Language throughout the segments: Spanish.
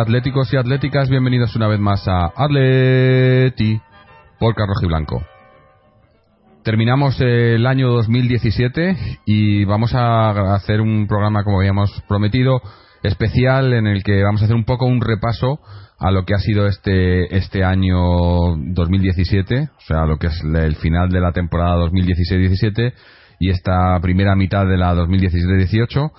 atléticos y atléticas, bienvenidos una vez más a Atleti por Carlos y Blanco. Terminamos el año 2017 y vamos a hacer un programa, como habíamos prometido, especial en el que vamos a hacer un poco un repaso a lo que ha sido este, este año 2017, o sea, lo que es el final de la temporada 2016-17 y esta primera mitad de la 2017-18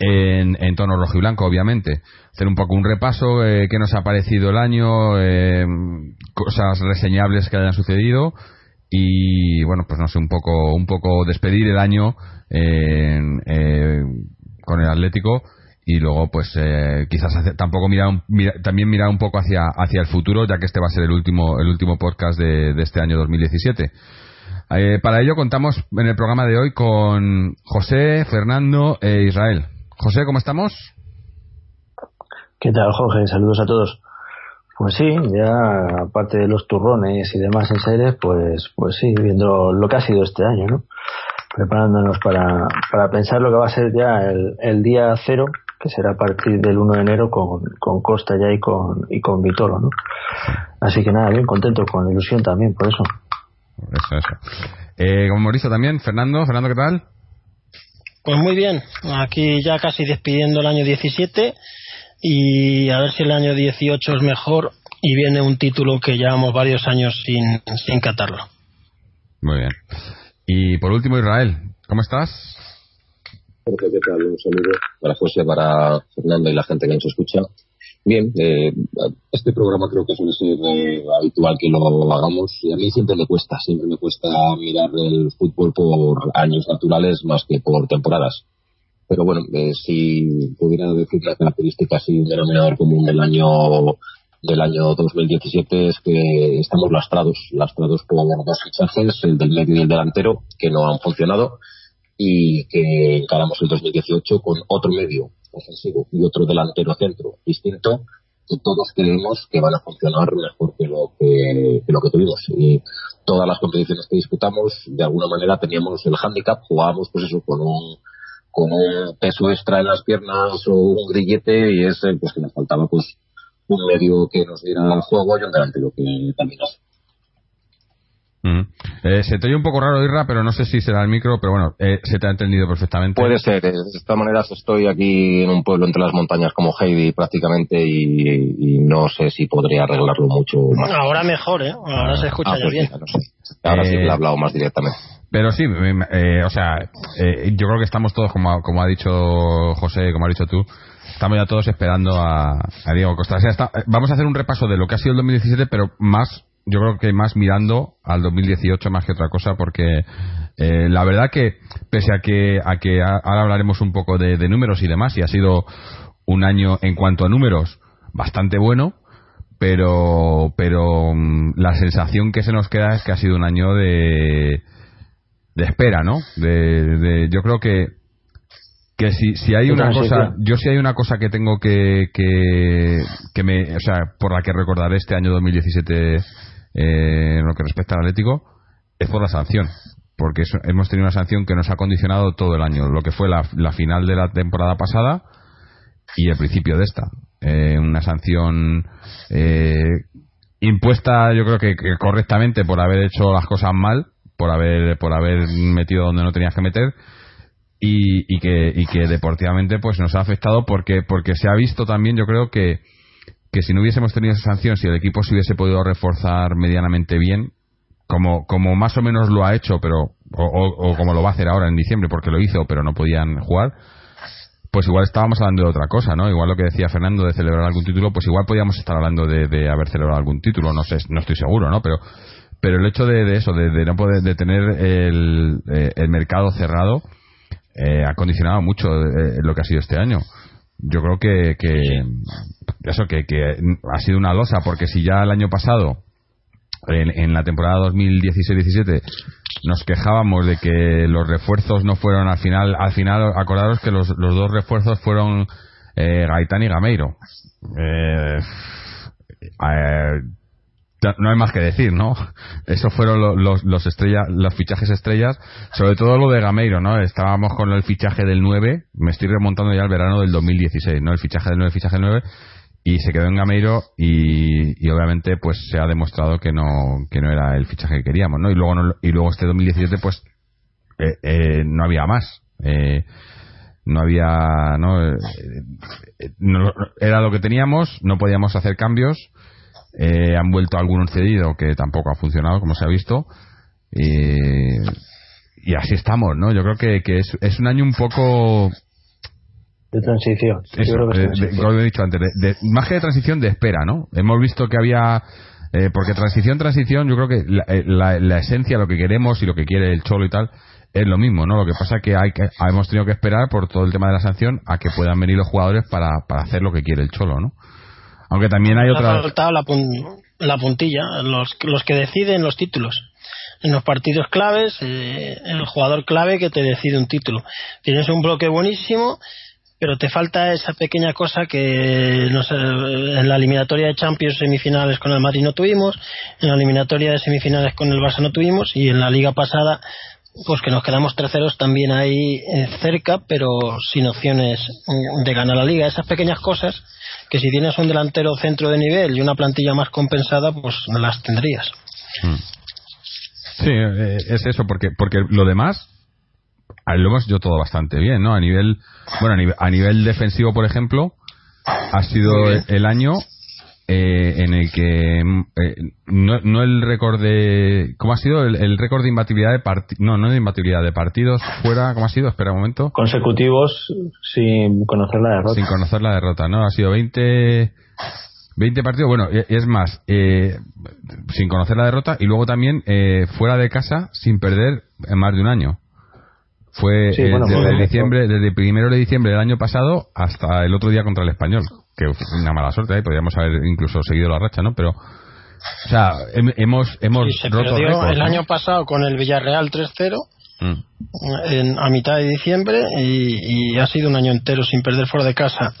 en, en tono rojo y blanco, obviamente. Hacer un poco un repaso, eh, qué nos ha parecido el año, eh, cosas reseñables que hayan sucedido y, bueno, pues no sé, un poco, un poco despedir el año eh, con el Atlético y luego pues eh, quizás tampoco mirar, mira- también mirar un poco hacia hacia el futuro ya que este va a ser el último el último podcast de, de este año 2017 Eh, para ello contamos en el programa de hoy con José Fernando e Israel José cómo estamos ¿Qué tal, Jorge? Saludos a todos. Pues sí, ya aparte de los turrones y demás en series, pues, pues sí, viendo lo que ha sido este año, ¿no? Preparándonos para, para pensar lo que va a ser ya el, el día cero, que será a partir del 1 de enero con, con Costa ya y con, y con Vitolo, ¿no? Así que nada, bien contento, con ilusión también, por eso. eso eso eh, como hemos visto también Fernando Fernando qué tal Pues muy bien, aquí ya casi despidiendo el año 17 y a ver si el año 18 es mejor y viene un título que llevamos varios años sin, sin catarlo. muy bien y por último Israel cómo estás Jorge, ¿qué tal? Un saludo para José, para Fernando y la gente que nos escucha. Bien, eh, este programa creo que suele ser habitual que lo hagamos y a mí siempre me cuesta, siempre me cuesta mirar el fútbol por años naturales más que por temporadas. Pero bueno, eh, si pudiera decir la característica así, un denominador común del año del año 2017 es que estamos lastrados, lastrados por dos fichajes, el del medio y el delantero, que no han funcionado y que encaramos el 2018 con otro medio ofensivo y otro delantero centro distinto que todos creemos que van a funcionar mejor que lo que, lo que tuvimos. Y todas las competiciones que disputamos de alguna manera teníamos el handicap jugábamos pues eso con un con un peso extra en las piernas o un grillete y es pues que nos faltaba pues un medio que nos diera juego y un delantero que también Ujú. Eh, se te oye un poco raro, Irra, pero no sé si será el micro, pero bueno, eh, se te ha entendido perfectamente. Puede ser, eh, de esta manera estoy aquí en un pueblo entre las montañas como Heidi prácticamente y, y no sé si podría arreglarlo mucho más. Ahora mejor, ¿eh? Ahora se escucha Ah, ya pues bien. mira, no sé. Ahora sí Eh, que he hablado más directamente. Pero sí, me- eh, o sea, eh, yo creo que estamos todos, como, como ha dicho José, como ha dicho tú, estamos ya todos esperando a, a Diego Costa. O sea, está- eh, vamos a hacer un repaso de lo que ha sido el 2017, pero más, yo creo que más mirando al 2018 más que otra cosa, porque eh, la verdad que, pese a que, a que a- ahora hablaremos un poco de, de números y demás, y ha sido un año en cuanto a números bastante bueno, pero pero mm, la sensación que se nos queda es que ha sido un año de de espera, ¿no? De, de- yo creo que que si, si hay una cosa, yo si hay una cosa que tengo que, que, que me, o sea, por la que recordaré este año 2017 eh, en lo que respecta al Atlético, es por la sanción. Porque hemos tenido una sanción que nos ha condicionado todo el año. Lo que fue la, la final de la temporada pasada y el principio de esta. Eh, una sanción eh, impuesta, yo creo que, que correctamente por haber hecho las cosas mal, por haber, por haber metido donde no tenías que meter. Y, y que, y que deportivamente pues nos ha afectado porque, porque se ha visto también, yo creo que, que si no hubiésemos tenido esa sanción, si el equipo se hubiese podido reforzar medianamente bien, como, como más o menos lo ha hecho, pero o, o- como lo va a hacer ahora en diciembre, porque lo hizo, pero no podían jugar, pues igual estábamos hablando de otra cosa, ¿no? Igual lo que decía Fernando de celebrar algún título, pues igual podíamos estar hablando de, haber celebrado algún título, no sé, no estoy seguro, ¿no? Pero pero el hecho de, de eso, de, de no poder de tener el, eh, el mercado cerrado, eh, ha condicionado mucho eh, lo que ha sido este año. yo creo que, que eso que, que ha sido una losa porque si ya el año pasado en, la temporada 2016-17 nos quejábamos de que los refuerzos no fueron al final al final acordaros que los, los dos refuerzos fueron eh, Gaitán y Gameiro eh, eh, no hay más que decir, ¿no? Esos fueron los, los, los, estrella, los fichajes estrellas, sobre todo lo de Gameiro, ¿no? Estábamos con el fichaje del 9, me estoy remontando ya al verano del 2016, ¿no? El fichaje del 9, fichaje del 9, y se quedó en Gameiro y, obviamente pues se ha demostrado que no, que no era el fichaje que queríamos, ¿no? Y luego, no, y luego este 2017 pues eh, eh, no había más. Eh, no había no, eh, no, era lo que teníamos no podíamos hacer cambios eh, han vuelto algunos cedidos que tampoco ha funcionado, como se ha visto. Y, así estamos, ¿no? Yo creo que, que es, un año un poco. De transición. Eso, Yo creo que de- es de- transición. como he dicho antes, de, de- más que de transición, de espera, ¿no? Hemos visto que había. eh, porque transición, transición, yo creo que la, eh, la- la esencia, lo que queremos y lo que quiere el cholo y tal, es lo mismo, ¿no? Lo que pasa es que, hay que hemos tenido que esperar por todo el tema de la sanción a que puedan venir los jugadores para, para hacer lo que quiere el cholo, ¿no? Aunque también hay faltado la, pun- la puntilla, los, los que deciden los títulos. En los partidos claves, eh, el jugador clave que te decide un título. Tienes un bloque buenísimo, pero te falta esa pequeña cosa que no sé, en la eliminatoria de Champions semifinales con el Madrid no tuvimos, en la eliminatoria de semifinales con el Barça no tuvimos y en la liga pasada pues que nos quedamos terceros también ahí eh, cerca, pero sin opciones mm, de ganar la liga. Esas pequeñas cosas que si tienes un delantero centro de nivel y una plantilla más compensada, pues las tendrías. Mm. Sí, eh, es eso, porque porque lo demás lo hemos hecho todo bastante bien, ¿no? A nivel, bueno, a nivel, a nivel defensivo, por ejemplo, ha sido el, año eh, en el que eh, no, no el récord de ¿cómo ha sido el, el récord de imbatibilidad de partidos? No, no de imbatibilidad de partidos fuera, ¿cómo ha sido? Espera un momento. Consecutivos sin conocer la derrota. Sin conocer la derrota, ¿no? Ha sido 20 20 partidos, bueno, es más, eh, sin conocer la derrota y luego también eh, fuera de casa sin perder en más de un año. Fue Sí, eh, bueno, desde diciembre, desde el primero de diciembre del año pasado hasta el otro día contra el español, que fue una mala suerte ahí, podríamos haber incluso seguido la racha, ¿no? Pero, o sea, hem- hemos, hemos Y se roto récords, el ¿no? año pasado con el Villarreal 3-0 Mm. en- a mitad de diciembre y, y ha sido un año entero sin perder fuera de casa.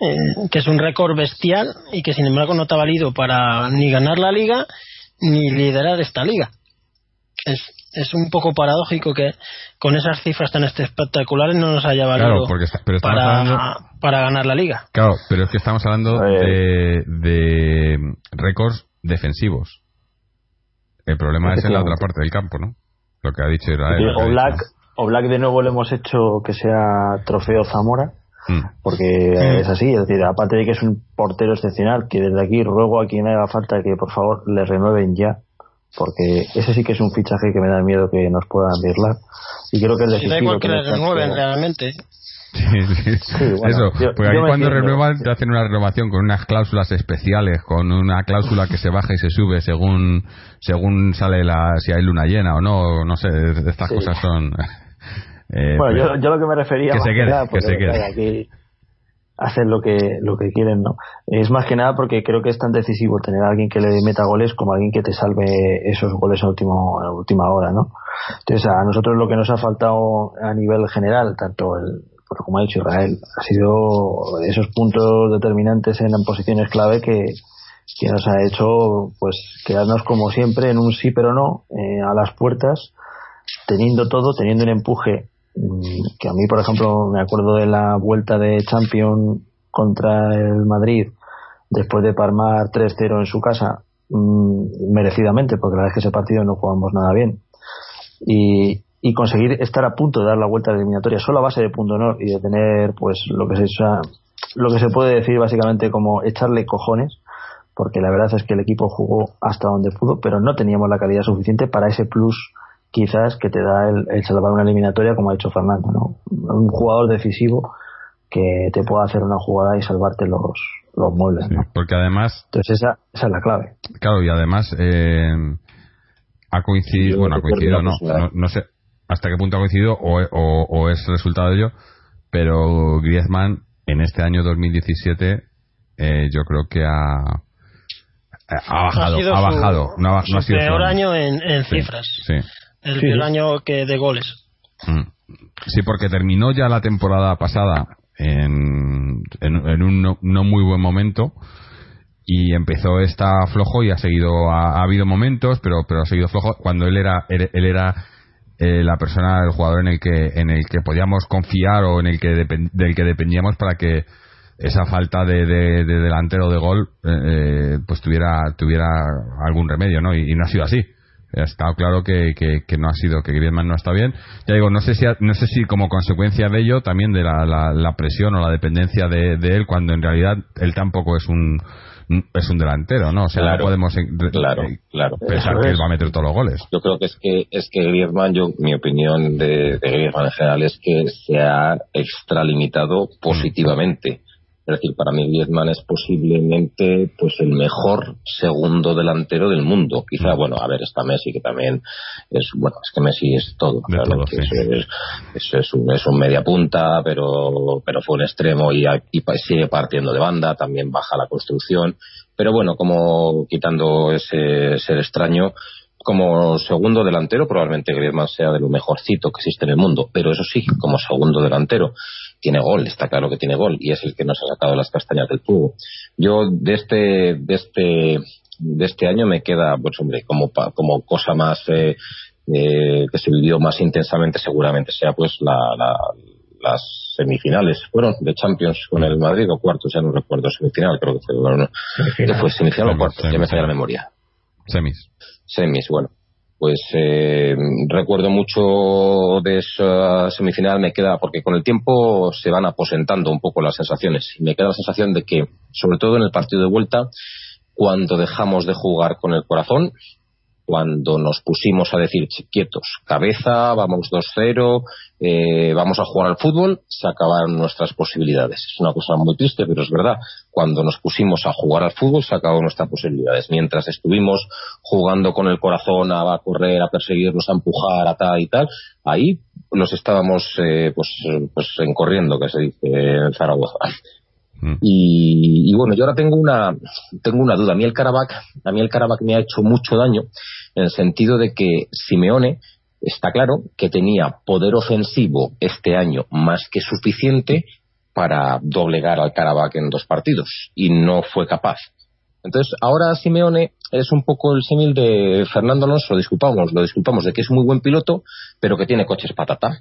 eh, que es un récord bestial y que sin embargo no te ha valido para ni ganar la liga ni liderar esta liga. Es, es un poco paradójico que con esas cifras tan espectaculares no nos haya valido Claro, está- pero para, hablando- para ganar la liga. Claro, pero es que estamos hablando de, de récords defensivos. El problema es en la otra parte del campo, ¿no? Lo que ha dicho Israel. O, Black, o Black de nuevo le hemos hecho que sea trofeo Zamora. Mm. porque es así, es decir, aparte de que es un portero excepcional, que desde aquí ruego a quien haga falta que por favor le renueven ya, porque ese sí que es un fichaje que me da miedo que nos puedan virlar. Y creo que el Si da igual que que está- renueven realmente. Sí, sí. Sí, bueno, Eso, yo- porque me cuando entiendo. renuevan te hacen una renovación con unas cláusulas especiales, con una cláusula que se baja y se sube según según sale la si hay luna llena o no, no sé, estas Sí. cosas son eh, Bueno, pues- yo, yo lo que me refería Que se quede, que se quede. aquí hacen lo que lo que quieren, ¿no? Es más que nada porque creo que es tan decisivo tener a alguien que le meta goles como alguien que te salve esos goles a, último, última hora, ¿no? Entonces a nosotros lo que nos ha faltado a nivel general, tanto el pues como ha dicho Israel, ha sido esos puntos determinantes en posiciones clave que, que nos ha hecho pues quedarnos como siempre en un sí pero no eh, a las puertas teniendo todo, teniendo un empuje que a mí, por ejemplo, me acuerdo de la vuelta de Champions contra el Madrid después de palmar 3-0 en su casa, mm, merecidamente, porque la verdad es que ese partido no jugamos nada bien. Y, y conseguir estar a punto de dar la vuelta de eliminatoria solo a base de punto honor y de tener, pues, lo que se, lo que se puede decir básicamente como echarle cojones, porque la verdad es que el equipo jugó hasta donde pudo, pero no teníamos la calidad suficiente para ese plus quizás que te da el, el salvar una eliminatoria como ha hecho Fernando, ¿no? Un jugador decisivo que te pueda hacer una jugada y salvarte los, los muebles, sí, ¿no? porque además Entonces esa, esa es la clave. Claro, y además eh, ha coincidido, bueno, ha coincidido, no, no, no sé hasta qué punto ha coincidido o, o- o es resultado de ello, pero Griezmann, en este año 2017 eh, yo creo que ha, ha bajado, ha, bajado. no, ha, sido peor año en, cifras. Sí, El peor año que de goles. Mm. Sí, porque terminó ya la temporada pasada en, en, un no, muy buen momento y empezó esta flojo y ha seguido ha, habido momentos pero pero ha seguido flojo cuando él era él, era eh, la persona el jugador en el que en el que podíamos confiar o en el que del que dependíamos para que esa falta de, de, delantero de gol eh, eh, pues tuviera tuviera algún remedio no y, no ha sido así ha estado claro que, que, no ha sido que Griezmann no está bien. Ya digo no sé si no sé si como consecuencia de ello también de la, la, presión o la dependencia de, de, él cuando en realidad él tampoco es un es un delantero no o sea no podemos claro, claro. pensar que él va a meter todos los goles. Yo creo que es que es que Griezmann yo mi opinión de, de Griezmann en general es que se ha extralimitado positivamente es decir, para mí Griezmann es posiblemente pues el mejor segundo delantero del mundo. Quizá, mm. bueno, a ver, está Messi, que también es, bueno, es que Messi es todo. es, es, un, es, un, media punta, pero, pero fue un extremo y, y sigue partiendo de banda, también baja la construcción. Pero bueno, como quitando ese ser extraño, como segundo delantero probablemente Griezmann sea de lo mejorcito que existe en el mundo, pero eso sí, como segundo delantero tiene gol, está claro que tiene gol y es el que nos ha sacado las castañas del tubo. Yo de este de este de este año me queda, pues hombre, como como cosa más eh, eh, que se vivió más intensamente seguramente sea pues la, las semifinales fueron de Champions con el Madrid o cuartos, ya no recuerdo semifinal, creo que fue, bueno, no, fue semifinal o cuartos, ya me falla la memoria. Semis. Semis, bueno pues eh, recuerdo mucho de esa semifinal me queda porque con el tiempo se van aposentando un poco las sensaciones. Y me queda la sensación de que sobre todo en el partido de vuelta cuando dejamos de jugar con el corazón cuando nos pusimos a decir quietos, cabeza, vamos 2-0, eh, vamos a jugar al fútbol, se acabaron nuestras posibilidades. Es una cosa muy triste, pero es verdad. Cuando nos pusimos a jugar al fútbol, se acabaron nuestras posibilidades. Mientras estuvimos jugando con el corazón a, correr, a perseguirnos, a empujar, a tal y tal, ahí nos estábamos eh, pues, pues encorriendo, que se dice en Zaragoza. Mm. Y, bueno, yo ahora tengo una, tengo una duda. A mí el Karabakh, a mí el Karabakh me ha hecho mucho daño en el sentido de que Simeone está claro que tenía poder ofensivo este año más que suficiente para doblegar al Karabakh en dos partidos y no fue capaz. Entonces, ahora Simeone es un poco el símil de Fernando Alonso, disculpamos, lo disculpamos de que es muy buen piloto, pero que tiene coches patata.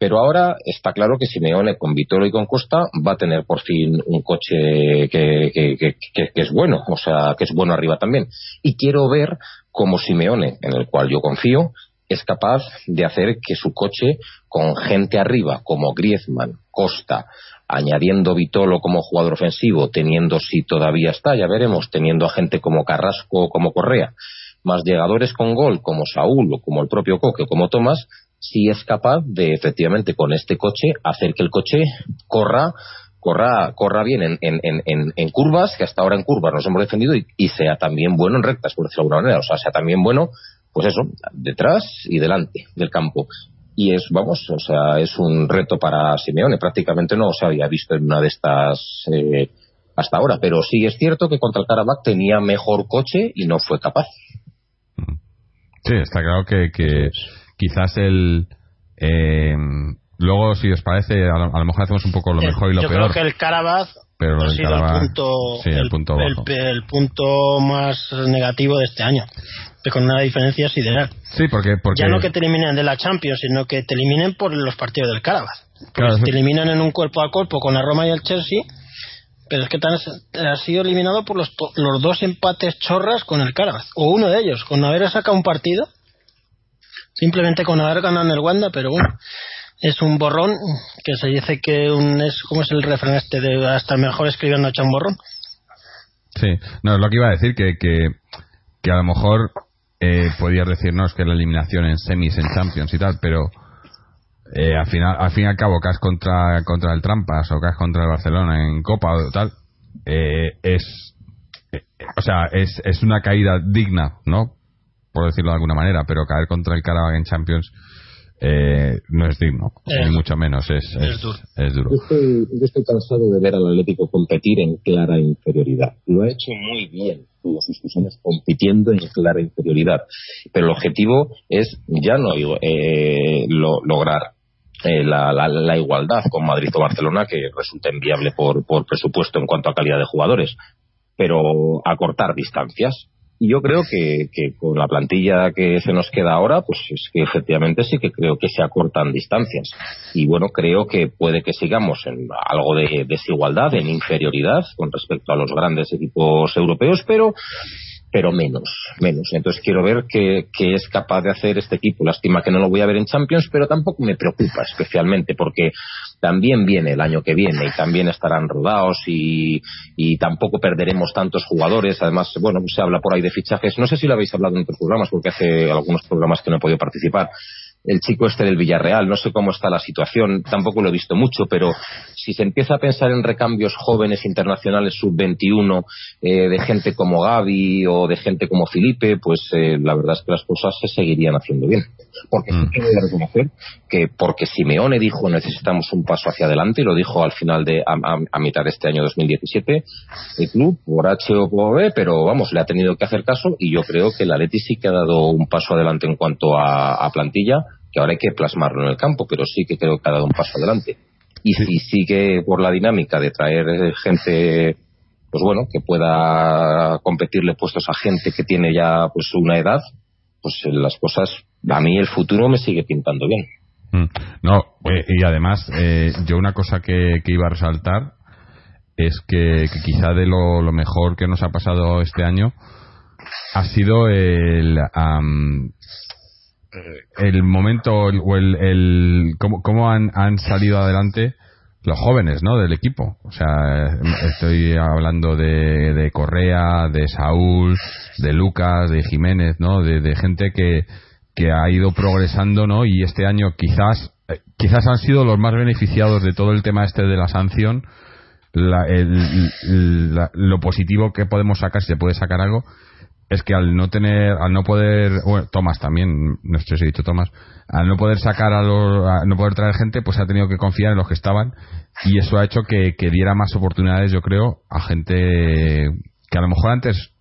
Pero ahora está claro que Simeone con Vitolo y con Costa va a tener por fin un coche que, es bueno, o sea, que es bueno arriba también. Y quiero ver cómo Simeone, en el cual yo confío, es capaz de hacer que su coche, con gente arriba como Griezmann, Costa, añadiendo Vitolo como jugador ofensivo, teniendo si todavía está, ya veremos, teniendo a gente como Carrasco o como Correa, más llegadores con gol como Saúl o como el propio Coque o como Tomás, si es capaz de efectivamente con este coche hacer que el coche corra corra, corra bien en, en, en, en, curvas, que hasta ahora en curvas nos hemos defendido, y, sea también bueno en rectas, por decirlo de alguna manera. O sea, sea también bueno, pues eso, detrás y delante del campo. Y es, vamos, o sea, es un reto para Simeone. Prácticamente no se había visto en una de estas eh, hasta ahora. Pero sí es cierto que contra el Karabakh tenía mejor coche y no fue capaz. Sí, está claro que, que quizás el eh, luego si os parece a lo, mejor hacemos un poco lo mejor y lo yo peor. creo que el Carabaz pero ha sido el, punto, el, punto el, punto más negativo de este año con una diferencia sideral. Sí porque, porque ya no que te eliminen de la Champions sino que te eliminen por los partidos del Carabaz. Claro, te eliminan en un cuerpo a cuerpo con la Roma y el Chelsea pero es que te has, sido eliminado por los, los dos empates chorras con el Carabaz o uno de ellos con haber sacado un partido simplemente con haber ganado en el Wanda, pero bueno, es un borrón que se dice que un es como es el refrán este de hasta el mejor escribir no echa un borrón. Sí, no, es lo que iba a decir, que, que, que a lo mejor eh, podías decirnos que la eliminación en semis, en Champions y tal, pero eh, al final al fin y al cabo caes contra contra el Trampas o caes contra el Barcelona en Copa o tal eh, es eh, o sea es, es una caída digna no por decirlo de alguna manera, pero caer contra el Karabakh en Champions eh, no es digno, ni mucho menos, es, es, duro. Yo, estoy, cansado de ver al Atlético competir en clara inferioridad. Lo ha hecho muy bien todos estos años compitiendo en clara inferioridad. Pero el objetivo es ya no eh, lograr eh, la, la, igualdad con Madrid o Barcelona, que resulta inviable por, por presupuesto en cuanto a calidad de jugadores, pero acortar distancias y yo creo que, con la plantilla que se nos queda ahora, pues es que efectivamente sí que creo que se acortan distancias. Y bueno, creo que puede que sigamos en algo de desigualdad, en inferioridad con respecto a los grandes equipos europeos, pero pero menos, menos. Entonces quiero ver qué, es capaz de hacer este equipo. Lástima que no lo voy a ver en Champions, pero tampoco me preocupa especialmente porque también viene el año que viene y también estarán rodados y, y tampoco perderemos tantos jugadores. Además, bueno, se habla por ahí de fichajes. No sé si lo habéis hablado en otros programas porque hace algunos programas que no he podido participar el chico este del Villarreal. No sé cómo está la situación, tampoco lo he visto mucho, pero si se empieza a pensar en recambios jóvenes internacionales sub-21 eh, de gente como Gaby o de gente como Felipe, pues eh, la verdad es que las cosas se seguirían haciendo bien. Porque mm. sí que reconocer que porque Simeone dijo necesitamos un paso hacia adelante, y lo dijo al final de a, mitad de este año 2017, el club, por H o por B, pero vamos, le ha tenido que hacer caso y yo creo que la Leti sí que ha dado un paso adelante en cuanto a plantilla que ahora hay que plasmarlo en el campo, pero sí que creo que ha dado un paso adelante. Y si sigue por la dinámica de traer eh, gente, pues bueno, que pueda competirle puestos a gente que tiene ya pues una edad, pues eh, las cosas, a mí el futuro me sigue pintando bien. Mm. No, eh, y además, yo una cosa que, iba a resaltar es que, quizá de lo, mejor que nos ha pasado este año ha sido el, eh, el momento o el, el cómo, cómo han, han, salido adelante los jóvenes ¿no? del equipo. O sea, estoy hablando de, de Correa, de Saúl, de Lucas, de Jiménez, ¿no? de, gente que, que ha ido progresando ¿no? y este año quizás eh, quizás han sido los más beneficiados de todo el tema este de la sanción. La, el, lo positivo que podemos sacar, si se puede sacar algo, es que al no tener, al no poder, bueno, Tomás también, no sé si he dicho Tomás, al no poder sacar a los, no poder traer gente, pues ha tenido que confiar en los que estaban y eso ha hecho que, diera más oportunidades, yo creo, a gente que a lo mejor antes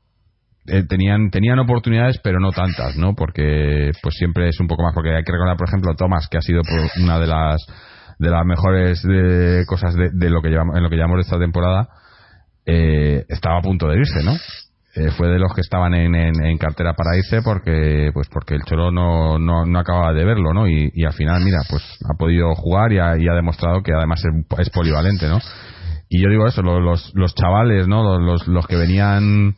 eh, tenían tenían oportunidades pero no tantas no porque pues siempre es un poco más porque hay que recordar por ejemplo Tomás que ha sido una de las de las mejores de, cosas de, lo que llevamos en lo que llevamos esta temporada eh, estaba a punto de irse no eh, fue de los que estaban en, en, cartera para irse porque pues porque el Cholo no, no, no acababa de verlo no y, al final mira pues ha podido jugar y ha, y ha demostrado que además es, polivalente no y yo digo eso los, los chavales no los, los que venían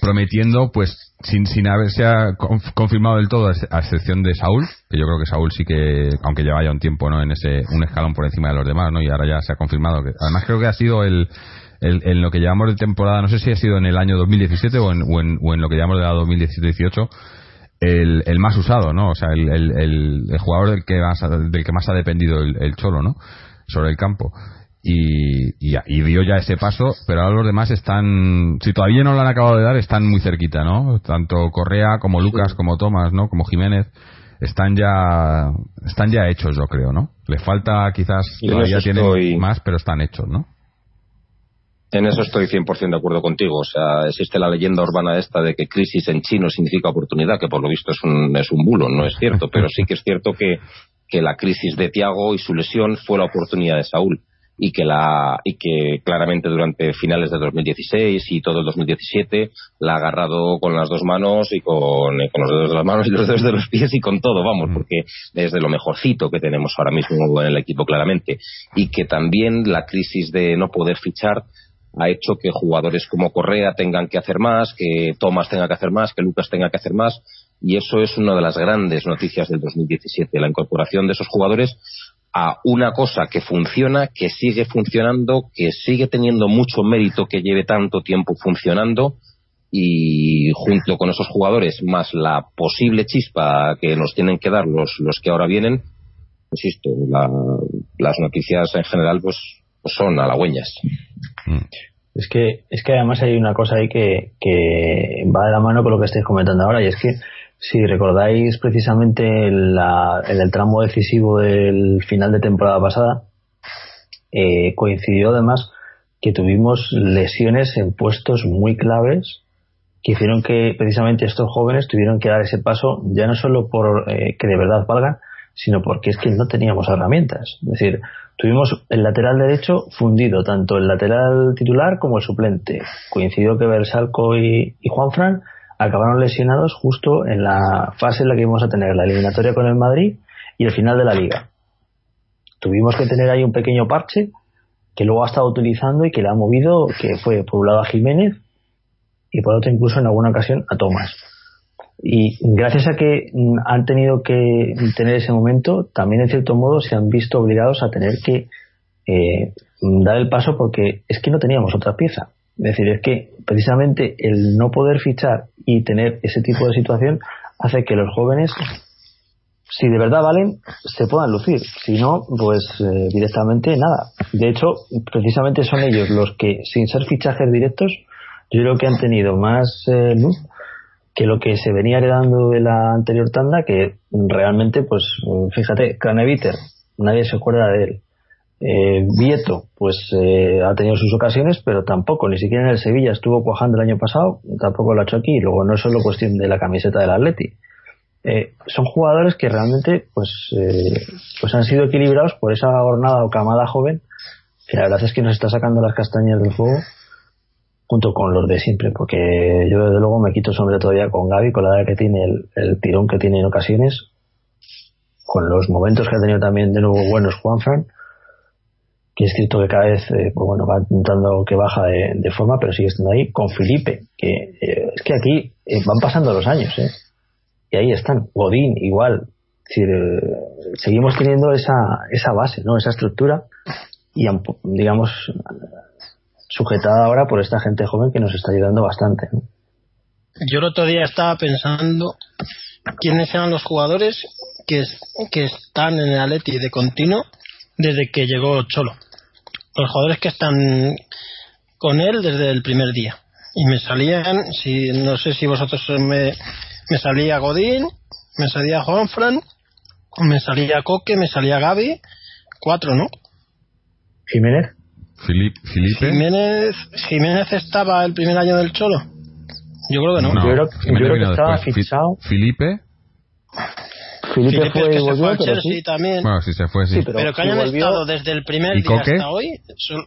prometiendo pues sin, sin haberse confirmado del todo a excepción de Saúl que yo creo que Saúl sí que aunque lleva ya un tiempo no en ese un escalón por encima de los demás no y ahora ya se ha confirmado que además creo que ha sido el en lo que llevamos de temporada, no sé si ha sido en el año 2017 o en, o en, o en lo que llevamos de la 2017-18, el, el, más usado, ¿no? O sea, el, el, el jugador del que, más, del que más ha dependido el, Cholo, ¿no? Sobre el campo. Y, y, y, dio ya ese paso, pero ahora los demás están, si todavía no lo han acabado de dar, están muy cerquita, ¿no? Tanto Correa como Lucas, como Tomás, ¿no? Como Jiménez, están ya, están ya hechos, yo creo, ¿no? Le falta quizás, todavía tienen más, pero están hechos, ¿no? En eso estoy 100% de acuerdo contigo. O sea, existe la leyenda urbana esta de que crisis en chino significa oportunidad, que por lo visto es un, es un bulo, no es cierto, pero sí que es cierto que, que la crisis de Tiago y su lesión fue la oportunidad de Saúl y que la y que claramente durante finales de 2016 y todo el 2017 la ha agarrado con las dos manos y con, con los dedos de las manos y los dedos de los pies y con todo, vamos, porque es de lo mejorcito que tenemos ahora mismo en el equipo claramente y que también la crisis de no poder fichar ha hecho que jugadores como Correa tengan que hacer más, que Thomas tenga que hacer más, que Lucas tenga que hacer más, y eso es una de las grandes noticias del 2017, la incorporación de esos jugadores a una cosa que funciona, que sigue funcionando, que sigue teniendo mucho mérito que lleve tanto tiempo funcionando y junto con esos jugadores más la posible chispa que nos tienen que dar los, los que ahora vienen, insisto, las noticias en general pues son halagüeñas. Mm. Es que, es que además hay una cosa ahí que, que va de la mano con lo que estáis comentando ahora y es que Si recordáis precisamente la, en el tramo decisivo del final de temporada pasada, eh, coincidió además que tuvimos lesiones en puestos muy claves que hicieron que precisamente estos jóvenes tuvieron que dar ese paso ya no solo por eh, que de verdad valgan, sino porque es que no teníamos herramientas. Es decir, tuvimos el lateral derecho fundido, tanto el lateral titular como el suplente. Coincidió que Bersalco y, y Juanfran acabaron lesionados justo en la fase en la que íbamos a tener la eliminatoria con el Madrid y el final de la liga. Tuvimos que tener ahí un pequeño parche que luego ha estado utilizando y que le ha movido, que fue por un lado a Jiménez y por otro incluso en alguna ocasión a Tomás. Y gracias a que mm, han tenido que tener ese momento, también en cierto modo se han visto obligados a tener que eh, dar el paso porque es que no teníamos otra pieza. Es decir, es que precisamente el no poder fichar y tener ese tipo de situación hace que los jóvenes, si de verdad valen, se puedan lucir. Si no, pues eh, directamente nada. De hecho, precisamente son ellos los que, sin ser fichajes directos, yo creo que han tenido más eh, luz que lo que se venía heredando de la anterior tanda, que realmente, pues, fíjate, Craneviter, nadie se acuerda de él. Eh, Vieto, pues eh, ha tenido sus ocasiones, pero tampoco, ni siquiera en el Sevilla estuvo cuajando el año pasado, tampoco lo ha hecho aquí. Luego no es solo cuestión de la camiseta del Atleti. Eh, son jugadores que realmente pues, eh, pues han sido equilibrados por esa jornada o camada joven que la verdad es que nos está sacando las castañas del fuego junto con los de siempre, porque yo desde luego me quito sobre todavía con Gaby, con la edad que tiene, el, el tirón que tiene en ocasiones, con los momentos que ha tenido también de nuevo buenos Juanfran, que es cierto que cada vez eh, pues bueno va intentando que baja de, forma, pero sigue estando ahí, con Felipe, que eh, es que aquí eh, van pasando los años, ¿eh? y ahí están, Godín igual, es decir, seguimos teniendo esa, esa base, ¿no? esa estructura, y digamos sujetada ahora por esta gente joven que nos está ayudando bastante. ¿no? Yo el otro día estaba pensando quiénes eran los jugadores que, que están en el Atleti de continuo desde que llegó Cholo. Los jugadores que están con él desde el primer día. Y me salían, si no sé si vosotros me, me salía Godín, me salía Juanfran, me salía Coque, me salía Gaby, cuatro, ¿no? Jiménez. Filipe. Jiménez, Jiménez estaba el primer año del Cholo. Yo creo que no. no yo creo, yo creo que estaba después. fichado. Filipe. Felipe, Felipe fue que se fue al Chelsea sí. también. Bueno, si se fue, sí. Sí, pero, pero que hayan volvió- estado desde el primer ¿Y día Coque? hasta hoy son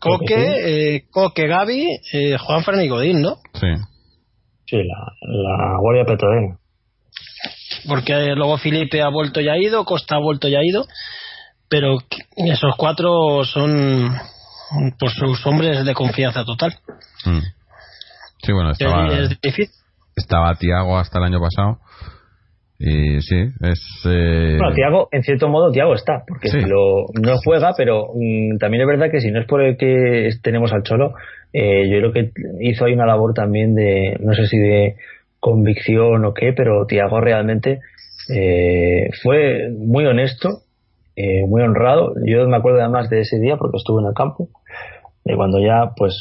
Coque, Coque, eh, Coque, Gaby, eh, Juanfran y Godín, ¿no? Sí. Sí, la, la Guardia Petrolera. Porque luego Felipe ha vuelto y ha ido, Costa ha vuelto y ha ido, pero esos cuatro son pues sus hombres de confianza total. Mm. Sí, bueno, estaba, Es, es difícil. estaba Tiago hasta el año pasado. Y sí, es. Eh... Bueno, Tiago, en cierto modo, Tiago está, porque Sí. si lo, no juega, pero mm, también es verdad que si no es por el que tenemos al Cholo, eh, yo creo que hizo ahí una labor también de, no sé si de convicción o qué, pero Tiago realmente eh, fue muy honesto, eh, muy honrado. Yo me acuerdo además de ese día porque estuve en el campo, de cuando ya, pues,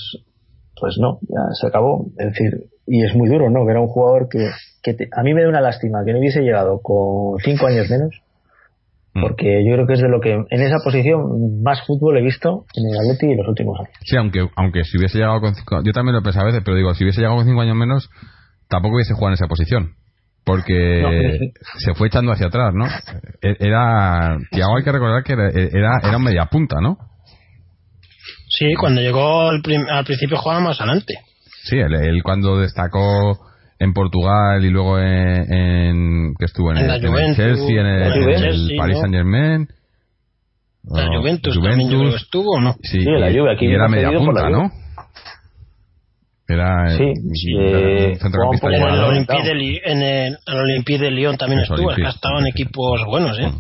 pues no, ya se acabó. Es decir, y es muy duro, ¿no? Que era un jugador que, que te- a mí me da una lástima que no hubiese llegado con cinco años menos, Mm. porque yo creo que es de lo que en esa posición más fútbol he visto en el Atleti en los últimos años. Sí, aunque, aunque si hubiese llegado con cinco, yo también lo pensaba a veces, pero digo, si hubiese llegado con cinco años menos, tampoco hubiese jugado en esa posición. Porque No, pero sí. se fue echando hacia atrás, ¿no? E- Era, Tiago hay que recordar que era, era, era un media punta, ¿no? Sí, cuando llegó al, prim- al principio jugaba más adelante. Sí, él, él cuando destacó en Portugal y luego en, en- que estuvo en, En la el, en el Juventus, Chelsea, en el, en el Juventus, Paris ¿no? Saint Germain. La Juventus, también yo creo que estuvo, ¿no? Sí, Sí, la y- Juve, aquí y era media punta. ¿no? Era, Sí, eh, centrocampista jugaba un En el, ¿no? Olympique de, Li- en el, el Olympique de Lyon también Eso, estuvo, es que Olympique. estaban equipos buenos, ¿eh?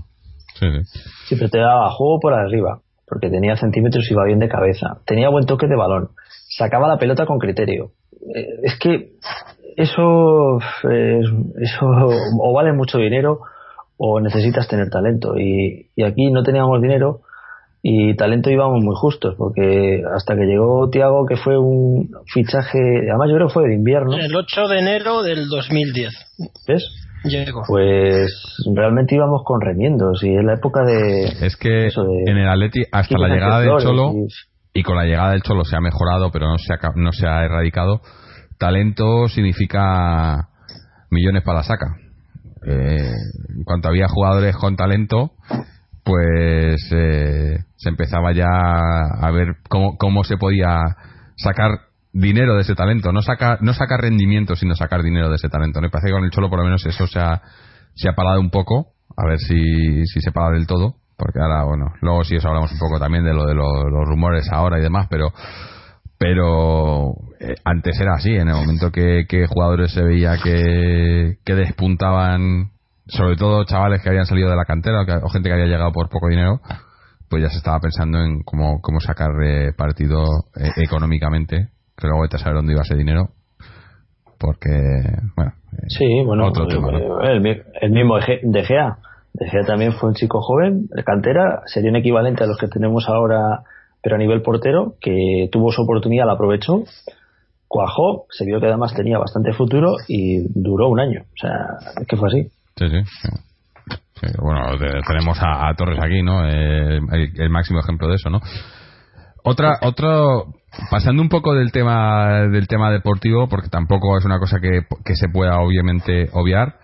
Sí, sí. Siempre te daba juego por arriba, porque tenía centímetros y iba bien de cabeza. Tenía buen toque de balón. Sacaba la pelota con criterio. Eh, es que eso, eh, eso o vale mucho dinero o necesitas tener talento. Y, y aquí no teníamos dinero y talento íbamos muy justos, porque hasta que llegó Tiago, que fue un fichaje, además yo creo que fue de invierno. El 8 de enero del 2010. ¿Ves? Pues realmente íbamos con remiendos y en la época de... Es que eso de- en el Atleti, hasta la llegada del Cholo, y- y con la llegada del Cholo se ha mejorado, pero no se ha, ca- no se ha erradicado, talento significa millones para la saca. Eh, en cuanto había jugadores con talento, pues eh, se empezaba ya a ver cómo, cómo se podía sacar dinero de ese talento. No sacar, no sacar rendimiento, sino sacar dinero de ese talento. Me parece que con el Cholo por lo menos eso se ha, se ha parado un poco. A ver si, si se para del todo. Porque ahora, bueno, luego sí os hablamos un poco también de lo de lo- los rumores ahora y demás, pero pero eh, antes era así, en el momento que, jugadores se veía que, que despuntaban, sobre todo chavales que habían salido de la cantera o gente que había llegado por poco dinero, pues ya se estaba pensando en cómo, cómo sacar eh, partido eh, económicamente, que luego vete a saber dónde iba ese dinero, porque, bueno, eh, Sí, bueno, otro tema, ¿no? el, mi- el mismo De Ge- De Gea. De Gea también fue un chico joven, de cantera, sería un equivalente a los que tenemos ahora, pero a nivel portero, que tuvo su oportunidad, la aprovechó, cuajó, se vio que además tenía bastante futuro y duró un año. O sea, es que fue así. Sí, sí. bueno, te- tenemos a, a Torres aquí, ¿no? Eh, el, el máximo ejemplo de eso, ¿no? Otra, otro, pasando un poco del tema del tema deportivo, porque tampoco es una cosa que, que se pueda obviamente obviar,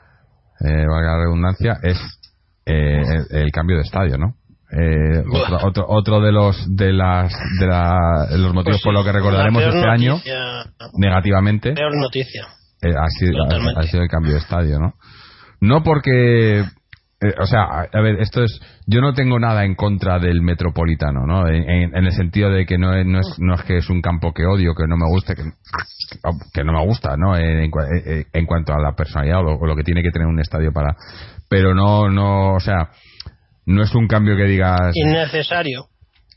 eh, valga la redundancia, es eh, el, el cambio de estadio, ¿no? Eh, otro, otro, otro de los de las de la- los motivos Pues por los que recordaremos este año negativamente Peor noticia. eh, ha, sido, ha sido el cambio de estadio, ¿no? No porque, eh, o sea, a, a ver, esto es, yo no tengo nada en contra del Metropolitano, ¿no? En, en- en el sentido de que no es, no, es, no es que es un campo que odio, que no me guste, que, que no me gusta, ¿no? En, en cua- eh, en cuanto a la personalidad o lo, o lo que tiene que tener un estadio para, pero no, no, o sea, no es un cambio que digas, Innecesario.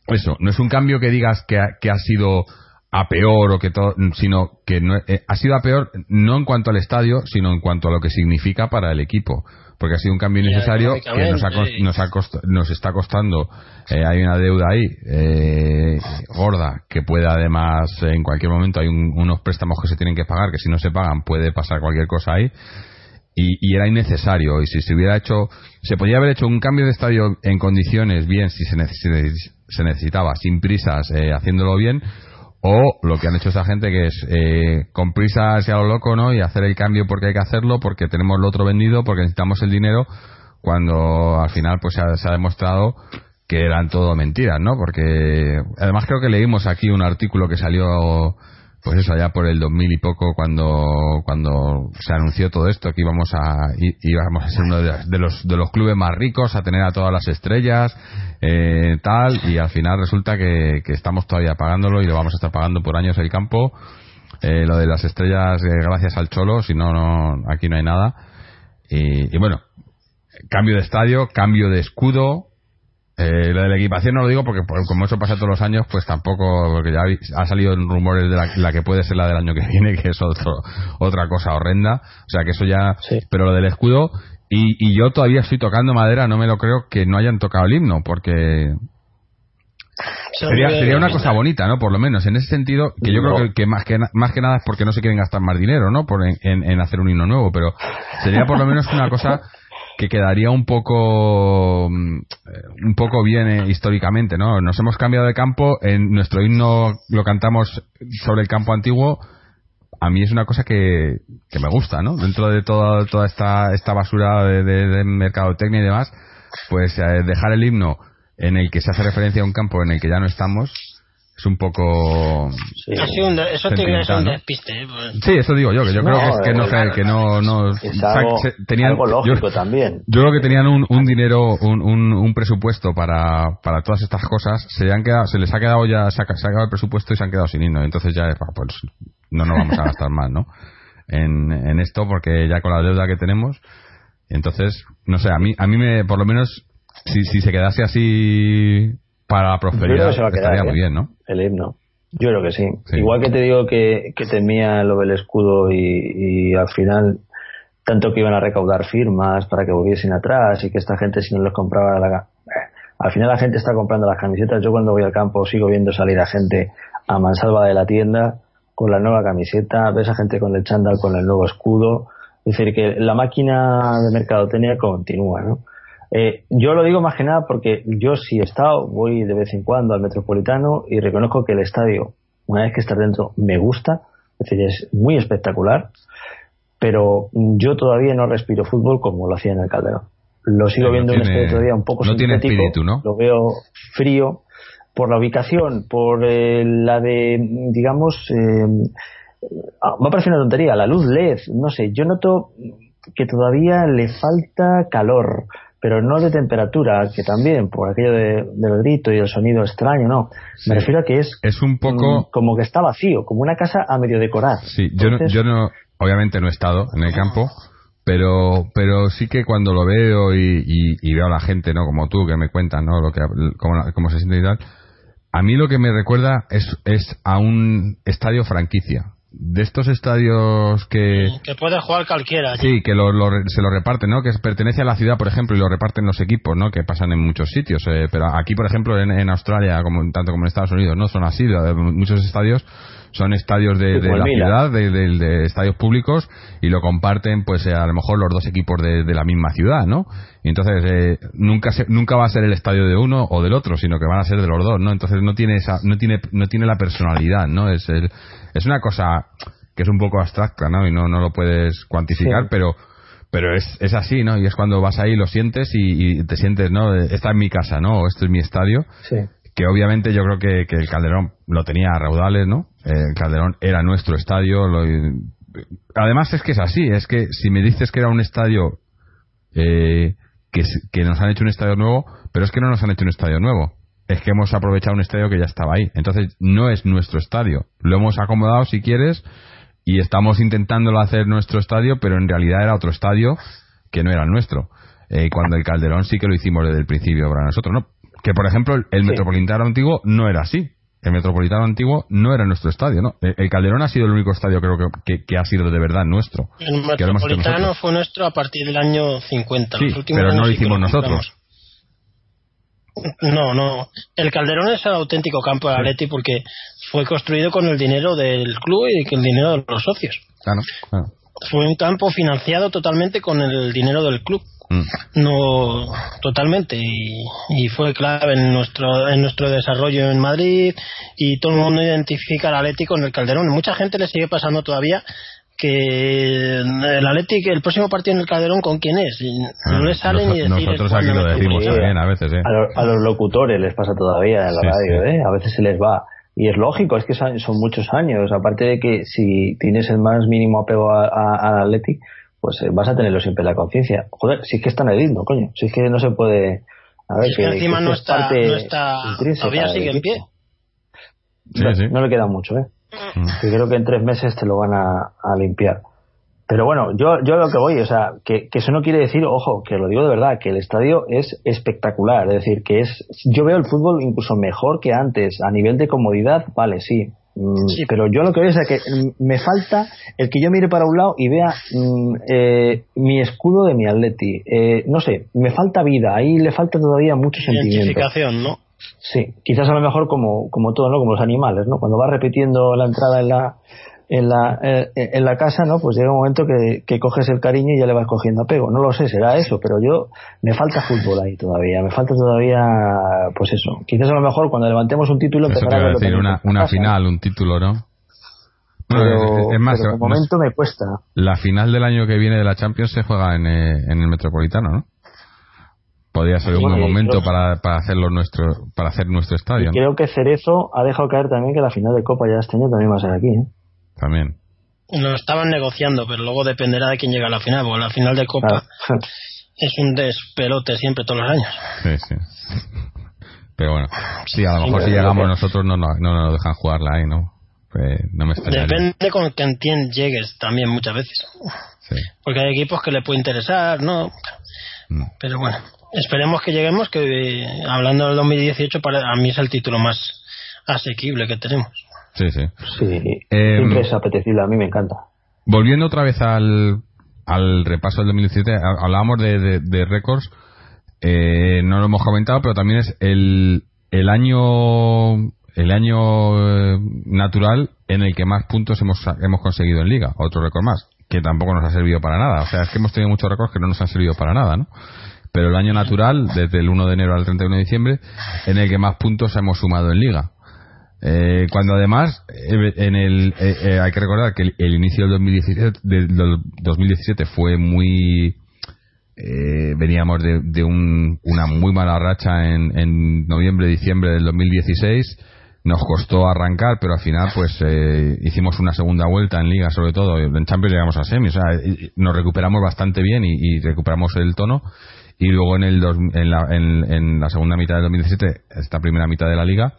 eso, no es un cambio que digas que ha, que ha sido a peor o que todo, sino que no, eh, ha sido a peor no en cuanto al estadio, sino en cuanto a lo que significa para el equipo. Porque ha sido un cambio innecesario que nos, ha nos, ha cost- nos está costando. eh, hay una deuda ahí eh, gorda que puede además eh, en cualquier momento hay un- unos préstamos que se tienen que pagar que si no se pagan puede pasar cualquier cosa ahí y, y era innecesario y si se hubiera hecho se podía haber hecho un cambio de estadio en condiciones bien si se, neces- se necesitaba sin prisas eh, haciéndolo bien o lo que han hecho esa gente que es eh, con prisas y a lo loco no y hacer el cambio porque hay que hacerlo porque tenemos lo otro vendido porque necesitamos el dinero cuando al final pues se ha, se ha demostrado que eran todo mentiras no porque además creo que leímos aquí un artículo que salió pues eso allá por el 2000 y poco cuando cuando se anunció todo esto que íbamos a íbamos a ser uno de, de los de los clubes más ricos a tener a todas las estrellas eh, tal y al final resulta que, que estamos todavía pagándolo y lo vamos a estar pagando por años el campo. Eh, lo de las estrellas eh, gracias al cholo si no no aquí no hay nada. Y, y bueno cambio de estadio cambio de escudo eh, lo de la equipación no lo digo porque por- como eso pasa todos los años, pues tampoco, porque ya ha salido en rumores de la, la que puede ser la del año que viene, que es otro, otra cosa horrenda. O sea que eso ya, Sí. pero lo del escudo, y, y yo todavía estoy tocando madera, no me lo creo que no hayan tocado el himno, porque sería, sería una cosa bonita, ¿no? Por lo menos, en ese sentido, que yo No. creo que, que más que más que nada es porque no se quieren gastar más dinero, ¿no? Por en, en- en hacer un himno nuevo, pero sería por lo menos una cosa que quedaría un poco mm, eh, un poco bien eh, históricamente, ¿no? Nos hemos cambiado de campo, en nuestro himno lo cantamos sobre el campo antiguo. A mí es una cosa que, que me gusta, ¿no? Dentro de toda, toda esta, esta basura de, de, de mercadotecnia y demás, pues eh, dejar el himno en el que se hace referencia a un campo en el que ya no estamos es un poco Sí. Eso Sentimental, un despiste. ¿eh? Pues- Sí, eso digo yo, que yo No, creo que, es que no, eh, que no, no Es algo, se- tenían, algo lógico yo, también. yo creo que tenían un, un dinero, un, un, un presupuesto para, para todas estas cosas, se, han quedado, se les ha quedado ya, se ha, se ha acabado el presupuesto y se han quedado sin himno, entonces ya, bah, pues no nos vamos a gastar más, ¿no? En, en esto, porque ya con la deuda que tenemos, entonces, no sé, a mí, a mí me, por lo menos, si, si se quedase así para la Yo creo prosperidad, que se va a quedar, estaría muy ¿eh? bien, ¿no? El himno. Yo creo que sí. Sí. Igual que te digo que, que temía lo del escudo y, y al final tanto que iban a recaudar firmas para que volviesen atrás y que esta gente si no les compraba la... eh, Al final la gente está comprando las camisetas. Yo cuando voy al campo sigo viendo salir a gente a mansalva de la tienda con la nueva camiseta, ves a gente con el chándal con el nuevo escudo. Es decir, que la máquina de mercadotecnia continúa, ¿no? Eh, yo lo digo más que nada porque yo sí he estado, voy de vez en cuando al Metropolitano y reconozco que el estadio, una vez que estás dentro, me gusta, es decir, es muy espectacular, pero yo todavía no respiro fútbol como lo hacía en el Calderón. Lo sigo viendo en un estadio todavía un poco no tiene espíritu, ¿no? Lo veo frío por la ubicación, por eh, la de, digamos, eh, va a parecer una tontería, la luz LED, no sé, yo noto que todavía le falta calor pero no de temperatura, que también, por aquello de, del grito y el sonido extraño, no. Me refiero a que es, es un poco como que está vacío, como una casa a medio decorar. Sí, yo, no, yo no, obviamente no he estado en el campo, pero pero sí que cuando lo veo y, y, veo a la gente, ¿no? Como tú, que me cuentan, ¿no? Lo que, cómo, cómo se siente y tal, a mí lo que me recuerda es, es a un estadio franquicia de estos estadios que que puede jugar cualquiera sí que lo, se lo reparten no que pertenece a la ciudad por ejemplo y lo reparten los equipos no que pasan en muchos sitios eh, pero aquí por ejemplo en, en, Australia como tanto como en Estados Unidos no son así muchos estadios son estadios de, de la ciudad, de, de, estadios públicos, y lo comparten, pues eh, a lo mejor los dos equipos de, la misma ciudad, ¿no? Y entonces eh, nunca nunca va a ser el estadio de uno o del otro, sino que van a ser de los dos, ¿no? Entonces no tiene esa, no tiene, no tiene la personalidad, ¿no? Es el, es una cosa que es un poco abstracta, ¿no? Y no, no lo puedes cuantificar, pero pero es, es así, ¿no? Y es cuando vas ahí, lo sientes y, y, te sientes, ¿no? Esta es mi casa, ¿no? O este es mi estadio. Sí que obviamente yo creo que, que, el Calderón lo tenía a raudales, ¿no? Eh, el Calderón era nuestro estadio. Lo, además es que es así, es que si me dices que era un estadio eh, que, que nos han hecho un estadio nuevo, pero es que no nos han hecho un estadio nuevo. Es que hemos aprovechado un estadio que ya estaba ahí. Entonces no es nuestro estadio. Lo hemos acomodado si quieres y estamos intentándolo hacer nuestro estadio, pero en realidad era otro estadio que no era nuestro. Eh, cuando el Calderón sí que lo hicimos desde el principio para nosotros, ¿no? Que, por ejemplo, el Metropolitano antiguo no era así. El Metropolitano antiguo no era nuestro estadio, ¿no? El Calderón ha sido el único estadio, creo que, que, ha sido de verdad nuestro. El Metropolitano fue nuestro a partir del año 50. Sí, pero no lo hicimos nosotros. No, no. El Calderón es el auténtico campo de Atleti porque fue construido con el dinero del club y con el dinero de los socios. Claro, claro. Fue un campo financiado totalmente con el dinero del club. Mm. No, totalmente. Y, fue clave en nuestro, en nuestro desarrollo en Madrid y todo el mundo identifica al Atleti con el Calderón. Mucha gente le sigue pasando todavía que el Atleti, el próximo partido en el Calderón, ¿con quién es? no le sale ni decir. Nosotros aquí lo decimos también a veces, ¿eh? A, los locutores les pasa todavía en la radio, ¿eh? A veces se les va. Y es lógico, es que son, muchos años. Aparte de que si tienes el más mínimo apego al Atleti, pues eh, vas a tenerlo siempre en la conciencia. Joder, si es que está en el himno, coño. Si es que no se puede. A ver, que, encima no, está, no está. Todavía sigue en pie. no, le queda mucho, ¿eh? Mm. creo que en tres meses te lo van a, limpiar. Pero bueno, yo, yo lo que voy, o sea, que, que, eso no quiere decir, ojo, que lo digo de verdad, que el estadio es espectacular. Es decir, que es. Yo veo el fútbol incluso mejor que antes. A nivel de comodidad, vale, sí. Mm, sí. Pero yo lo que veo es que me falta el que yo mire para un lado y vea mm, eh, mi escudo de mi Atleti. Eh, no sé, me falta vida, ahí le falta todavía mucho sentimiento. Identificación, ¿no? Sí, quizás a lo mejor como, como todo, ¿no? Como los animales, ¿no? Cuando va repitiendo la entrada en la, en la, eh, en la casa, ¿no? Pues llega un momento que, que, coges el cariño y ya le vas cogiendo apego. No lo sé, será eso, pero yo me falta fútbol ahí todavía, me falta todavía, pues eso. Quizás a lo mejor cuando levantemos un título te a decir, una, una final, un título, ¿no? Pero, es más, pero de momento me cuesta. La final del año que viene de la Champions se juega en, eh, en el Metropolitano, ¿no? Podría ser un buen momento para, para hacerlo nuestro para hacer nuestro estadio. Creo que Cerezo ha dejado caer también que la final de Copa ya este año también va a ser aquí. ¿eh? también. Lo estaban negociando, pero luego dependerá de quién llega a la final, porque la final de Copa es un despelote siempre todos los años. Sí, sí. Pero bueno, sí, a lo mejor si llegamos nosotros no, no, no nos dejan jugarla ahí, ¿no? Pues no me Depende con quién llegues también muchas veces. Porque hay equipos que le puede interesar, ¿no? Mm. Pero bueno, esperemos que lleguemos, que hablando del 2018, para, a mí es el título más asequible que tenemos. Sí, sí. Sí, eh, siempre es apetecible, a mí me encanta. Volviendo otra vez al, al repaso del 2017, hablábamos de, de, récords. eh, no lo hemos comentado, pero también es el, el año el año eh, natural en el que más puntos hemos, hemos conseguido en liga, otro récord más, que tampoco nos ha servido para nada. O sea, es que hemos tenido muchos récords que no nos han servido para nada, ¿no? Pero el año natural, desde el 1 de enero al 31 de diciembre, en el que más puntos hemos sumado en liga. Eh, cuando además, eh, en el, hay que recordar que el, inicio del 2017, del 2017 fue muy, eh, veníamos de, de un, una muy mala racha en, en noviembre, diciembre del 2016 nos costó arrancar, pero al final pues eh, hicimos una segunda vuelta en liga sobre todo, en Champions llegamos a semi, o sea, nos recuperamos bastante bien y, recuperamos el tono y luego en, el en, la, en, la segunda mitad del 2017, esta primera mitad de la liga,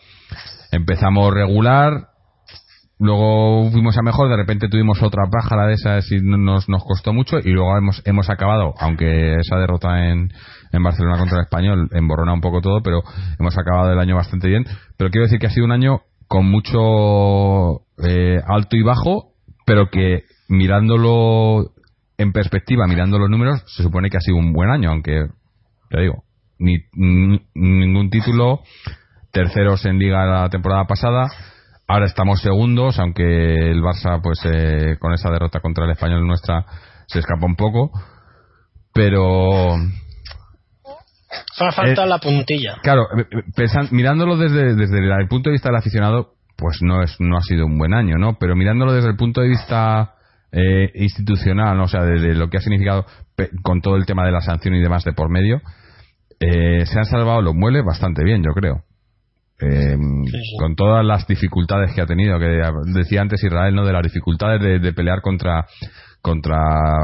empezamos regular, luego fuimos a mejor, de repente tuvimos otra pájara de esas y nos, nos costó mucho y luego hemos, hemos acabado, aunque esa derrota en, en Barcelona contra el Español emborrona un poco todo, pero hemos acabado el año bastante bien. Pero quiero decir que ha sido un año con mucho eh, alto y bajo, pero que mirándolo en perspectiva, mirando los números, se supone que ha sido un buen año, aunque, te digo, ni, ningún título, terceros en liga la temporada pasada, Ahora estamos segundos, aunque el Barça, pues eh, con esa derrota contra el español nuestra, se escapó un poco. Pero. falta eh, la puntilla. Claro, eh, mirándolo desde, desde el punto de vista del aficionado, pues no, es, no ha sido un buen año, ¿no? Pero mirándolo desde el punto de vista institucional, o sea, de, lo que ha significado con todo el tema de la sanción y demás de por medio, se han salvado los muebles bastante bien, yo creo. Eh, con todas las dificultades que ha tenido, que decía antes Israel, ¿no? De las dificultades de, pelear contra, contra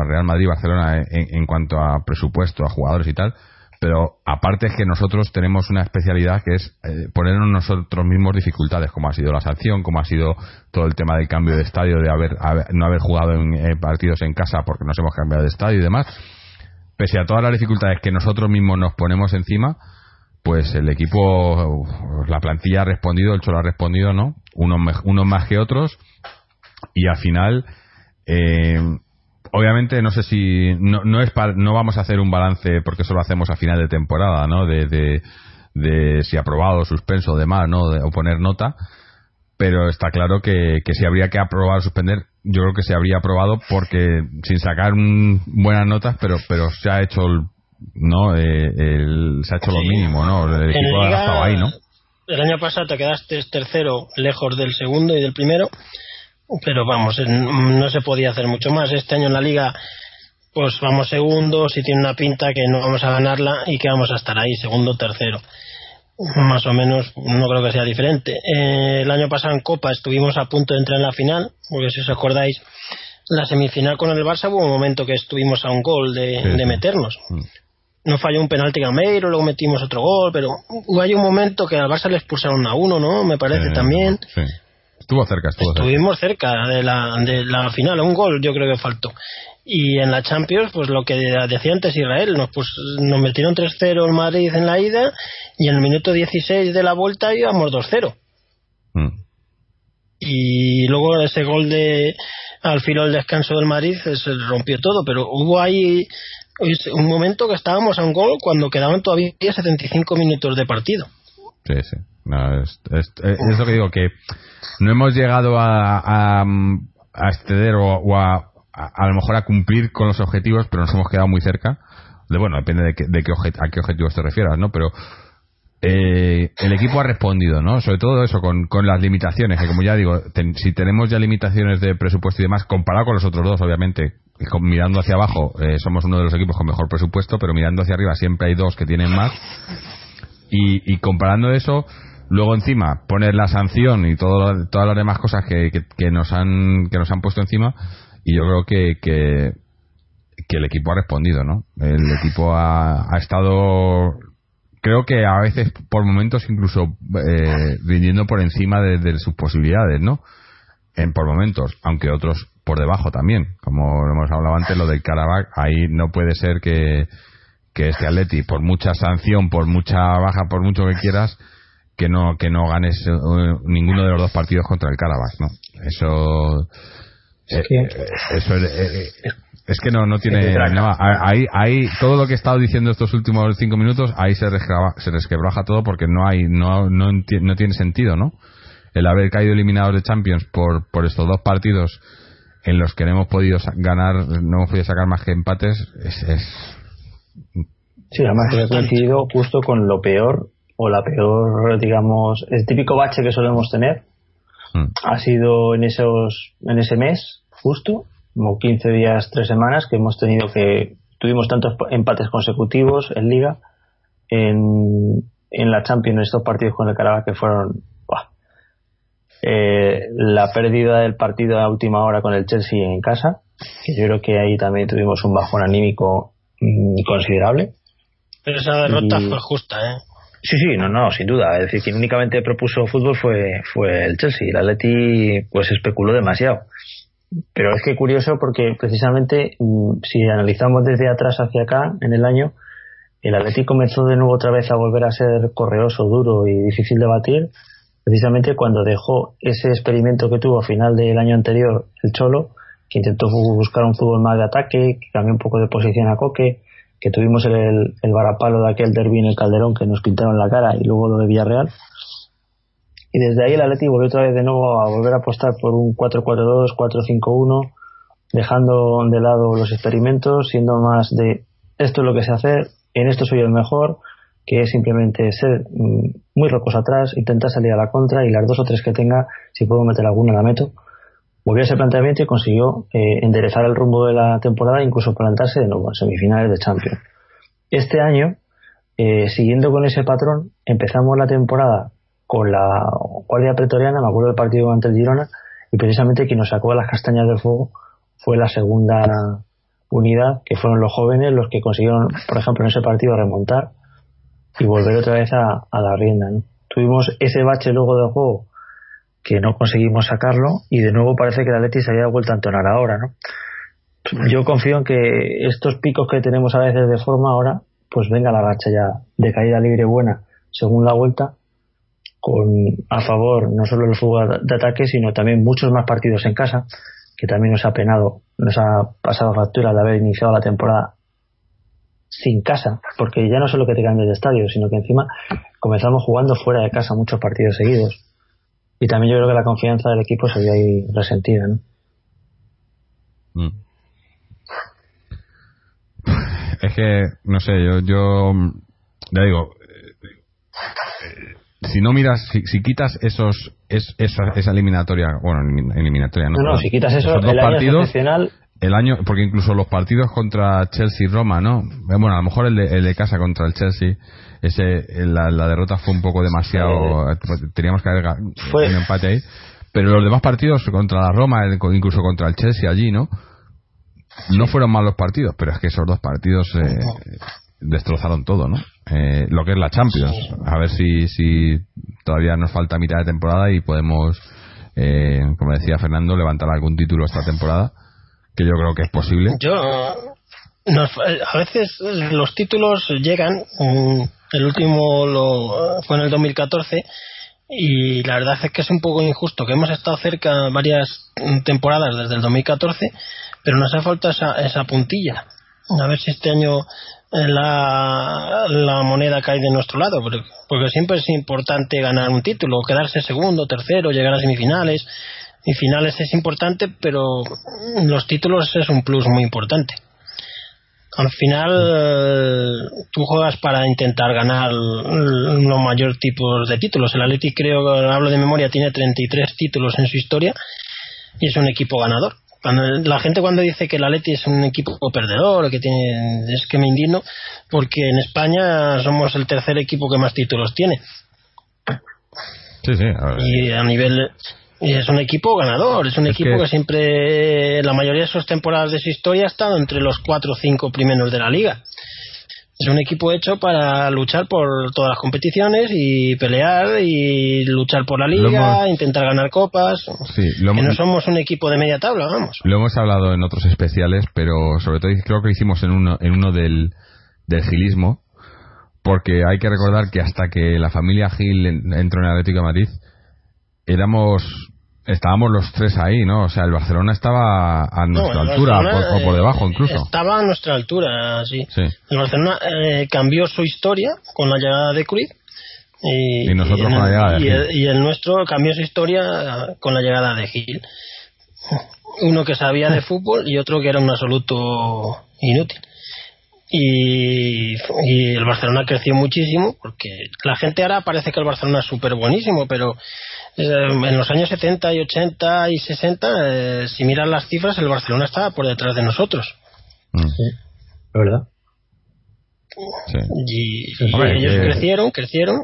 Real Madrid y Barcelona en, cuanto a presupuesto, a jugadores y tal. Pero aparte es que nosotros tenemos una especialidad que es eh, ponernos nosotros mismos dificultades, como ha sido la sanción, como ha sido todo el tema del cambio de estadio, de haber, no haber jugado en eh, partidos en casa porque nos hemos cambiado de estadio y demás. Pese a todas las dificultades que nosotros mismos nos ponemos encima, pues el equipo, la plantilla ha respondido, el Cholo ha respondido, ¿no? Unos, unos más que otros. Y al final, eh, obviamente, no sé si. No, no, es no vamos a hacer un balance porque eso lo hacemos a final de temporada, ¿no? De, de, de si aprobado, suspenso, demás, ¿no? De, o poner nota. Pero está claro que, que si habría que aprobar o suspender, yo creo que se habría aprobado porque sin sacar buenas notas, pero, pero se ha hecho el no eh, el, se ha hecho lo mínimo no el equipo ha estado ahí no el año pasado te quedaste tercero lejos del segundo y del primero pero vamos no se podía hacer mucho más este año en la liga pues vamos segundos y tiene una pinta que no vamos a ganarla y que vamos a estar ahí segundo tercero más o menos no creo que sea diferente eh, el año pasado en Copa estuvimos a punto de entrar en la final porque si os acordáis la semifinal con el Barça hubo un momento que estuvimos a un gol de, meternos. Mm no falló un penalti Gameiro, luego metimos otro gol, pero hay un momento que al Barça le expulsaron a uno, ¿no? Me parece también. Sí. Estuvo cerca, estuvo Estuvimos cerca, de, la, de la final, un gol yo creo que faltó. Y en la Champions, pues lo que decía antes Israel, nos, pues, nos metieron 3-0 el Madrid en la ida y en el minuto 16 de la vuelta íbamos 2-0. Mm. Y luego ese gol de al filo del descanso del Madrid se rompió todo, pero hubo ahí un momento que estábamos a un gol cuando quedaban todavía 75 minutos de partido. Sí, sí. Es, lo que digo, que no hemos llegado a, a, exceder o, a, a, lo mejor a cumplir con los objetivos, pero nos hemos quedado muy cerca. De, bueno, depende de, de qué a qué objetivos te refieras, ¿no? Pero eh, el equipo ha respondido, ¿no? Sobre todo eso, con, con las limitaciones, que como ya digo, si tenemos ya limitaciones de presupuesto y demás, comparado con los otros dos, obviamente, mirando hacia abajo, eh, somos uno de los equipos con mejor presupuesto, pero mirando hacia arriba siempre hay dos que tienen más. Y comparando eso, luego encima poner la sanción y todo, todas las demás cosas que, que, nos han que nos han puesto encima, y yo creo que, que, que el equipo ha respondido, ¿no? El equipo ha, ha estado creo que a veces por momentos incluso eh, rindiendo por encima de, sus posibilidades, ¿no? En por momentos, aunque otros por debajo también, como hemos hablado antes, lo del Karabakh, ahí no puede ser que, que este Atleti, por mucha sanción, por mucha baja, por mucho que quieras, que no que no ganes eh, ninguno de los dos partidos contra el Karabakh, ¿no? Eso Eh, eh, eso es, eh, es que no, no tiene no, ahí, ahí todo lo que he estado diciendo estos últimos cinco minutos ahí se resquebraja, se resquebraja todo porque no hay no, no, no tiene sentido no el haber caído eliminados de Champions por por estos dos partidos en los que no hemos podido ganar no hemos podido sacar más que empates es, es Sí, además que ha coincidido justo con lo peor o la peor, digamos, el típico bache que solemos tener mm, ha sido en esos en ese mes justo como 15 días, 3 semanas que hemos tenido que tuvimos tantos empates consecutivos en liga en, en la Champions estos partidos con el Carabao que fueron. Eh, la pérdida del partido a última hora con el Chelsea en casa que yo creo que ahí también tuvimos un bajón anímico mm, considerable Pero esa derrota Y- fue justa, ¿eh? Sí, sí, no, no, sin duda. Es decir, quien únicamente propuso fútbol fue, fue el Chelsea. El Atleti, pues especuló demasiado. Pero es que curioso porque precisamente, mm, si analizamos desde atrás hacia acá, en el año, el Atleti comenzó de nuevo otra vez a volver a ser correoso, duro y difícil de batir, precisamente cuando dejó ese experimento que tuvo a final del año anterior el Cholo, que intentó buscar un fútbol más de ataque, que cambió un poco de posición a Coque, que tuvimos el, el varapalo de aquel derbi en el Calderón que nos pintaron la cara y luego lo de Villarreal. Y desde ahí el Atleti volvió otra vez de nuevo a volver a apostar por un 4-4-2, 4-5-1, dejando de lado los experimentos, siendo más de esto es lo que sé hacer, en esto soy el mejor, que es simplemente ser mm, muy rocos atrás, intentar salir a la contra y las dos o tres que tenga, si puedo meter alguna la meto. Volvió a ese planteamiento y consiguió eh, enderezar el rumbo de la temporada e incluso plantarse de nuevo en semifinales de Champions. Este año, eh, siguiendo con ese patrón, empezamos la temporada con la Guardia Pretoriana, me acuerdo del partido ante el Girona, y precisamente quien nos sacó las castañas del fuego fue la segunda unidad, que fueron los jóvenes los que consiguieron, por ejemplo, en ese partido remontar y volver otra vez a, la rienda. Tuvimos ese bache luego del juego que no conseguimos sacarlo y de nuevo parece que la Leti se había vuelto a entonar ahora. ¿no? Yo confío en que estos picos que tenemos a veces de forma ahora, pues venga la racha ya de caída libre buena según la vuelta con a favor no solo el fútbol de ataque sino también muchos más partidos en casa que también nos ha penado nos ha pasado factura de haber iniciado la temporada sin casa porque ya no solo que te cambies de estadio sino que encima comenzamos jugando fuera de casa muchos partidos seguidos y también yo creo que la confianza del equipo se vio ahí resentida ¿no? mm. es que no sé yo yo ya digo eh, si no miras, si, si quitas esos, es, esa, esa eliminatoria, bueno, eliminatoria, no, no, no si quitas eso, esos dos el año partidos, el año, porque incluso los partidos contra Chelsea y Roma, ¿no? Bueno, a lo mejor el de, el de casa contra el Chelsea, ese, la, la derrota fue un poco demasiado, teníamos que haber un empate ahí, pero los demás partidos contra la Roma, incluso contra el Chelsea allí, ¿no? No fueron malos partidos, pero es que esos dos partidos eh, destrozaron todo, ¿no? Eh, lo que es la Champions. A ver si, si todavía nos falta mitad de temporada y podemos, eh, como decía Fernando, levantar algún título esta temporada, que yo creo que es posible. Yo, nos- a veces los títulos llegan, mm, el último lo, fue en el 2014 y la verdad es que es un poco injusto, que hemos estado cerca varias temporadas desde el 2014, pero nos hace falta esa, esa puntilla. A ver si este año eh, la, la moneda cae de nuestro lado, porque siempre es importante ganar un título, quedarse segundo, tercero, llegar a semifinales. Y finales es importante, pero los títulos es un plus muy importante. Al final, eh, tú juegas para intentar ganar los mayor tipos de títulos. El Atleti, creo, hablo de memoria, tiene 33 títulos en su historia y es un equipo ganador. Cuando, la gente cuando dice que el Atleti es un equipo perdedor, que tiene, es que me indigno, porque en España somos el tercer equipo que más títulos tiene. Sí, sí. a ver. Y a nivel y es un equipo ganador, es un Es equipo que- que... siempre, la mayoría de sus temporadas de su historia ha estado entre los cuatro o cinco primeros de la liga. Es un equipo hecho para luchar por todas las competiciones y pelear y luchar por la liga, hemos- intentar ganar copas. Sí, lo que hemos- no somos un equipo de media tabla, vamos. Lo hemos hablado en otros especiales, pero sobre todo creo que hicimos en uno, en uno del, del gilismo, porque hay que recordar que hasta que la familia Gil en- entró en el Atlético de Madrid, éramos estábamos los tres ahí, ¿no? O sea, el Barcelona estaba a nuestra altura Barcelona, o por eh, debajo incluso. Estaba a nuestra altura, sí. Sí. El Barcelona eh, cambió su historia con la llegada de Cruyff. Y, Y nosotros con la llegada de y el, y el nuestro cambió su historia con la llegada de Gil. Uno que sabía de fútbol y otro que era un absoluto inútil. Y, y el Barcelona creció muchísimo porque la gente ahora parece que el Barcelona es súper buenísimo, pero eh, en los años 70 y 80 y 60, eh, si miran las cifras, el Barcelona estaba por detrás de nosotros. Mm, ¿Es verdad? sí. Y, y Hombre, ellos que- crecieron, crecieron,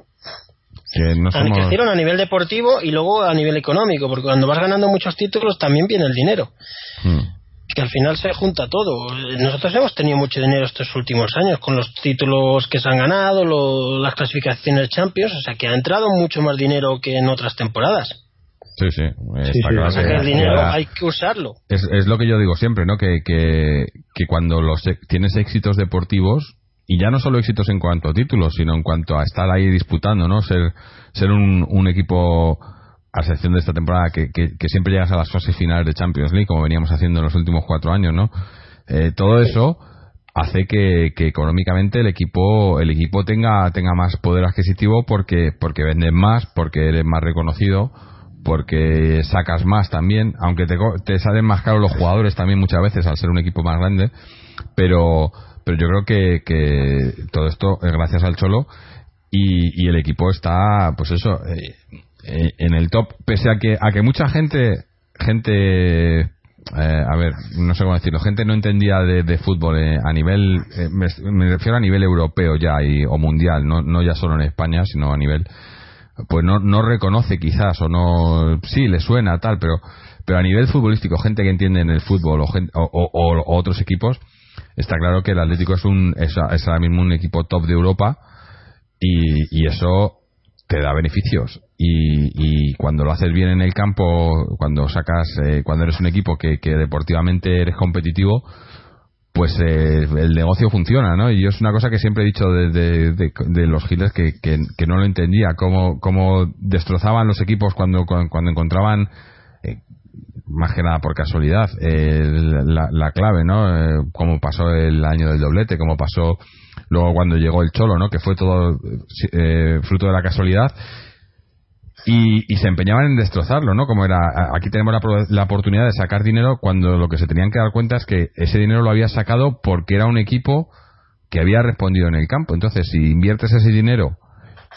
Que no a- somos... crecieron a nivel deportivo y luego a nivel económico, porque cuando vas ganando muchos títulos también viene el dinero, Mm. Que al final se junta todo. Nosotros hemos tenido mucho dinero estos últimos años con los títulos que se han ganado, lo- las clasificaciones Champions, o sea que ha entrado mucho más dinero que en otras temporadas. Sí, sí. Está sí, claro O sea que el dinero hay que usarlo. es, es lo que yo digo siempre, ¿no? Que, que, que cuando los e- tienes éxitos deportivos, y ya no solo éxitos en cuanto a títulos, sino en cuanto a estar ahí disputando, ¿no? Ser, ser un, un equipo, a excepción de esta temporada, que, que, que siempre llegas a las fases finales de Champions League, como veníamos haciendo en los últimos cuatro años, ¿no? Eh, todo eso hace que, que económicamente el equipo el equipo tenga tenga más poder adquisitivo porque porque vendes más porque eres más reconocido porque sacas más también aunque te, salen más caros los jugadores también muchas veces al ser un equipo más grande pero pero yo creo que, que todo esto es gracias al Cholo y, y el equipo está pues eso eh, en el top pese a que a que mucha gente gente eh, a ver no sé cómo decirlo gente no entendía de, de fútbol eh, a nivel eh, me, refiero a nivel europeo ya y, o mundial no no ya solo en España sino a nivel pues no, no reconoce quizás o no sí le suena tal pero pero a nivel futbolístico gente que entiende en el fútbol o, gen- o, o- o otros equipos está claro que el Atlético es un es, es ahora mismo un equipo top de Europa y, y eso te da beneficios y, y cuando lo haces bien en el campo cuando sacas eh, cuando eres un equipo que, que deportivamente eres competitivo pues eh, el negocio funciona, ¿no? Y es una cosa que siempre he dicho de, de- los giles que, que, no lo entendía, cómo, cómo destrozaban los equipos cuando, cuando, cuando encontraban, eh, más que nada por casualidad, eh, la, la clave, ¿no? Eh, como pasó el año del doblete, como pasó luego cuando llegó el Cholo, ¿no? Que fue todo eh, fruto de la casualidad y, y se empeñaban en destrozarlo, ¿no? Como era, aquí tenemos la, la oportunidad de sacar dinero cuando lo que se tenían que dar cuenta es que ese dinero lo había sacado porque era un equipo que había respondido en el campo. Entonces, si inviertes ese dinero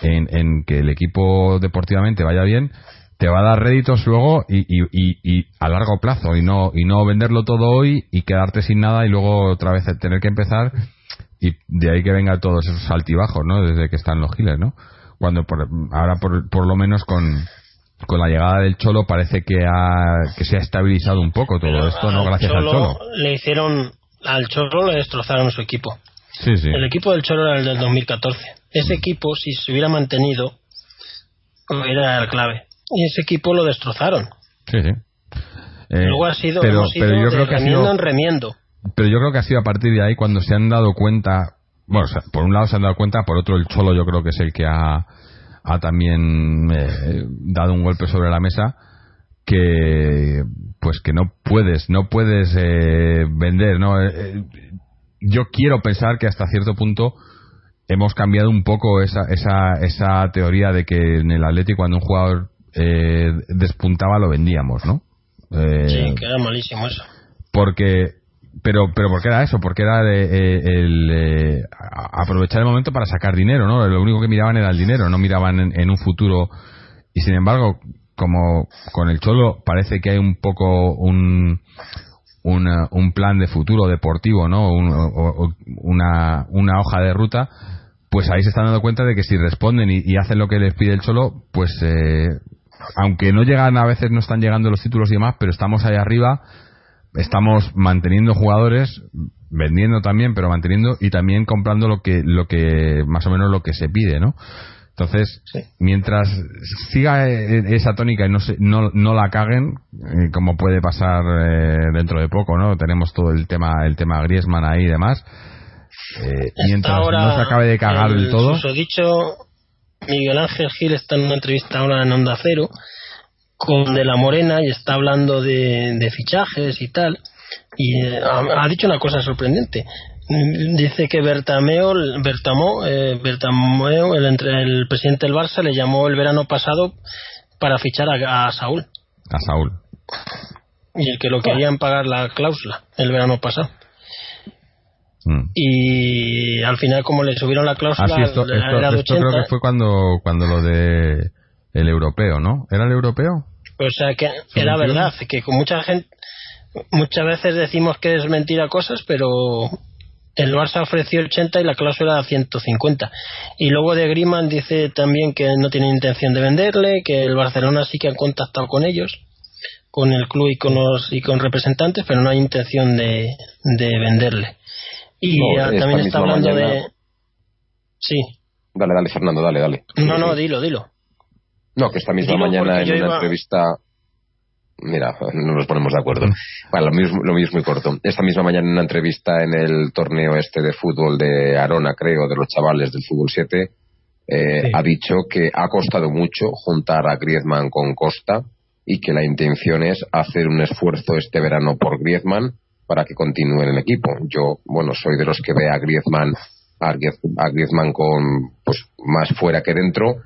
en, en que el equipo deportivamente vaya bien, te va a dar réditos luego y, y- y a largo plazo y no y no venderlo todo hoy y quedarte sin nada y luego otra vez tener que empezar y de ahí que venga todos esos altibajos, ¿no? Desde que están los giles, ¿no? Cuando por, ahora por, por lo menos con, con la llegada del Cholo parece que ha, que se ha estabilizado un poco todo esto, ¿no? Gracias al Cholo. Le hicieron, al Cholo le destrozaron su equipo. Sí, sí. El equipo del Cholo era el del 2014. Ese equipo, si se hubiera mantenido, era el clave. Y ese equipo lo destrozaron. Sí, sí. Eh, Luego ha sido, pero, hemos ido pero yo creo que ha sido en remiendo. Pero yo creo que ha sido a partir de ahí cuando se han dado cuenta, bueno, o sea, por un lado se han dado cuenta, por otro el Cholo yo creo que es el que ha, ha también eh, dado un golpe sobre la mesa que pues que no puedes, no puedes eh, vender, ¿no? Eh, eh, yo quiero pensar que hasta cierto punto hemos cambiado un poco esa, esa, esa teoría de que en el Atlético cuando un jugador eh, despuntaba lo vendíamos, ¿no? Eh, Sí, que era malísimo eso. porque pero pero porque era eso porque era de, eh, el eh, aprovechar el momento para sacar dinero no lo único que miraban era el dinero no miraban en, en un futuro. Y sin embargo como con el cholo parece que hay un poco un una- un plan de futuro deportivo no Un- o- una una hoja de ruta pues ahí se están dando cuenta de que si responden y, y hacen lo que les pide el cholo pues eh, aunque no llegan a veces no están llegando los títulos y demás pero estamos ahí arriba estamos manteniendo jugadores vendiendo también pero manteniendo y también comprando lo que lo que más o menos lo que se pide no entonces mientras siga eh, esa tónica y no se- no, no la caguen eh, como puede pasar eh, dentro de poco no tenemos todo el tema el tema Griezmann ahí y demás eh, mientras Ahora, no se acabe de cagar el del todo. susodicho Miguel Ángel Gil está en una entrevista ahora en Onda Cero con De la Morena y está hablando de, de fichajes y tal. Y eh, ha, ha dicho una cosa sorprendente. Dice que Bertameo, Bertamo, eh, Bertameo el, entre el presidente del Barça, le llamó el verano pasado para fichar a, a Saúl. A Saúl. Y el que lo querían pagar la cláusula el verano pasado. Mm. Y al final, como le subieron la Ah, cláusula, sí, esto, era esto- de esto 80, creo que fue cuando, cuando lo de el europeo, ¿no? ¿Era el europeo? O sea que ¿Se era verdad, que con mucha gente, muchas veces decimos que es mentira cosas, pero el Barça ofreció 80 y la cláusula era 150. Y luego de Griezmann dice también que no tiene intención de venderle, que el Barcelona sí que han contactado con ellos, con el club y con los y con representantes, pero no hay intención de, de venderle. Y No, también está hablando mañana- de Sí, Dale, dale, Fernando, dale, dale. no, no, dilo, dilo. No, que esta misma Dilo mañana en una iba- entrevista. Mira, no nos ponemos de acuerdo. Vale, lo mismo, lo mismo y corto. Esta misma mañana en una entrevista en el torneo este de fútbol de Arona, creo, de los chavales del fútbol 7, eh, Sí. ha dicho que ha costado mucho juntar a Griezmann con Costa y que la intención es hacer un esfuerzo este verano por Griezmann para que continúe en el equipo. Yo, bueno, soy de los que ve a Griezmann, a Griez- a Griezmann con, pues, más fuera que dentro.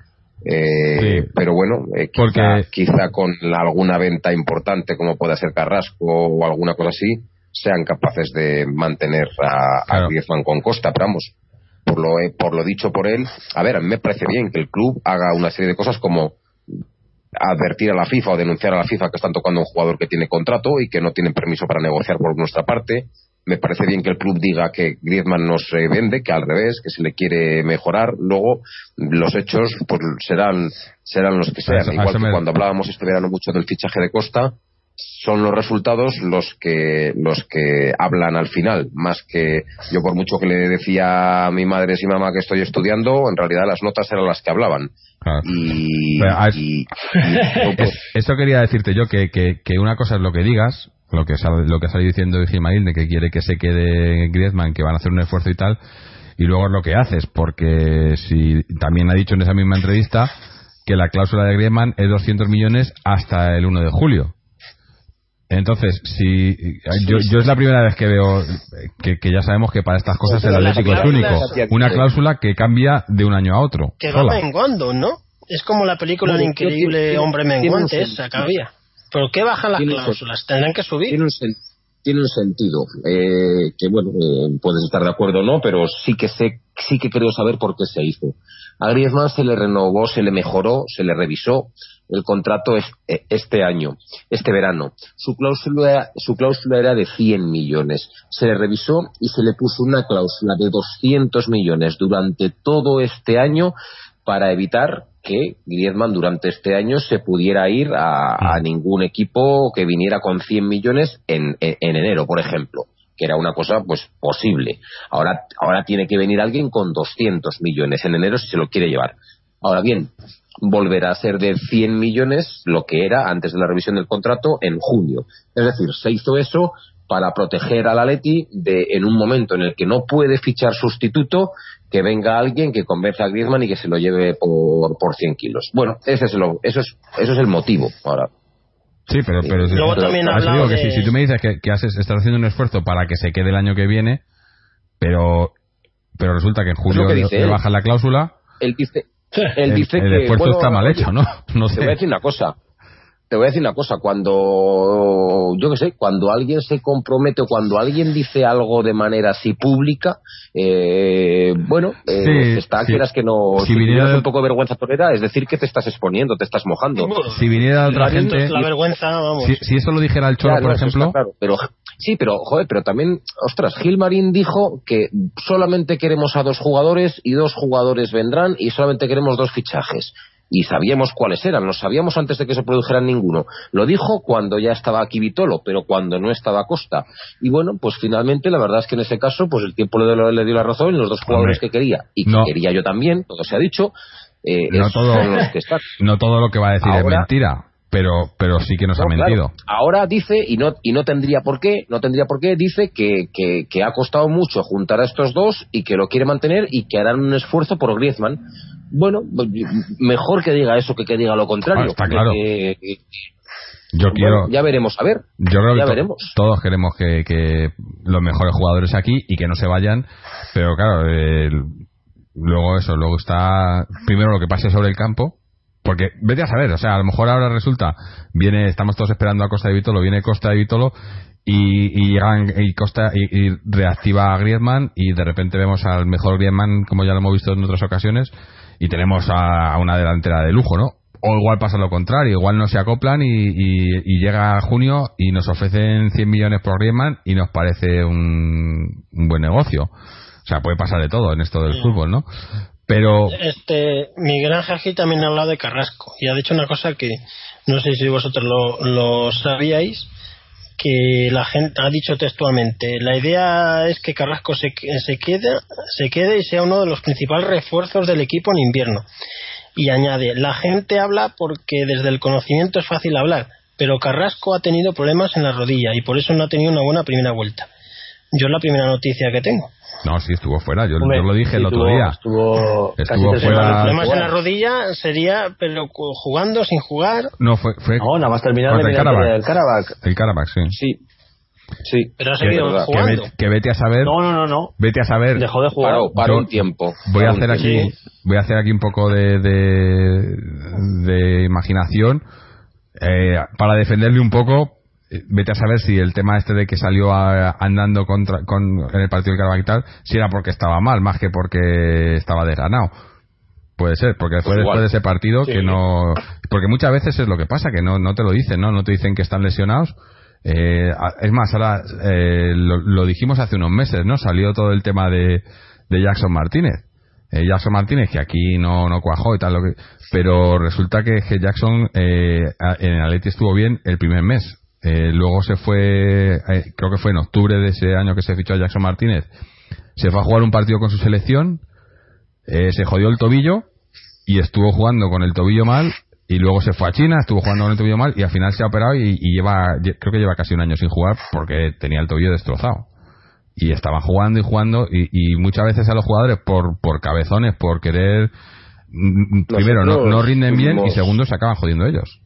Eh, Sí. Pero bueno, eh, quizá, Porque- quizá con alguna venta importante como pueda ser Carrasco o alguna cosa así, sean capaces de mantener a, a Claro. Griezmann con Costa, pero vamos, por lo, eh, por lo dicho por él, a ver, a mí me parece bien que el club haga una serie de cosas como advertir a la FIFA o denunciar a la FIFA que están tocando a un jugador que tiene contrato y que no tienen permiso para negociar por nuestra parte. Me parece bien que el club diga que Griezmann no se vende, que al revés, que se le quiere mejorar. Luego, los hechos pues serán serán los que sean. Igual que cuando hablábamos este verano mucho del fichaje de Costa, son los resultados los que los que hablan al final más que yo por mucho que le decía a mi madre y mamá que estoy estudiando en realidad las notas eran las que hablaban Claro. y, y- pues, Es- quería decirte yo, que, que, que una cosa es lo que digas, lo que, sal- lo que ha salido diciendo Gimail, de que quiere que se quede Griezmann, que van a hacer un esfuerzo y tal, y luego es lo que haces, porque si también ha dicho en esa misma entrevista que la cláusula de Griezmann es 200 millones hasta el 1 de julio. Entonces, si yo, yo es la primera vez que veo que, que ya sabemos que para estas cosas el Atlético es único. Una cláusula que cambia de un año a otro. Que va sola. menguando, ¿no? Es como la película El increíble hombre menguante esa que había. ¿Por qué bajan las cláusulas? ¿Tendrán que subir? tiene un, sen- tiene un sentido eh, que bueno eh, puedes estar de acuerdo o no pero sí que sé sí que creo saber por qué se hizo a Griezmann se le renovó se le mejoró se le revisó el contrato es, eh, este año este verano su cláusula su cláusula era de 100 millones se le revisó y se le puso una cláusula de 200 millones durante todo este año para evitar que Griezmann durante este año se pudiera ir a, a ningún equipo que viniera con 100 millones en, en- en enero, por ejemplo, que era una cosa pues posible. Ahora, ahora tiene que venir alguien con 200 millones en enero si se lo quiere llevar. Ahora bien, volverá a ser de 100 millones lo que era antes de la revisión del contrato en junio. Es decir, se hizo eso para proteger al Atleti de en un momento en el que no puede fichar sustituto que venga alguien que convenza a Griezmann y que se lo lleve por, por 100 kilos. Bueno, ese es lo, eso es eso es el motivo ahora. Sí, pero, pero Sí. Luego también digo que de- si, si tú me dices que, que haces, estás haciendo un esfuerzo para que se quede el año que viene, pero pero resulta que en julio que le, dice le él. bajan la cláusula, Él dice él el, dice el que esfuerzo bueno, está mal hecho, ¿no? No Te voy a sé. decir una cosa. Te voy a decir una cosa. Cuando, yo qué sé, cuando alguien se compromete o cuando alguien dice algo de manera así pública, eh, bueno, eh, Sí, está, sí. quieras que no, Si si, viniera de- un poco de vergüenza torera, es decir, que te estás exponiendo, te estás mojando. Si viniera otra Entonces, gente, la vergüenza, vamos. si, si eso lo dijera el Cholo, por ejemplo, claro. Pero, sí, pero, joder, pero también, ostras, Gilmarín dijo que solamente queremos a dos jugadores y dos jugadores vendrán y solamente queremos dos fichajes. Y sabíamos cuáles eran, lo sabíamos antes de que se produjeran ninguno. Lo dijo cuando ya estaba aquí Vitolo, pero cuando no estaba Costa. Y bueno, pues finalmente la verdad es que en ese caso, pues el tiempo le, le dio la razón y los dos jugadores Hombre, que quería y que no. quería yo también, todo se ha dicho, eh, No todo- los que están. no todo lo que va a decir es mentira, pero pero sí que nos No, ha mentido. claro. Ahora dice, y no, y no tendría por qué, no tendría por qué, dice que, que, que ha costado mucho juntar a estos dos y que lo quiere mantener y que harán un esfuerzo por Griezmann. Bueno, pues, mejor que diga eso que que diga lo contrario. Ah, está claro. Que- Yo bueno, quiero. ya veremos, a ver. Yo creo que ya to- veremos. todos queremos que, que los mejores jugadores aquí y que no se vayan, pero claro, luego eso, luego está primero lo que pase sobre el campo, porque vete a saber, o sea, a lo mejor ahora resulta, viene, estamos todos esperando a Costa de Vitolo, viene Costa de Vitolo y, y llegan y Costa y, y reactiva a Griezmann y de repente vemos al mejor Griezmann como ya lo hemos visto en otras ocasiones y tenemos a, a una delantera de lujo, ¿no? O igual pasa lo contrario, igual no se acoplan y, llega junio y nos ofrecen 100 millones por Griezmann y nos parece un, un buen negocio. O sea, puede pasar de todo en esto del Sí. fútbol, ¿no? Pero Este, Miguel Ángel Gil también ha hablado de Carrasco y ha dicho una cosa que no sé si vosotros lo, lo sabíais, que la gente ha dicho textualmente, la idea es que Carrasco se, se, quede, se quede y sea uno de los principales refuerzos del equipo en invierno. Y añade, la gente habla porque desde el conocimiento es fácil hablar, pero Carrasco ha tenido problemas en la rodilla y por eso no ha tenido una buena primera vuelta. Yo es la primera noticia que tengo. No, sí estuvo fuera, yo, Hombre, yo lo dije el sí, otro estuvo- día. Estuvo, casi Estuvo tres fuera- sin Problemas en la rodilla sería, pero jugando, sin jugar, No, fue, fue No, nada más terminar el eliminatoria del Karabakh. Karabakh. El Karabakh, sí. Sí. Sí. pero ha seguido. Que, jugando. que vete a saber, No, no, no, no. vete a saber. Dejó de jugar. Paró, paró un tiempo. Voy a hacer aquí, voy a hacer aquí un poco de, de, de imaginación eh, para defenderle un poco. Eh, Vete a saber si el tema este de que salió a- andando contra, con, en el partido del Carabao y tal, si era porque estaba mal, más que porque estaba desganado. Puede ser, porque fue Pues después igual. de ese partido Sí. que no. Porque muchas veces es lo que pasa, que no, no te lo dicen, ¿no? No te dicen que están lesionados. Eh, es más, ahora eh, lo, lo dijimos hace unos meses, ¿no? Salió todo el tema de, de Jackson Martínez. Eh, Jackson Martínez, que aquí no, no cuajó y tal, lo que, pero resulta que, que Jackson eh, en el Atleti estuvo bien el primer mes. Eh, luego se fue, eh, creo que fue en octubre de ese año que se fichó a Jackson Martínez, se fue a jugar un partido con su selección, eh, se jodió el tobillo y estuvo jugando con el tobillo mal y luego se fue a China, estuvo jugando con el tobillo mal y al final se ha operado y, y lleva, lle- creo que lleva casi un año sin jugar porque tenía el tobillo destrozado. Y estaban jugando y jugando y, y muchas veces a los jugadores por, por cabezones, por querer, mm, mm, primero no, no rinden bien y segundo se acaban jodiendo ellos.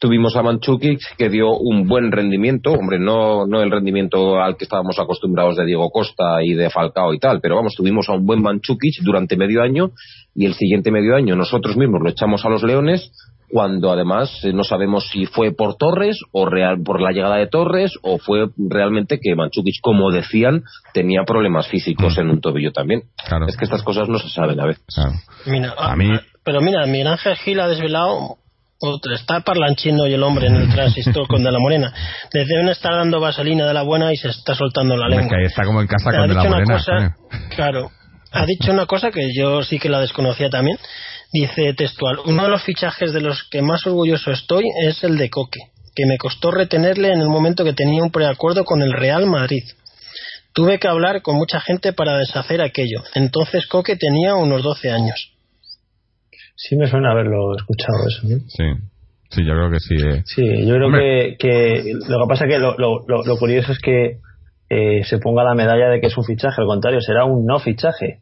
Tuvimos a Manchukic que dio un buen rendimiento, hombre, no, no el rendimiento al que estábamos acostumbrados de Diego Costa y de Falcao y tal, pero vamos, tuvimos a un buen Manchukic durante medio año y el siguiente medio año nosotros mismos lo echamos a los Leones cuando además eh, no sabemos si fue por Torres o real, por la llegada de Torres o fue realmente que Manchukic, como decían, tenía problemas físicos en un tobillo también. Claro. Es que estas cosas no se saben a veces. Claro. Mira, A mí- Pero mira, Miguel Ángel Gil ha desvelado otra. Está parlanchino y el hombre en el transistor con De la Morena. Le deben estar dando vaselina de la buena y se está soltando la Es lengua. que ahí está como en casa con de la morena. cosa, claro, ha dicho una cosa que yo sí que la desconocía también. Dice textual, uno de los fichajes de los que más orgulloso estoy es el de Coque, que me costó retenerle en el momento que tenía un preacuerdo con el Real Madrid. Tuve que hablar con mucha gente para deshacer aquello. Entonces Coque tenía unos 12 años. Sí me suena haberlo escuchado eso. ¿eh? Sí, sí, yo creo que sí. eh. Sí, yo creo Hombre. que, que lo que pasa que lo, lo, lo, curioso es que eh, se ponga la medalla de que es un fichaje, al contrario, será un no fichaje.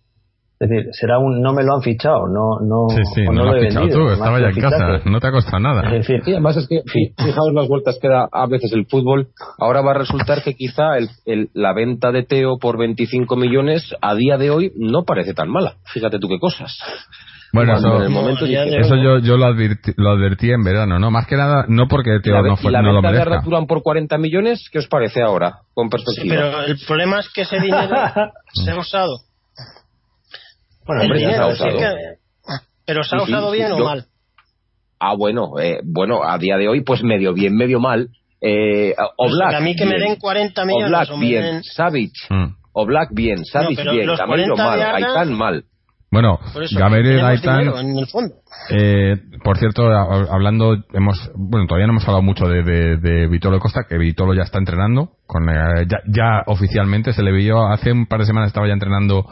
Es decir, será un no me lo han fichado, no, no, Sí, no, no lo he fichado vendido, tú, estaba ya en casa, no te ha costado nada. Es decir, Y además es que, fi- fijaos las vueltas que da a veces el fútbol. Ahora va a resultar que quizá el, el- la venta de Teo por 25 millones a día de hoy no parece tan mala. Fíjate tú qué cosas. Bueno, eso, en el momento de- eso yo, yo lo, advertí, lo advertí en verano, ¿no? Más que nada, no porque Teo la, no, fue- y la no lo venta de merezca. Turán por 40 millones, ¿qué os parece ahora? Con Sí, perspectiva. pero el problema es que ese dinero se ha usado. bueno, El hombre, ya se ha dinero, usado. que- pero se ha sí, usado sí, bien o yo- mal. Ah, bueno, eh, bueno, a día de hoy, pues medio bien, medio mal. Eh, Oblak, a mí que me bien. den 40 millones Oblak, o me bien. den- Savic, Mm. Oblak, bien. Savic, bien. los Gameiro, 40 mal. de Aitán, mal. Bueno, Gabriel y Gaitán, dinero en el fondo. eh, por cierto, hablando, hemos, bueno, todavía no hemos hablado mucho de, de, de Vitolo Costa, que Vitolo ya está entrenando, con, eh, ya, ya oficialmente se le vio, hace un par de semanas estaba ya entrenando,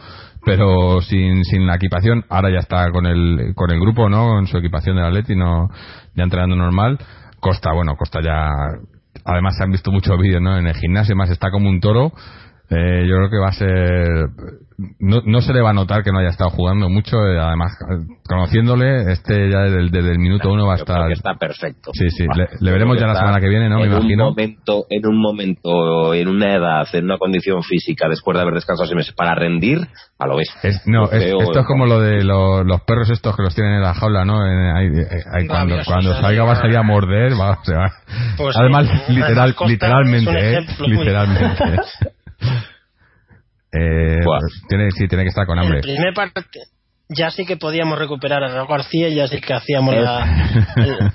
pero sin, sin la equipación, ahora ya está con el, con el grupo, ¿no? En su equipación del Atleti, no, ya entrenando normal. Costa, bueno, Costa ya, además se han visto muchos vídeos, ¿no? En el gimnasio, más está como un toro, Eh, yo creo que va a ser. No, no se le va a notar que no haya estado jugando mucho. eh, además, eh, conociéndole, este ya desde, el- desde el minuto uno va a Yo creo estar. que está perfecto. Sí, sí, le- veremos ya la semana que viene, ¿no? Me en imagino. Un momento, en un momento, en una edad, en una condición física, después de haber descansado seis meses, para rendir, a lo bestia. Es- no, es- esto es como lo de lo- los perros estos que los tienen en la jaula, ¿no? En- ahí- eh, ahí cuando, cuando salga va a salir a morder, va, se va. Pues Además, sí, literal, literalmente, ¿eh? Literalmente. eh, tiene, sí, tiene que estar con hambre. El primer parte ya sí que podíamos recuperar a Raúl García, ya sí que hacíamos la,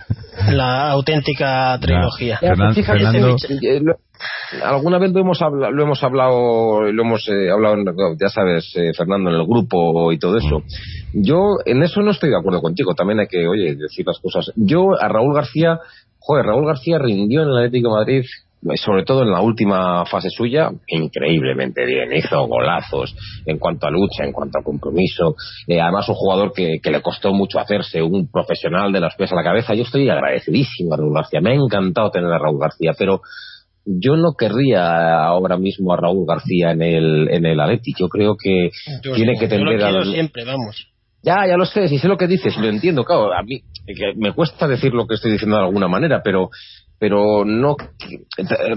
la auténtica trilogía. Ya, Fernan- fíjate, Fernando- eh, lo- alguna vez lo hemos hablado, lo hemos hablado, lo hemos eh, hablado, en- ya sabes, eh, Fernando, en el grupo y todo eso. Yo en eso no estoy de acuerdo contigo. También hay que, oye, decir las cosas. Yo a Raúl García, joder, Raúl García rindió en el Atlético de Madrid. Sobre todo en la última fase suya, increíblemente bien. Hizo golazos en cuanto a lucha, en cuanto a compromiso. Eh, además, un jugador que, que le costó mucho hacerse, un profesional de los pies a la cabeza. Yo estoy agradecidísimo a Raúl García. Me ha encantado tener a Raúl García, pero yo no querría ahora mismo a Raúl García en el, en el Atleti. Yo creo que Yo tiene que yo lo al... siempre, vamos. Ya, ya lo sé, si sé lo que dices, lo entiendo, claro, a mí que me cuesta decir lo que estoy diciendo de alguna manera, pero, pero no.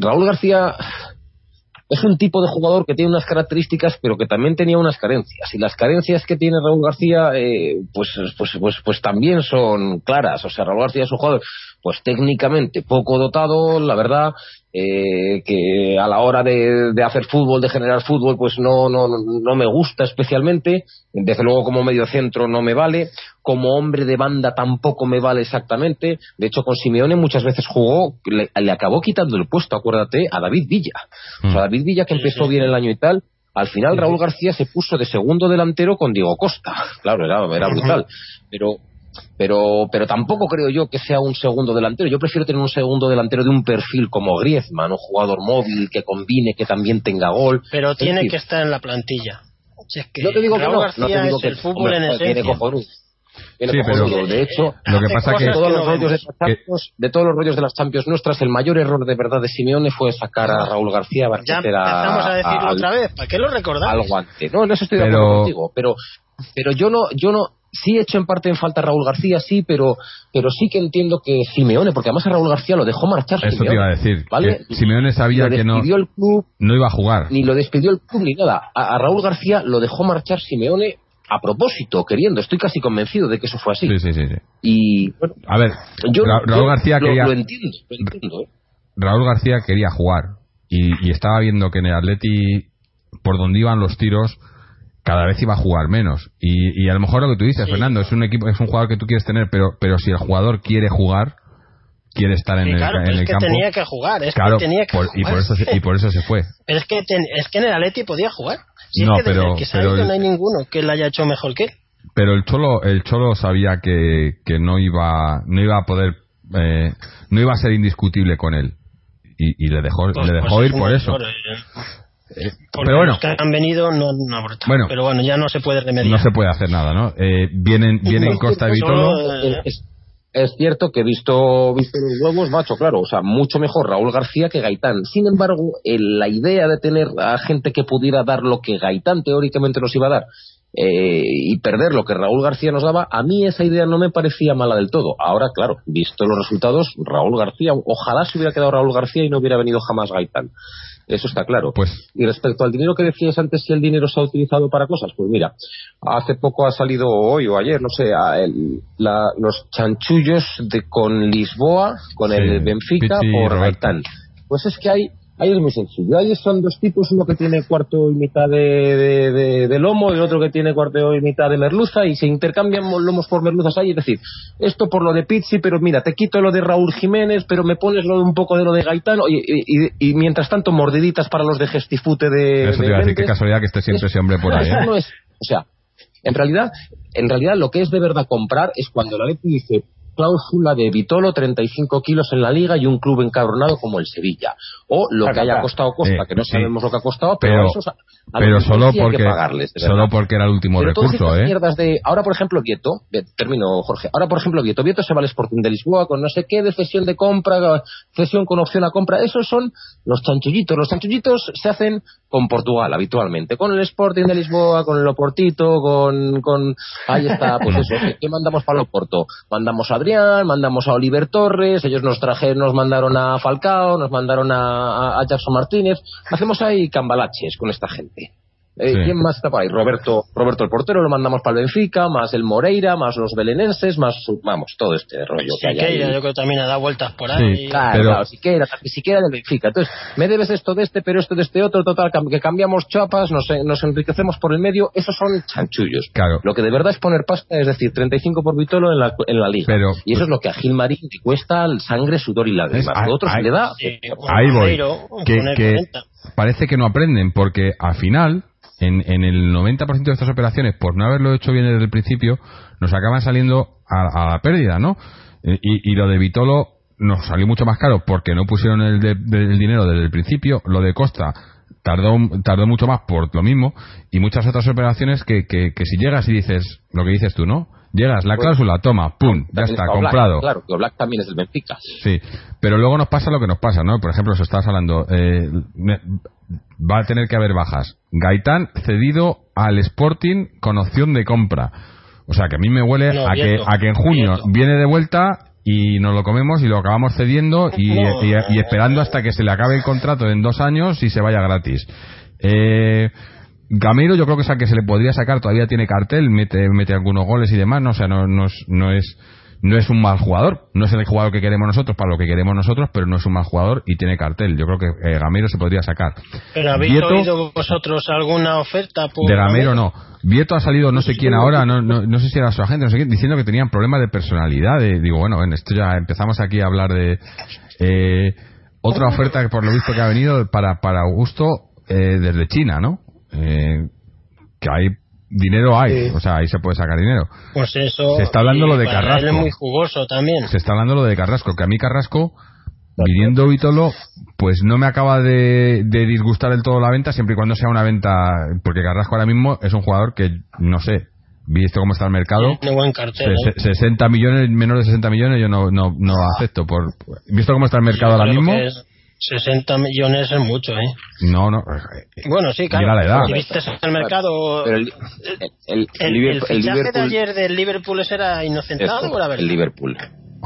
Raúl García es un tipo de jugador que tiene unas características, pero que también tenía unas carencias. Y las carencias que tiene Raúl García, eh, pues, pues, pues, pues también son claras. O sea, Raúl García es un jugador, pues técnicamente poco dotado, la verdad, eh, que a la hora de, de hacer fútbol, de generar fútbol, pues no, no, no me gusta especialmente. Desde luego como medio centro no me vale. Como hombre de banda tampoco me vale exactamente. De hecho, con Simeone muchas veces jugó, le, le acabó quitando el puesto, acuérdate, a David Villa. O sea, David Villa que empezó bien el año y tal. Al final Raúl García se puso de segundo delantero con Diego Costa. Claro, era, era brutal. Pero pero pero tampoco creo yo que sea un segundo delantero. Yo prefiero tener un segundo delantero de un perfil como Griezmann, un jugador móvil que combine, que también tenga gol. Pero Es tiene decir, que estar en la plantilla. Si es que no te digo que Raúl no, García no te digo es que el fútbol hombre, en esencia. Sí, pero- de hecho, Lo que pasa que- todos los rollos de, todos los rollos de las Champions nuestras, el mayor error de verdad de Simeone fue sacar a Raúl García Ya a- empezamos a decirlo al- otra vez. ¿Para qué lo recordamos? al guante. No, en eso estoy de Pero- acuerdo contigo, pero pero yo no yo no sí he hecho en parte en falta a Raúl García, sí, pero pero sí que entiendo que Simeone, porque además a Raúl García lo dejó marchar Eso te iba a decir. ¿vale? que Simeone sabía lo que no, el club, no iba a jugar. ni lo despidió el club ni nada. A, a Raúl García lo dejó marchar Simeone a propósito, queriendo. Estoy casi convencido de que eso fue así. Sí, sí, sí. sí. Y bueno, A ver, yo, Ra- Raúl yo García lo, quería lo entiendo, lo entiendo, ¿eh? Raúl García quería jugar y, y estaba viendo que en el Atleti por donde iban los tiros cada vez iba a jugar menos y, y a lo mejor lo que tú dices Fernando es un equipo es un jugador que tú quieres tener pero pero si el jugador quiere jugar quiere estar en el, en el es que campo tenía que jugar. Es claro que tenía que por- y jugar. por eso se, y por eso se fue Pero es que, ten- es que en el Atleti podía jugar. Si No, es que pero- que pero el- no hay ninguno que le haya hecho mejor que él. pero el cholo el cholo sabía que, que no iba no iba a poder eh, no iba a ser indiscutible con él y, y le dejó Pues- le pues dejó ir por eso eh. Porque pero bueno los que han venido no han abortado. Bueno. pero bueno, ya no se puede remediar. no se puede hacer nada no eh, vienen vienen Costa y Vitolo eh, es, es cierto que visto, visto los huevos, macho, claro, o sea, mucho mejor Raúl García que Gaitán. Sin embargo, el- la idea de tener a gente que pudiera dar lo que Gaitán teóricamente nos iba a dar eh, y perder lo que Raúl García nos daba, a mí esa idea no me parecía mala del todo. Ahora, claro, visto los resultados, Raúl García, ojalá se hubiera quedado Raúl García y no hubiera venido jamás Gaitán. Eso está claro. Pues Y respecto al dinero que decías antes, si el dinero se ha utilizado para cosas, pues mira, hace poco ha salido hoy o ayer, no sé, el- la- los chanchullos de con Lisboa, con Sí, el Benfica Pichi por. Gaitán. Pues es que hay, ahí es muy sencillo. Ahí son dos tipos, uno que tiene cuarto y mitad de, de, de- de lomo y otro que tiene cuarto y mitad de merluza y se intercambian lomos por merluzas ahí. Es decir, esto por lo de Pizzi, pero mira, te quito lo de Raúl Jiménez, pero me pones lo de un poco de lo de Gaitán y, y- y- y mientras tanto mordiditas para los de Gestifute de... Eso te iba a decir, qué casualidad que esté siempre ese hombre por ahí. ¿eh? no es, o sea, en realidad, en realidad lo que es de verdad comprar es cuando la Leti dice cláusula de Vitolo 35 kilos en la liga y un club encabronado como el Sevilla. O lo que haya costado Costa, Eh, que no sí. sabemos lo que ha costado, pero, Pero- a pero solo hay que porque pagarles, solo porque era el último Pero recurso, ¿eh? mierdas de ahora por ejemplo Vieto termino Jorge ahora por ejemplo Vieto Vieto se va al Sporting de Lisboa con no sé qué de cesión de compra cesión con opción a compra esos son los chanchullitos los chanchullitos se hacen con Portugal habitualmente con el Sporting de Lisboa con el Oportito con, con ahí está pues eso ¿qué, qué mandamos para el Oporto? mandamos a Mandamos a Oliver Torres ellos nos trajeron nos mandaron a Falcao nos mandaron a- a Jackson Martínez. Hacemos ahí cambalaches con esta gente eh, Sí. ¿Quién más está por ahí? Roberto, Roberto el portero lo mandamos para el Benfica, más el Moreira, más los belenenses, más su- vamos, todo este rollo que hay Siqueira, ahí. yo creo que también ha dado vueltas por ahí. Sí. Claro, Pero- claro, siquiera, siquiera del Benfica. Entonces, me debes esto de este, pero esto de este otro, total, que cambiamos chapas, nos, nos enriquecemos por el medio, esos son chanchullos. Claro. Lo que de verdad es poner pasta, es decir, 35 por Vitolo en la, en la liga. Pero- y eso es lo que a Gilmarín le cuesta el sangre, sudor y lágrimas. Es- Lo otro se ahí- le da... Sí, Ahí voy. Que, poner que 40. parece que no aprenden, porque al final, en, en el 90% de estas operaciones, por no haberlo hecho bien desde el principio, nos acaban saliendo a, a la pérdida, ¿no? Eh, Y, lo de Vitolo nos salió mucho más caro porque no pusieron el, de- del dinero desde el principio. Lo de Costa tardó, tardó mucho más por lo mismo. Y muchas otras operaciones que, que, que si llegas y dices lo que dices tú, ¿no? Llegas, la Pues- cláusula, toma, pum, ya está, comprado. Claro, que Oblak también es del Benfica. Sí, pero luego nos pasa lo que nos pasa, ¿no? Por ejemplo, se estabas hablando, eh, va a tener que haber bajas. Gaitán cedido al Sporting con opción de compra. O sea, que a mí me huele No, a, que, a que en junio viene de vuelta y nos lo comemos y lo acabamos cediendo y, No. y- y esperando hasta que se le acabe el contrato en dos años y se vaya gratis. Eh, Gamero yo creo que es al que se le podría sacar, todavía tiene cartel, mete, mete algunos goles y demás, no, o sea, no, no es, no es, no es un mal jugador, no es el jugador que queremos nosotros para lo que queremos nosotros, pero no es un mal jugador y tiene cartel. Yo creo que eh, Gamero se podría sacar. ¿Pero habéis Vieto- oído vosotros alguna oferta por de Gamero no. Vieto ha salido no sé quién ahora, no, no, no sé si era su agente, no sé quién, diciendo que tenían problemas de personalidad. de- digo, bueno, en esto ya empezamos aquí a hablar de eh, otra oferta que por lo visto que ha venido para, para Augusto eh, desde China, ¿no? Eh, que hay dinero hay, o sea, ahí se puede sacar dinero. Pues eso. Se está hablando lo de Carrasco. es muy jugoso también. Se está hablando lo de Carrasco, que a mí Carrasco, viniendo Vitolo, pues no me acaba de, de disgustar del todo la venta, siempre y cuando sea una venta, porque Carrasco ahora mismo es un jugador que, no sé, visto cómo está el mercado, buen cartel. se- ¿eh? se- 60 millones, menos de 60 millones yo no, no, no acepto. por Visto cómo está el mercado Yo ahora mismo, que es 60 millones es mucho, ¿eh? no, no. Bueno, sí, claro. Llega la edad. Si viste el mercado. Pero el, el, el- el el, el Liverpool, el fichaje de ayer del Liverpool era inocentado o era verdad? el Liverpool.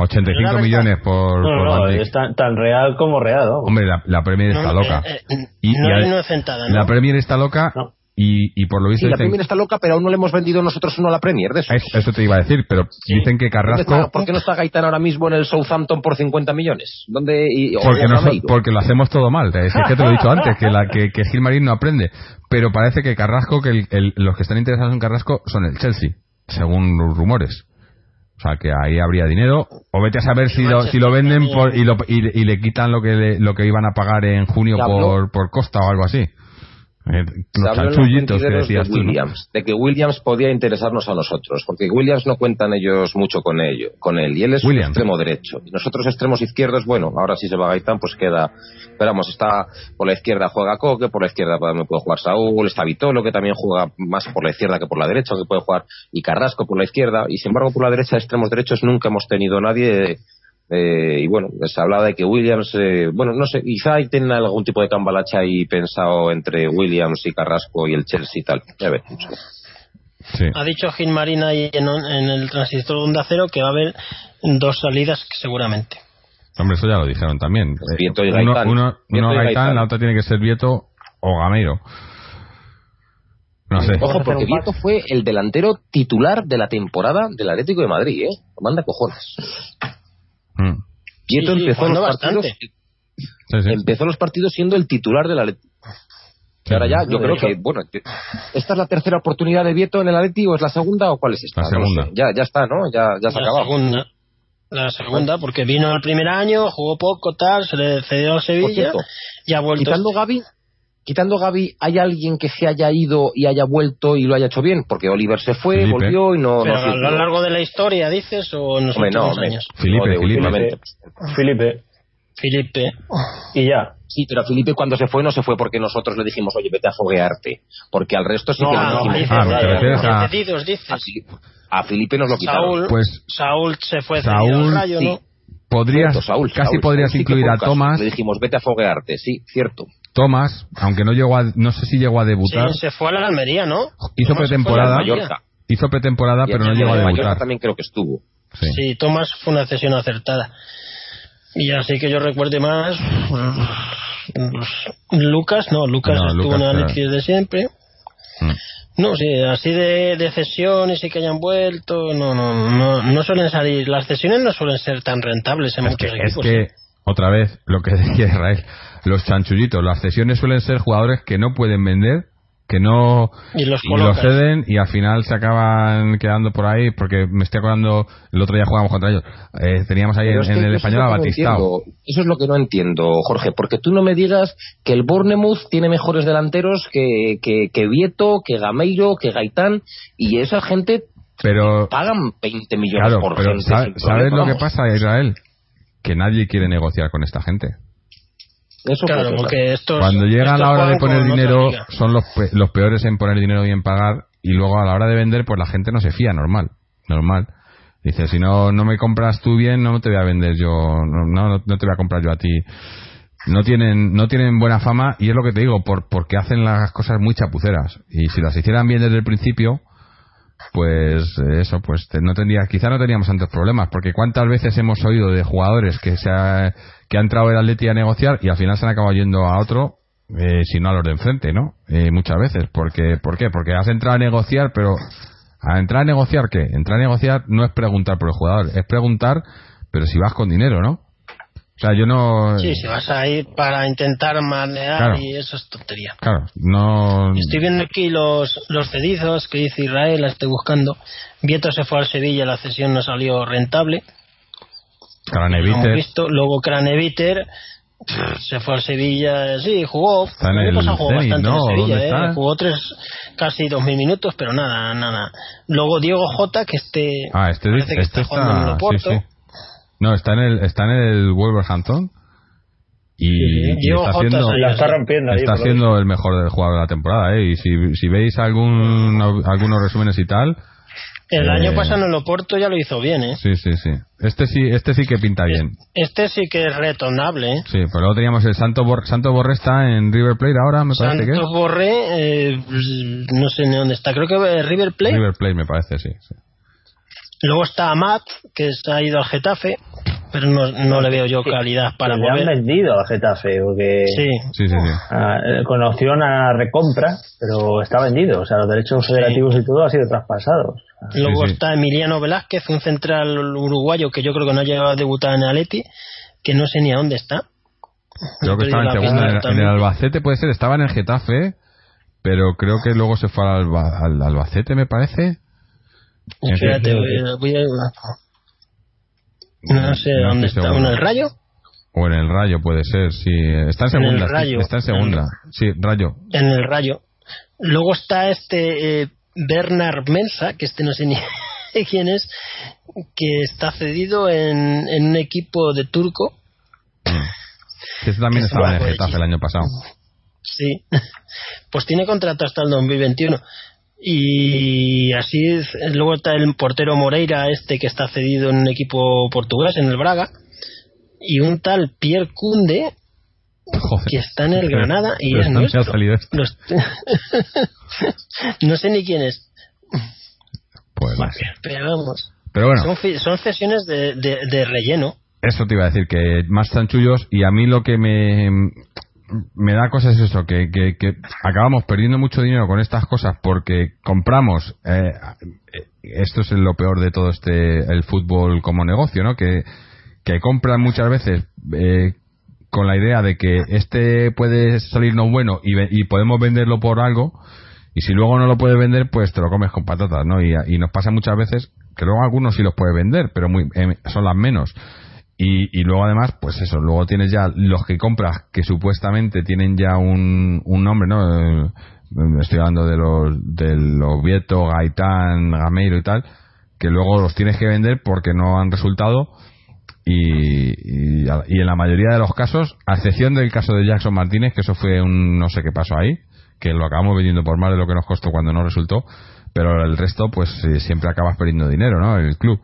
85 verdad. millones por, No, por no, Van Dijk. es tan, tan real como real. ¿no? Hombre, la, la Premier está No, loca. eh, eh, Y- no y era a- inocentada, ¿no? La Premier está loca No. Y, y por lo visto Sí, la dicen- Premier está loca, pero aún no le hemos vendido nosotros uno a la Premier de eso. Es- Eso te iba a decir, pero dicen que ¿Dónde Carrasco, está? ¿Por qué no está Gaitán ahora mismo en el Southampton por 50 millones? ¿Dónde? Y, porque, o no so- Gameiro? porque lo hacemos todo mal. Es que te lo he dicho antes, que, la, que, que Gilmarín no aprende. Pero parece que Carrasco, que el- el- los que están interesados en Carrasco son el Chelsea, según los rumores. O sea, que ahí habría dinero. O vete a saber si lo, si lo venden por, y, lo, y, y le quitan lo que le- lo que iban a pagar en junio por, por Costa o algo así. Eh, los chanchullitos que mentideros decías de tú. ¿no? Williams, de que Williams podía interesarnos a nosotros, porque Williams no cuentan ellos mucho con ello, con él, y él es un extremo derecho. Y nosotros extremos izquierdos, bueno, ahora si se va Gaitán, pues queda, esperamos, está por la izquierda juega Coque, por la izquierda también puede jugar Saúl, está Vitolo, que también juega más por la izquierda que por la derecha, que puede jugar, y Carrasco por la izquierda, y sin embargo por la derecha, extremos derechos, nunca hemos tenido nadie eh, y bueno, se hablaba de que Williams, eh, bueno, no sé, quizá ahí tienen algún tipo de cambalacha ahí pensado entre Williams y Carrasco y el Chelsea y tal. Ya veremos. Sí. Ha dicho Gilmarín ahí en, en el transistor de onda cero que va a haber dos salidas seguramente. Hombre, eso ya lo dijeron también. Eh, Vieto y uno, Gaitán. uno, uno y Gaitán, Gaitán. la otra tiene que ser Vieto o Gameiro. No sé. Ojo, porque Vieto fue el delantero titular de la temporada del Atlético de Madrid, ¿eh? Manda cojones. Mm. Vieto Sí, sí, empezó, los partidos, bastante. Sí, sí. empezó los partidos siendo el titular del Atlético. Y ahora ya, yo creo que, bueno, que- ¿esta es la tercera oportunidad de Vieto en el Atlético o es la segunda o cuál es esta? La No segunda. sé. Ya, ya está, ¿no? Ya, ya se ha La acabado. segunda. La segunda, porque vino el primer año, jugó poco, tal, se le cedió al Por Sevilla cierto, y ha vuelto. quitando Gaby, quitando Gaby, ¿hay alguien que se haya ido y haya vuelto y lo haya hecho bien? Porque Oliver se fue, Felipe. volvió y no... Pero no a lo largo de la historia, dices, o en los Hombre, no, últimos años. Felipe, No, Felipe. últimamente. Felipe. Felipe. Y ya. Sí, pero a Felipe cuando se fue no se fue porque nosotros le dijimos, oye, vete a foguearte. Porque al resto sí No, que no, le dijimos. dices, Ah, ¿te eh, refieres a- cedidos, dices. A Felipe nos lo quitaron. Saúl, Pues- Saúl se fue Saúl, rayo, sí. ¿no? Podrías, Cierto, Saúl, casi Saúl, podrías incluir a. Tomás, Le dijimos, vete a foguearte, sí, cierto. Tomás, aunque no llegó a, no sé si llegó a debutar, Sí, se fue a la Almería, ¿no? hizo Tomás pretemporada, hizo pretemporada, pero no llegó a de Mallorca debutar. también creo que estuvo. Sí. Sí, Tomás fue una cesión acertada. Y así que yo recuerde más. Lucas, no, Lucas No, estuvo Lucas, en el claro. Atleti desde siempre. Mm. No, sí, así de, de cesiones y que hayan vuelto, no, no, no, no suelen salir. Las cesiones no suelen ser tan rentables en Es que, muchos es equipos. que, ¿eh? otra vez, lo que decía Israel, los chanchullitos, las cesiones suelen ser jugadores que no pueden vender, que no Y los y lo colocas. ceden y al final se acaban quedando por ahí porque me estoy acordando el otro día jugábamos contra ellos Eh, teníamos ahí en, Pero es que en el eso español es a lo que no Batistao entiendo. Eso es lo que no entiendo, Jorge, porque tú no me digas que el Bournemouth tiene mejores delanteros que, que, que Vieto, que Gameiro, que Gaitán, y esa gente pero pagan 20 millones claro por pero gente. ¿sabes, sin sabes lo que pasa Israel? que nadie quiere negociar con esta gente Eso Claro, puede ser. porque estos. Cuando llega estos la hora de poner dinero, son los, pe- los peores en poner dinero y en pagar, y luego a la hora de vender, pues la gente no se fía, normal, normal. Dice, si no, no me compras tú bien, no te voy a vender yo, no, no, no te voy a comprar yo a ti. No tienen, no tienen buena fama, y es lo que te digo, por, porque hacen las cosas muy chapuceras. Y si las hicieran bien desde el principio, pues eso, pues no tendría, quizá no teníamos tantos problemas, porque cuántas veces hemos oído de jugadores que se ha, que ha entrado el Atleti a negociar y al final se han acabado yendo a otro, eh, si no a los de enfrente, ¿no? Eh, muchas veces, porque, ¿por qué? Porque has entrado a negociar, pero a entrar a negociar qué? Entrar a negociar no es preguntar por el jugador, es preguntar, pero si vas con dinero, ¿no? O sea, yo no, Sí, si vas a ir para intentar manejar Claro. y eso es tontería. claro, no, Estoy viendo aquí los, los cedidos que dice Israel, la estoy buscando. Vieto se fue al Sevilla, la cesión no salió rentable. Craneviter, visto. Luego Craneviter se fue al Sevilla, sí, jugó. Está en el jugó bastante ¿no? en Sevilla, ¿Dónde ¿eh? está? Jugó tres, casi dos mil minutos, pero nada, nada. Luego Diego Jota, que este. Ah, este, parece que este está jugando en el está, sí, sí. No, está en el, está en el Wolverhampton y, y Diego está Jota haciendo, La está rompiendo ahí. está siendo el mejor del jugador de la temporada, ¿eh? Y si, si veis algún, algunos resúmenes y tal, El Eh, año pasado en el Oporto ya lo hizo bien, ¿eh? sí, sí, sí. Este sí, este sí que pinta bien. Este sí que es retornable, ¿eh? Sí, pero luego teníamos el Santo Bor Santo Borre está en River Plate ahora, me parece que Santos es. Borré, eh, no sé ni dónde está, creo que eh, River Plate. River Plate me parece, sí. sí. Luego está Amat, que se ha ido al Getafe, pero no, no le veo yo calidad para Le han mover. vendido a Getafe, porque Sí, Sí, sí, sí. ah, eh, con opción a recompra, pero está vendido. O sea, los derechos federativos y todo han sido traspasados. luego sí. está Emiliano Velázquez, un central uruguayo que yo creo que no ha llegado a debutar en Aleti, que no sé ni a dónde está. Creo que estaba en perdido la segunda, en, pista en el. Albacete puede ser, estaba en el Getafe, pero creo que luego se fue al, Alba- al Albacete, me parece. Espérate, voy a- voy a- no sé No dónde está. ¿en el Rayo? O en el Rayo puede ser, sí. Está en En el segunda. Rayo. Está en segunda. Sí, Rayo. En el Rayo. Luego está este eh, Bernard Mensa, que este no sé ni quién es, que está cedido en, en un equipo de turco. Que ese también Que es estaba en el Getafe el año pasado. Sí. Pues tiene contrato hasta el 2021. Y así es. luego está el portero Moreira, este que está cedido en un equipo portugués, en el Braga. Y un tal Pierre Kunde, Joder. que está en el Granada y Pero es ¿dónde nuestro. Los- no sé ni quién es, Pues pero vamos. Pero bueno, Son, son cesiones de, de- de relleno. eso te iba a decir, que más chanchullos y a mí lo que me, me da cosas es eso, que, que, que acabamos perdiendo mucho dinero con estas cosas porque compramos, eh, esto es lo peor de todo este, el fútbol como negocio, ¿no? Que, compran muchas veces eh, con la idea de que este puede salirnos bueno y, podemos venderlo por algo y si luego no lo puedes vender pues te lo comes con patatas no y, nos pasa muchas veces que luego algunos sí los puedes vender pero muy eh, son las menos Y, y luego además, pues eso, luego tienes ya los que compras que supuestamente tienen ya un, un nombre, ¿no? Eh, estoy hablando de los, de los Vieto, Gaitán, Gameiro y tal, que luego los tienes que vender porque no han resultado y, y, y en la mayoría de los casos, a excepción del caso de Jackson Martínez, que eso fue un no sé qué pasó ahí, que lo acabamos vendiendo por más de lo que nos costó cuando no resultó, pero el resto pues eh, siempre acabas perdiendo dinero, ¿no? El club.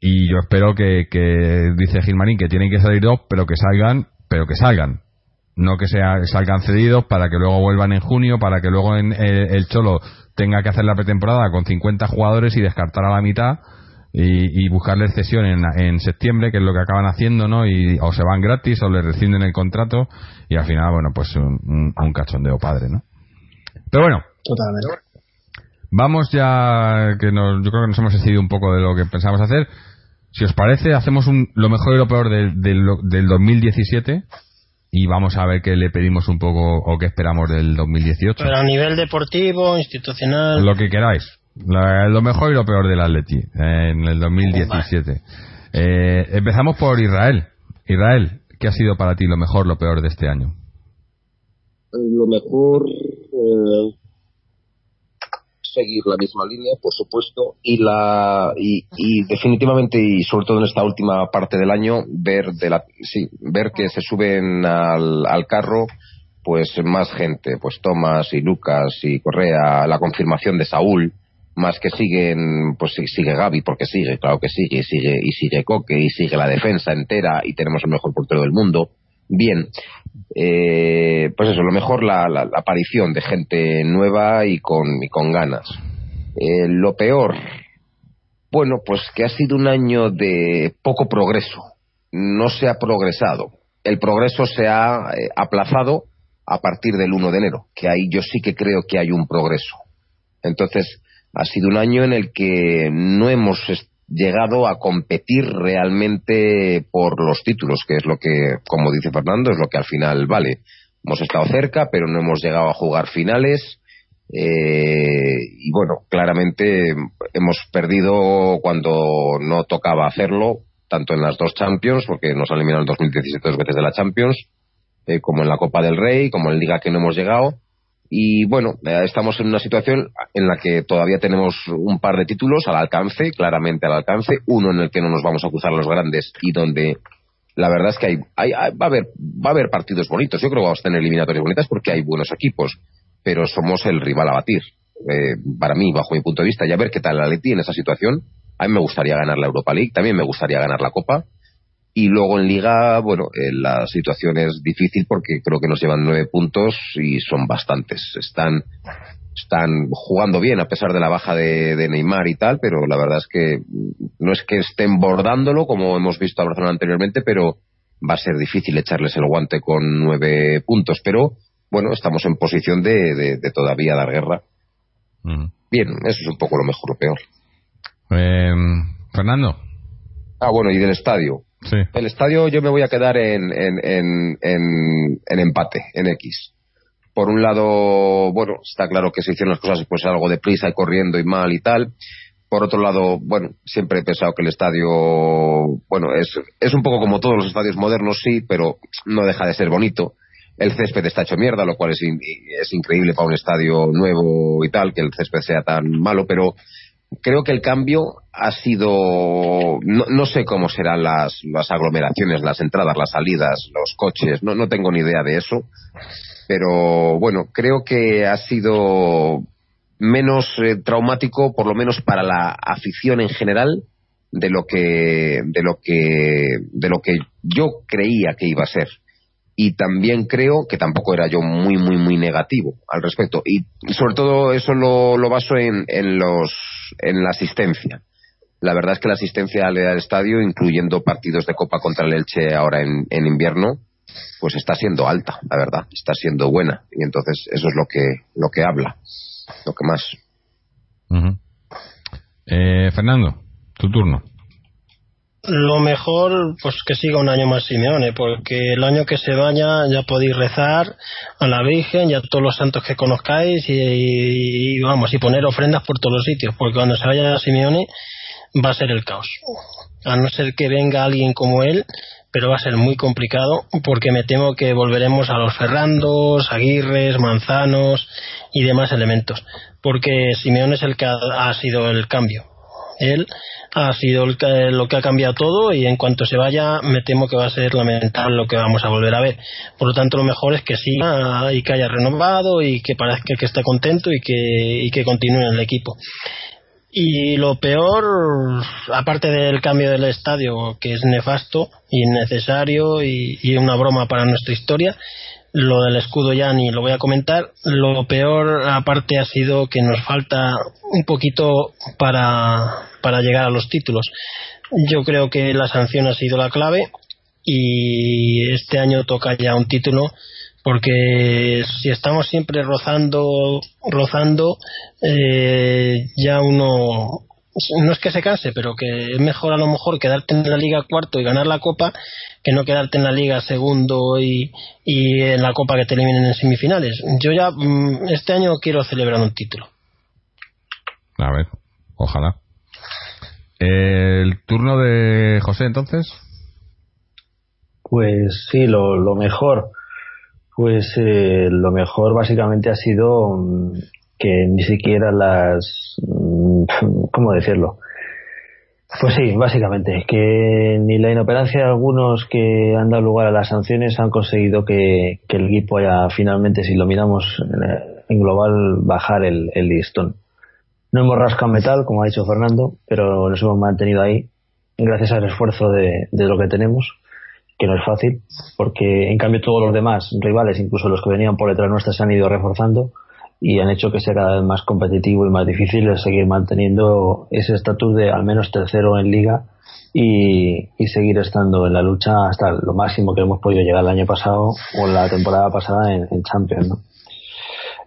Y yo espero que, que dice Gilmarín que tienen que salir dos, pero que salgan, pero que salgan. No que sea, salgan cedidos para que luego vuelvan en junio, para que luego en, eh, el Cholo tenga que hacer la pretemporada con 50 jugadores y descartar a la mitad y, y buscarle cesión en, en, septiembre, que es lo que acaban haciendo, ¿no? Y o se van gratis o le rescinden el contrato y al final, bueno, pues un, un cachondeo padre, ¿no? Pero bueno. Totalmente. Vamos ya, que nos, yo creo que nos hemos decidido un poco de lo que pensamos hacer. Si os parece, hacemos un, lo mejor y lo peor del, del, del 2017 y vamos a ver qué le pedimos un poco o qué esperamos del 2018. Pero a nivel deportivo, institucional. Lo que queráis. La, lo mejor y lo peor del Atleti eh, en el 2017. Eh, empezamos por Israel. Israel, ¿qué ha sido para ti lo mejor, lo peor de este año? Lo mejor, eh, seguir la misma línea, por supuesto, y la y, y, definitivamente y sobre todo en esta última parte del año ver de la sí ver que se suben al, al carro pues más gente, pues Tomás y Lucas y Correa, la confirmación de Saúl, más que siguen, pues sigue Gaby porque sigue, claro que sigue, y sigue y sigue Coque y sigue la defensa entera y tenemos el mejor portero del mundo. Bien, eh, pues eso, lo mejor la, la, la, aparición de gente nueva y con, y con ganas. Eh, lo peor, bueno, pues que ha sido un año de poco progreso. No se ha progresado. El progreso se ha eh, aplazado a partir del 1 de enero, que ahí yo sí que creo que hay un progreso. Entonces, ha sido un año en el que no hemos llegado a competir realmente por los títulos, que es lo que, como dice Fernando, es lo que al final vale. Hemos estado cerca, pero no hemos llegado a jugar finales. Eh, y bueno, claramente hemos perdido cuando no tocaba hacerlo, tanto en las dos Champions, porque nos han eliminado en 2017 dos veces de la Champions, eh, como en la Copa del Rey, como en Liga que no hemos llegado y bueno, eh, estamos en una situación en la que todavía tenemos un par de títulos al alcance, claramente al alcance, uno en el que no nos vamos a cruzar los grandes y donde la verdad es que hay, hay, hay, va, a haber, va a haber partidos bonitos. Yo creo que vamos a tener eliminatorias bonitas porque hay buenos equipos, pero somos el rival a batir. Eh, para mí, bajo mi punto de vista, y a ver qué tal la Leti en esa situación. A mí me gustaría ganar la Europa League, también me gustaría ganar la Copa y luego en Liga, bueno, eh, la situación es difícil porque creo que nos llevan nueve puntos y son bastantes. Están, están jugando bien a pesar de la baja de, de, Neymar y tal, pero la verdad es que no es que estén bordándolo como hemos visto a Barcelona anteriormente, pero va a ser difícil echarles el guante con nueve puntos. Pero bueno, estamos en posición de, de, de todavía dar guerra. Mm. Bien, eso es un poco lo mejor o peor. Eh, Fernando. Ah, bueno, y del estadio. Sí. El estadio yo me voy a quedar en, en, en, en, empate, en X. Por un lado, bueno, está claro que se hicieron las cosas pues algo deprisa y corriendo y mal y tal. Por otro lado, bueno, siempre he pensado que el estadio, bueno, es, es un poco como todos los estadios modernos, sí, pero no deja de ser bonito. El césped está hecho mierda, lo cual es, in, es increíble para un estadio nuevo y tal, que el césped sea tan malo, pero creo que el cambio ha sido no, no sé cómo serán las, las, aglomeraciones, las entradas, las salidas, los coches, no, no tengo ni idea de eso, pero bueno, creo que ha sido menos eh, traumático, por lo menos para la afición en general, de lo que de lo que de lo que yo creía que iba a ser. Y también creo que tampoco era yo muy muy muy negativo al respecto. Y sobre todo eso lo, lo baso en, en los en la asistencia. La verdad es que la asistencia al, estadio incluyendo partidos de copa contra el Elche ahora en, invierno pues está siendo alta la verdad está siendo buena. Y entonces eso es lo que lo que habla lo que más. Eh, Fernando tu turno lo mejor, pues que siga un año más Simeone, porque el año que se vaya ya podéis rezar a la Virgen y a todos los santos que conozcáis y, vamos, y poner ofrendas por todos los sitios, porque cuando se vaya Simeone va a ser el caos. A no ser que venga alguien como él, pero va a ser muy complicado porque me temo que volveremos a los Ferrandos, Aguirres, Manzanos y demás elementos. Porque Simeón es el que ha, sido el cambio. Él ha sido el lo que ha cambiado todo y en cuanto se vaya me temo que va a ser lamentable lo que vamos a volver a ver. Por lo tanto, lo mejor es que siga y que haya renovado y que parezca que esté contento y que, y que continúe en el equipo. Y lo peor, aparte del cambio del estadio, que es nefasto, innecesario y, y una broma para nuestra historia, lo del escudo ya ni lo voy a comentar. Lo peor, aparte, ha sido que nos falta un poquito para, para llegar a los títulos. Yo creo que la sanción ha sido la clave y este año toca ya un título porque si estamos siempre rozando, rozando, eh, ya uno no es que se canse, pero que es mejor a lo mejor quedarte en la liga cuarto y ganar la copa que no quedarte en la liga segundo y, y en la copa que te eliminen en semifinales. Yo ya mm, este año quiero celebrar un título. A ver, ojalá. ¿El turno de José entonces? Pues sí, lo, lo mejor. Pues eh, lo mejor básicamente ha sido mm, que ni siquiera las... Mm, ¿Cómo decirlo? Pues sí, básicamente, que ni la inoperancia de algunos que han dado lugar a las sanciones han conseguido que, el equipo haya finalmente, si lo miramos en global, bajar el, listón. No hemos rascado metal, como ha dicho Fernando, pero nos hemos mantenido ahí gracias al esfuerzo de lo que tenemos que no es fácil, porque en cambio todos los demás rivales, incluso los que venían por detrás nuestras, se han ido reforzando y han hecho que sea cada vez más competitivo y más difícil seguir manteniendo ese estatus de al menos tercero en liga y, seguir estando en la lucha hasta lo máximo que hemos podido llegar el año pasado o la temporada pasada en, Champions. ¿no?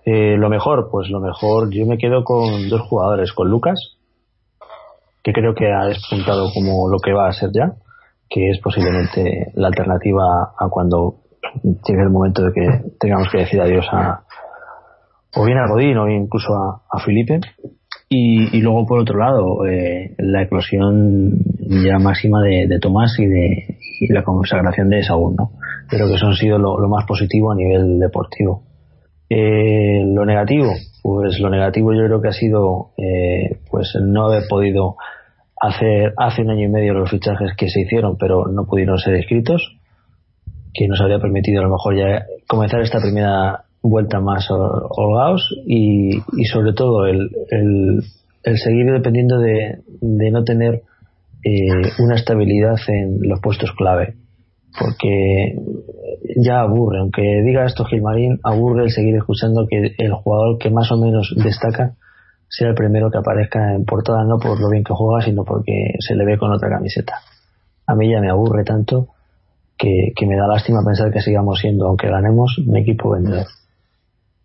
Eh, lo mejor, pues lo mejor, yo me quedo con dos jugadores, con Lucas, que creo que ha despuntado como lo que va a ser ya, que es posiblemente la alternativa a cuando llegue el momento de que tengamos que decir adiós a o bien a Godín o incluso a, a Felipe y, luego por otro lado eh, la eclosión ya máxima de, Tomás y de la consagración de Saúl ¿no? pero que eso ha sido lo, más positivo a nivel deportivo eh, lo negativo pues lo negativo yo creo que ha sido eh, pues no haber podido hace, hace un año y medio los fichajes que se hicieron, pero no pudieron ser escritos, que nos habría permitido a lo mejor ya comenzar esta primera vuelta más holgados y, y sobre todo el, el, seguir dependiendo de, de no tener eh, una estabilidad en los puestos clave porque ya aburre, aunque diga esto Gilmarín, aburre el seguir escuchando que el jugador que más o menos destaca sea el primero que aparezca en portada, no por lo bien que juega, sino porque se le ve con otra camiseta. A mí ya me aburre tanto que, me da lástima pensar que sigamos siendo, aunque ganemos, un equipo vendedor.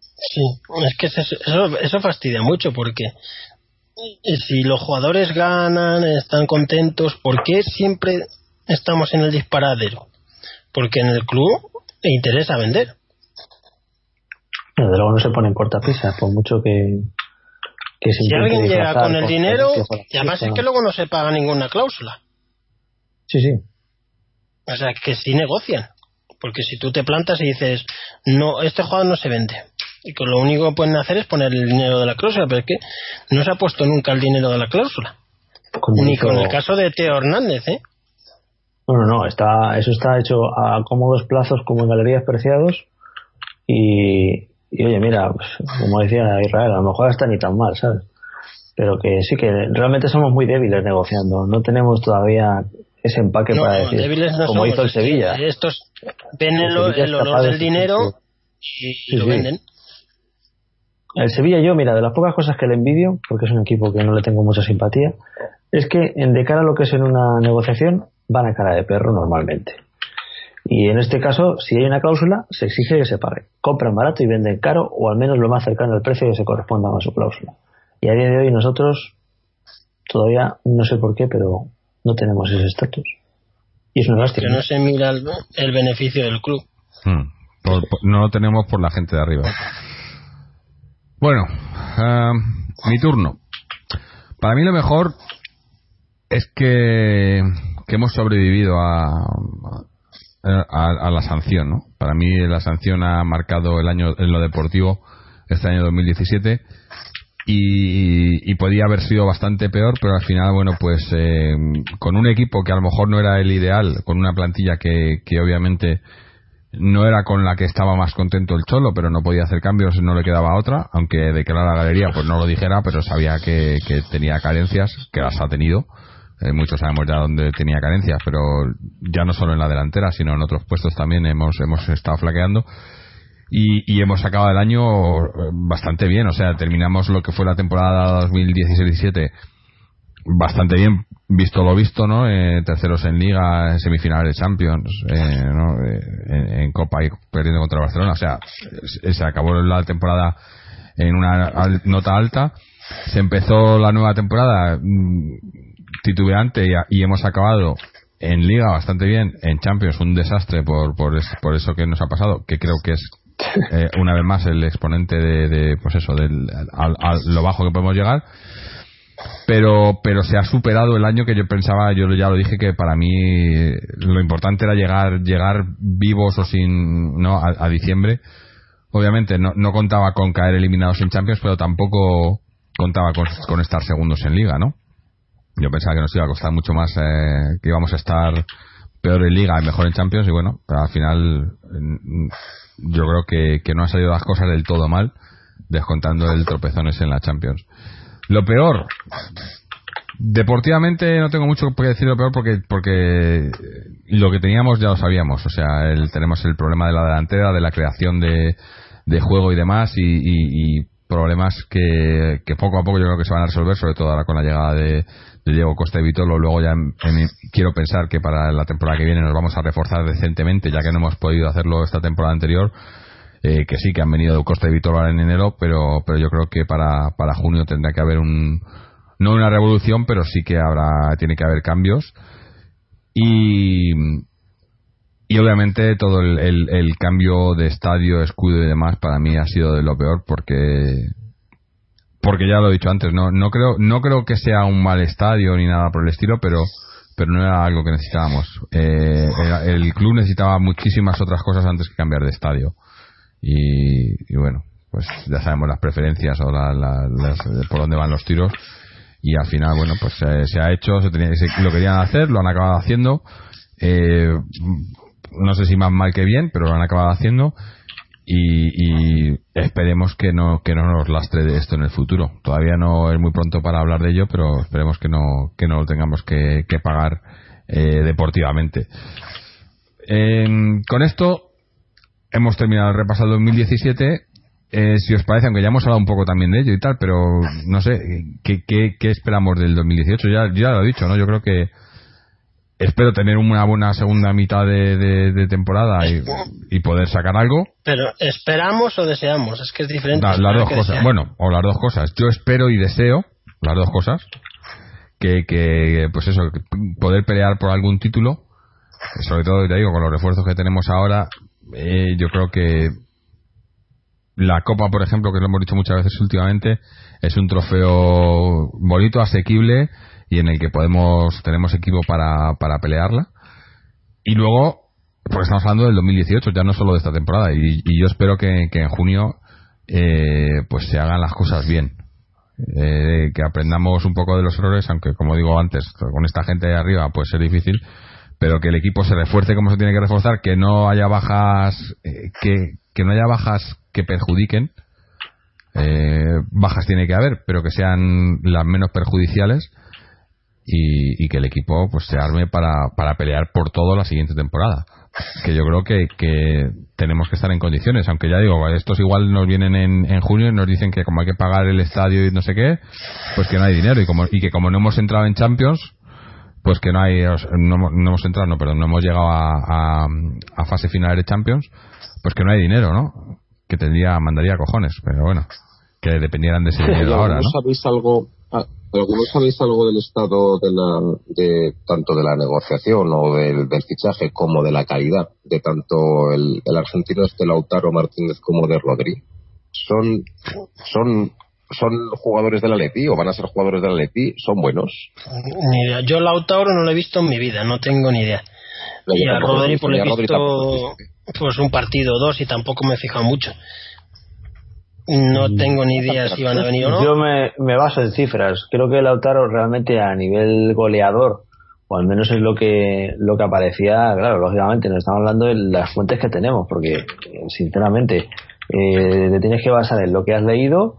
Sí, es que eso, eso fastidia mucho porque si los jugadores ganan, están contentos, ¿por qué siempre estamos en el disparadero? Porque en el club le interesa vender. Desde luego no se pone en cortapisa, por mucho que, si alguien llega con el dinero, y además es que luego no se paga ninguna cláusula. Sí, sí. O sea, que sí negocian. Porque si tú te plantas y dices, no, este jugador no se vende. Y que lo único que pueden hacer es poner el dinero de la cláusula, pero es que no se ha puesto nunca el dinero de la cláusula. Ni con el caso de Teo Hernández, ¿eh? Bueno, no, está, eso está hecho a cómodos plazos como en galerías preciados y, y oye, mira, pues, como decía Israel, a lo mejor está ni tan mal, ¿sabes? Pero que sí que realmente somos muy débiles negociando. No tenemos todavía ese empaque para decir, como hizo el Sevilla. Estos ven el, olor del dinero y, lo venden. El Sevilla yo, mira, de las pocas cosas que le envidio, porque es un equipo que no le tengo mucha simpatía, es que de cara a lo que es en una negociación, van a cara de perro normalmente. Y en este caso, si hay una cláusula, se exige que se pague. Compran barato y venden caro, o al menos lo más cercano al precio que se corresponda a su cláusula. Y a día de hoy nosotros todavía, no sé por qué, pero no tenemos ese estatus. Y es una lástima. Que no se mira el, beneficio del club. Hmm. no lo tenemos por la gente de arriba. Bueno, eh, mi turno. Para mí lo mejor es que, que hemos sobrevivido a, a, la sanción, ¿no? Para mí la sanción ha marcado el año en lo deportivo este año 2017 y, y podía haber sido bastante peor, pero al final, bueno, pues eh, con un equipo que a lo mejor no era el ideal, con una plantilla que, que obviamente no era con la que estaba más contento el Cholo, pero no podía hacer cambios, no le quedaba otra, aunque de que era la galería pues no lo dijera, pero sabía que, que tenía carencias, que las ha tenido. Eh, muchos sabemos ya dónde tenía carencias, pero ya no solo en la delantera, sino en otros puestos también hemos, hemos estado flaqueando. Y, y hemos acabado el año bastante bien, o sea, terminamos lo que fue la temporada 2016-17 bastante bien visto lo visto, ¿no? Eh, terceros en Liga, semifinales de Champions, eh, ¿no? Eh, en, Copa y perdiendo contra Barcelona. O sea, se acabó la temporada en una nota alta. Se empezó la nueva temporada mm, titubeante y, hemos acabado en Liga bastante bien, en Champions un desastre por, por, por eso que nos ha pasado, que creo que es una vez más el exponente de, de pues eso, del, a lo bajo que podemos llegar pero pero se ha superado el año que yo pensaba yo ya lo dije que para mí lo importante era llegar llegar vivos o sin no a, diciembre. Obviamente no, no, contaba con caer eliminados en Champions pero tampoco contaba con, estar segundos en Liga no yo pensaba que nos iba a costar mucho más eh, que íbamos a estar peor en Liga y mejor en Champions y bueno al final yo creo que, que no han salido las cosas del todo mal descontando el tropezones en la Champions lo peor. Deportivamente no tengo mucho que decir lo peor porque porque lo que teníamos ya lo sabíamos. O sea, el, tenemos el problema de la delantera, de la creación de, de juego y demás y, problemas que, que, poco a poco yo creo que se van a resolver, sobre todo ahora con la llegada de, Diego Costa y Vitolo. Luego ya quiero pensar que para la temporada que viene nos vamos a reforzar decentemente, ya que no hemos podido hacerlo esta temporada anterior eh, que sí que han venido Costa y Vitor en enero, pero, pero yo creo que para, para junio tendrá que haber un, no una revolución, pero sí que habrá, tiene que haber cambios. Y, y obviamente todo el, el, cambio de estadio, escudo y demás para mí ha sido de lo peor porque porque ya lo he dicho antes, no no creo no creo que sea un mal estadio ni nada por el estilo, pero pero no era algo que necesitábamos. Eh, el club necesitaba muchísimas otras cosas antes que cambiar de estadio y, bueno, pues ya sabemos las preferencias o por dónde van los tiros y al final, bueno, pues se ha hecho, se tenía, lo querían hacer, lo han acabado haciendo. Eh, no sé si más mal que bien, pero lo han acabado haciendo y, esperemos que no que no nos lastre de esto en el futuro. Todavía no es muy pronto para hablar de ello, pero esperemos que no que no lo tengamos que, pagar eh, deportivamente. con esto hemos terminado el repaso del 2017. Eh, si os parece, aunque ya hemos hablado un poco también de ello y tal, pero no sé, ¿qué, qué, esperamos del 2018? Ya, ya lo he dicho, ¿no? Yo creo que espero tener una buena segunda mitad de, temporada y, poder sacar algo. Pero esperamos o deseamos, es que es diferente. las dos cosas, bueno, o las dos cosas. Yo espero y deseo las dos cosas. Que, que pues eso, poder pelear por algún título, sobre todo, te digo, con los refuerzos que tenemos ahora, eh, yo creo que la Copa, por ejemplo, que lo hemos dicho muchas veces últimamente, es un trofeo bonito, asequible y en el que podemos tenemos equipo para, para pelearla. Y luego, porque estamos hablando del 2018, ya no solo de esta temporada, y, yo espero que, en junio eh, pues se hagan las cosas bien. Eh, que aprendamos un poco de los errores, aunque como digo antes, con esta gente de arriba puede ser difícil, pero que el equipo se refuerce como se tiene que reforzar, que no haya bajas, eh, que, que, no haya bajas que perjudiquen. Eh, bajas tiene que haber, pero que sean las menos perjudiciales y, y que el equipo pues se arme para, para pelear por todo la siguiente temporada. Que yo creo que, que tenemos que estar en condiciones, aunque ya digo, estos igual nos vienen en, en junio y nos dicen que como hay que pagar el estadio y no sé qué, pues que no hay dinero y, como, y que como no hemos entrado en Champions, pues que no hay no, hemos entrado no perdón no hemos llegado a, a, fase final de Champions pues que no hay dinero no que tendría mandaría cojones pero bueno que dependieran de ese dinero ahora ¿no? sabéis algo ah, algunos sabéis algo del estado de la de tanto de la negociación o del, del fichaje como de la calidad de tanto el, el argentino este Lautaro Martínez como de Rodri son son son jugadores del Atleti o van a ser jugadores del Atleti, son buenos. Ni idea. Yo Lautaro no lo he visto en mi vida, no tengo ni idea. No, y a Rodri pues le y a he tampoco. visto pues un partido o dos y tampoco me he fijado mucho. No tengo ni idea si van a venir o no. Yo me, me baso en cifras. Creo que Lautaro realmente a nivel goleador, o al menos es lo que lo que aparecía, claro, lógicamente nos estamos hablando de las fuentes que tenemos, porque sinceramente eh, te tienes que basar en lo que has leído,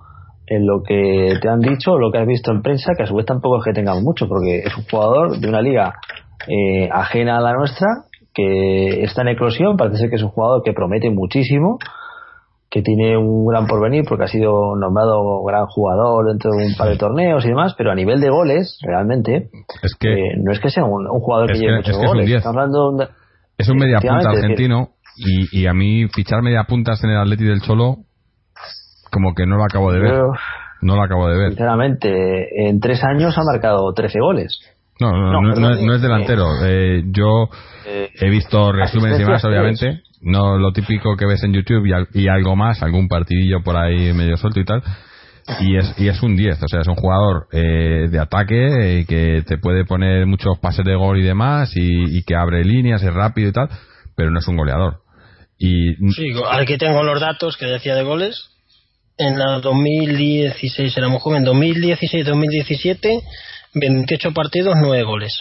en lo que te han dicho, lo que has visto en prensa, que a su vez tampoco es que tengamos mucho, porque es un jugador de una liga eh, ajena a la nuestra, que está en eclosión, parece ser que es un jugador que promete muchísimo, que tiene un gran porvenir porque ha sido nombrado gran jugador dentro de un par de torneos y demás, pero a nivel de goles, realmente, Es que eh, no es que sea un, un jugador que es lleve que- muchos es que es un goles. 10. Estamos hablando de- es un media punta Efectivamente, es decir, argentino y, y a mí fichar media puntas en el Atleti del Cholo como que no lo acabo de ver. No lo acabo de ver. sinceramente, en tres años ha marcado 13 goles. No, no, No, no, es- no es eh, delantero. Eh, yo Eh, he visto resúmenes y más, obviamente. No lo típico que ves en YouTube y, al- y algo más, algún partidillo por ahí medio suelto y tal. Y es, y es un 10, o sea, es un jugador eh, de ataque eh, que te puede poner muchos pases de gol y demás y, y que abre líneas, es rápido y tal, pero no es un goleador. Y Sí, aquí tengo los datos que decía de goles. En la 2016 era muy joven, 2016-2017, 28 partidos, 9 goles.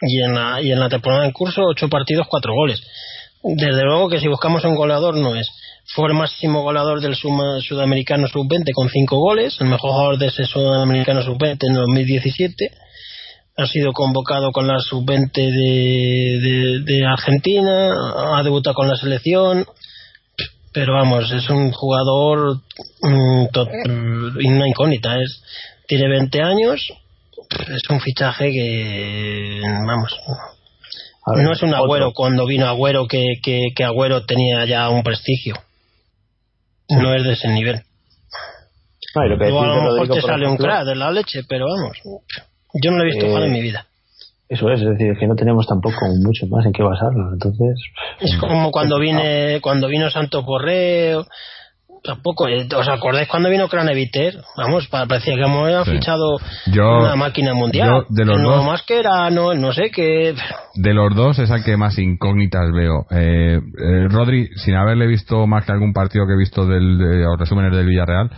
Y en, la, y en la temporada en curso, 8 partidos, 4 goles. Desde luego que si buscamos un goleador no es. Fue el máximo goleador del suma- sudamericano sub-20 con 5 goles, el mejor jugador de ese sudamericano sub-20 en 2017 ha sido convocado con la sub-20 de, de, de Argentina, ha debutado con la selección, pero vamos, es un jugador mm, to- mm, una incógnita, es tiene 20 años, es un fichaje que, vamos, ver, no es un otro. agüero cuando vino Agüero que, que, que Agüero tenía ya un prestigio. No es de ese nivel. Lo que O a lo mejor te sale un crack de la leche, pero vamos, yo no lo he visto Eh, jugar en mi vida. Eso es, es decir, que no tenemos tampoco mucho más en qué basarnos. Entonces, Es como cuando vine cuando vino Santos Borreo. Tampoco, eh, ¿os acordáis cuando vino Craneviter? Vamos, pa- parecía que hemos Sí. fichado Yo- una máquina mundial. yo de los no dos- más que era, no, no sé qué. de los dos es el que más incógnitas veo. Eh, eh, Rodri, sin haberle visto más que algún partido que he visto del, de, o resúmenes del Villarreal,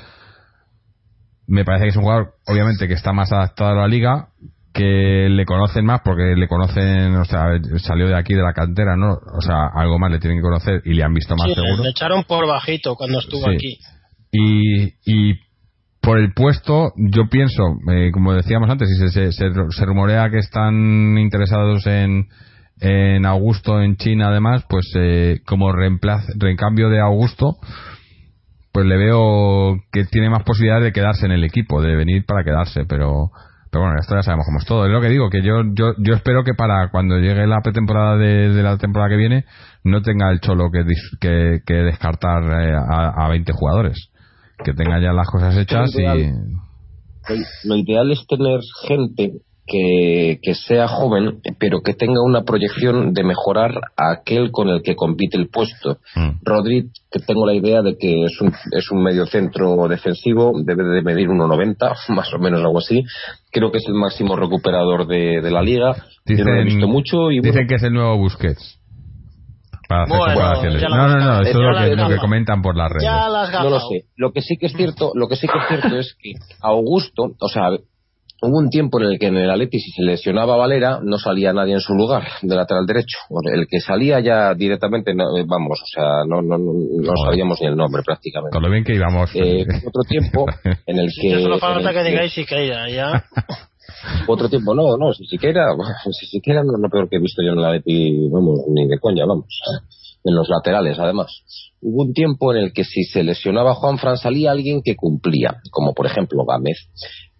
me parece que es un jugador, obviamente, que está más adaptado a la liga, que le conocen más porque le conocen, o sea, salió de aquí de la cantera, ¿no? O sea, algo más le tienen que conocer y le han visto más Sí, seguro. le echaron por bajito cuando estuvo Sí. aquí. Y, y por el puesto, yo pienso, eh, como decíamos antes, y se, se, se, se rumorea que están interesados en, en Augusto en China, además, pues eh, como reemplaz, recambio de Augusto, pues le veo que tiene más posibilidades de quedarse en el equipo, de venir para quedarse, pero pero bueno, esto ya sabemos cómo es todo. Es lo que digo, que yo yo, yo espero que para cuando llegue la pretemporada de, de la temporada que viene no tenga el cholo que, que, descartar eh, a, a 20 jugadores. Que tenga ya las cosas hechas y... Lo ideal es tener gente que, que sea joven, pero que tenga una proyección de mejorar a aquel con el que compite el puesto. Mm. Rodri, que tengo la idea de que es un, es un medio centro defensivo, debe de medir 1,90, más o menos algo así. Creo que es el máximo recuperador de, de la liga. Yo no lo he visto mucho y dicen bueno, que es el nuevo Busquets. Para hacer Bueno, No, no, no, eso es lo que, lo comentan por las redes. Ya las no lo sé. Lo que sí que es cierto, lo que sí que es cierto es que Augusto, o sea, hubo un tiempo en el que en el Atleti si se lesionaba Valera no salía nadie en su lugar de lateral derecho. El que salía ya directamente, no, eh, vamos, o sea, no, no, no, sabíamos ni el nombre prácticamente. Con lo bien que íbamos. Eh, otro tiempo en el que Ya solo falta el que digáis si caía, ya. otro tiempo no no si siquiera si siquiera no es lo peor que he visto yo en la Leti vamos ni de coña vamos en los laterales además hubo un tiempo en el que si se lesionaba Juan Fran salía alguien que cumplía como por ejemplo Gámez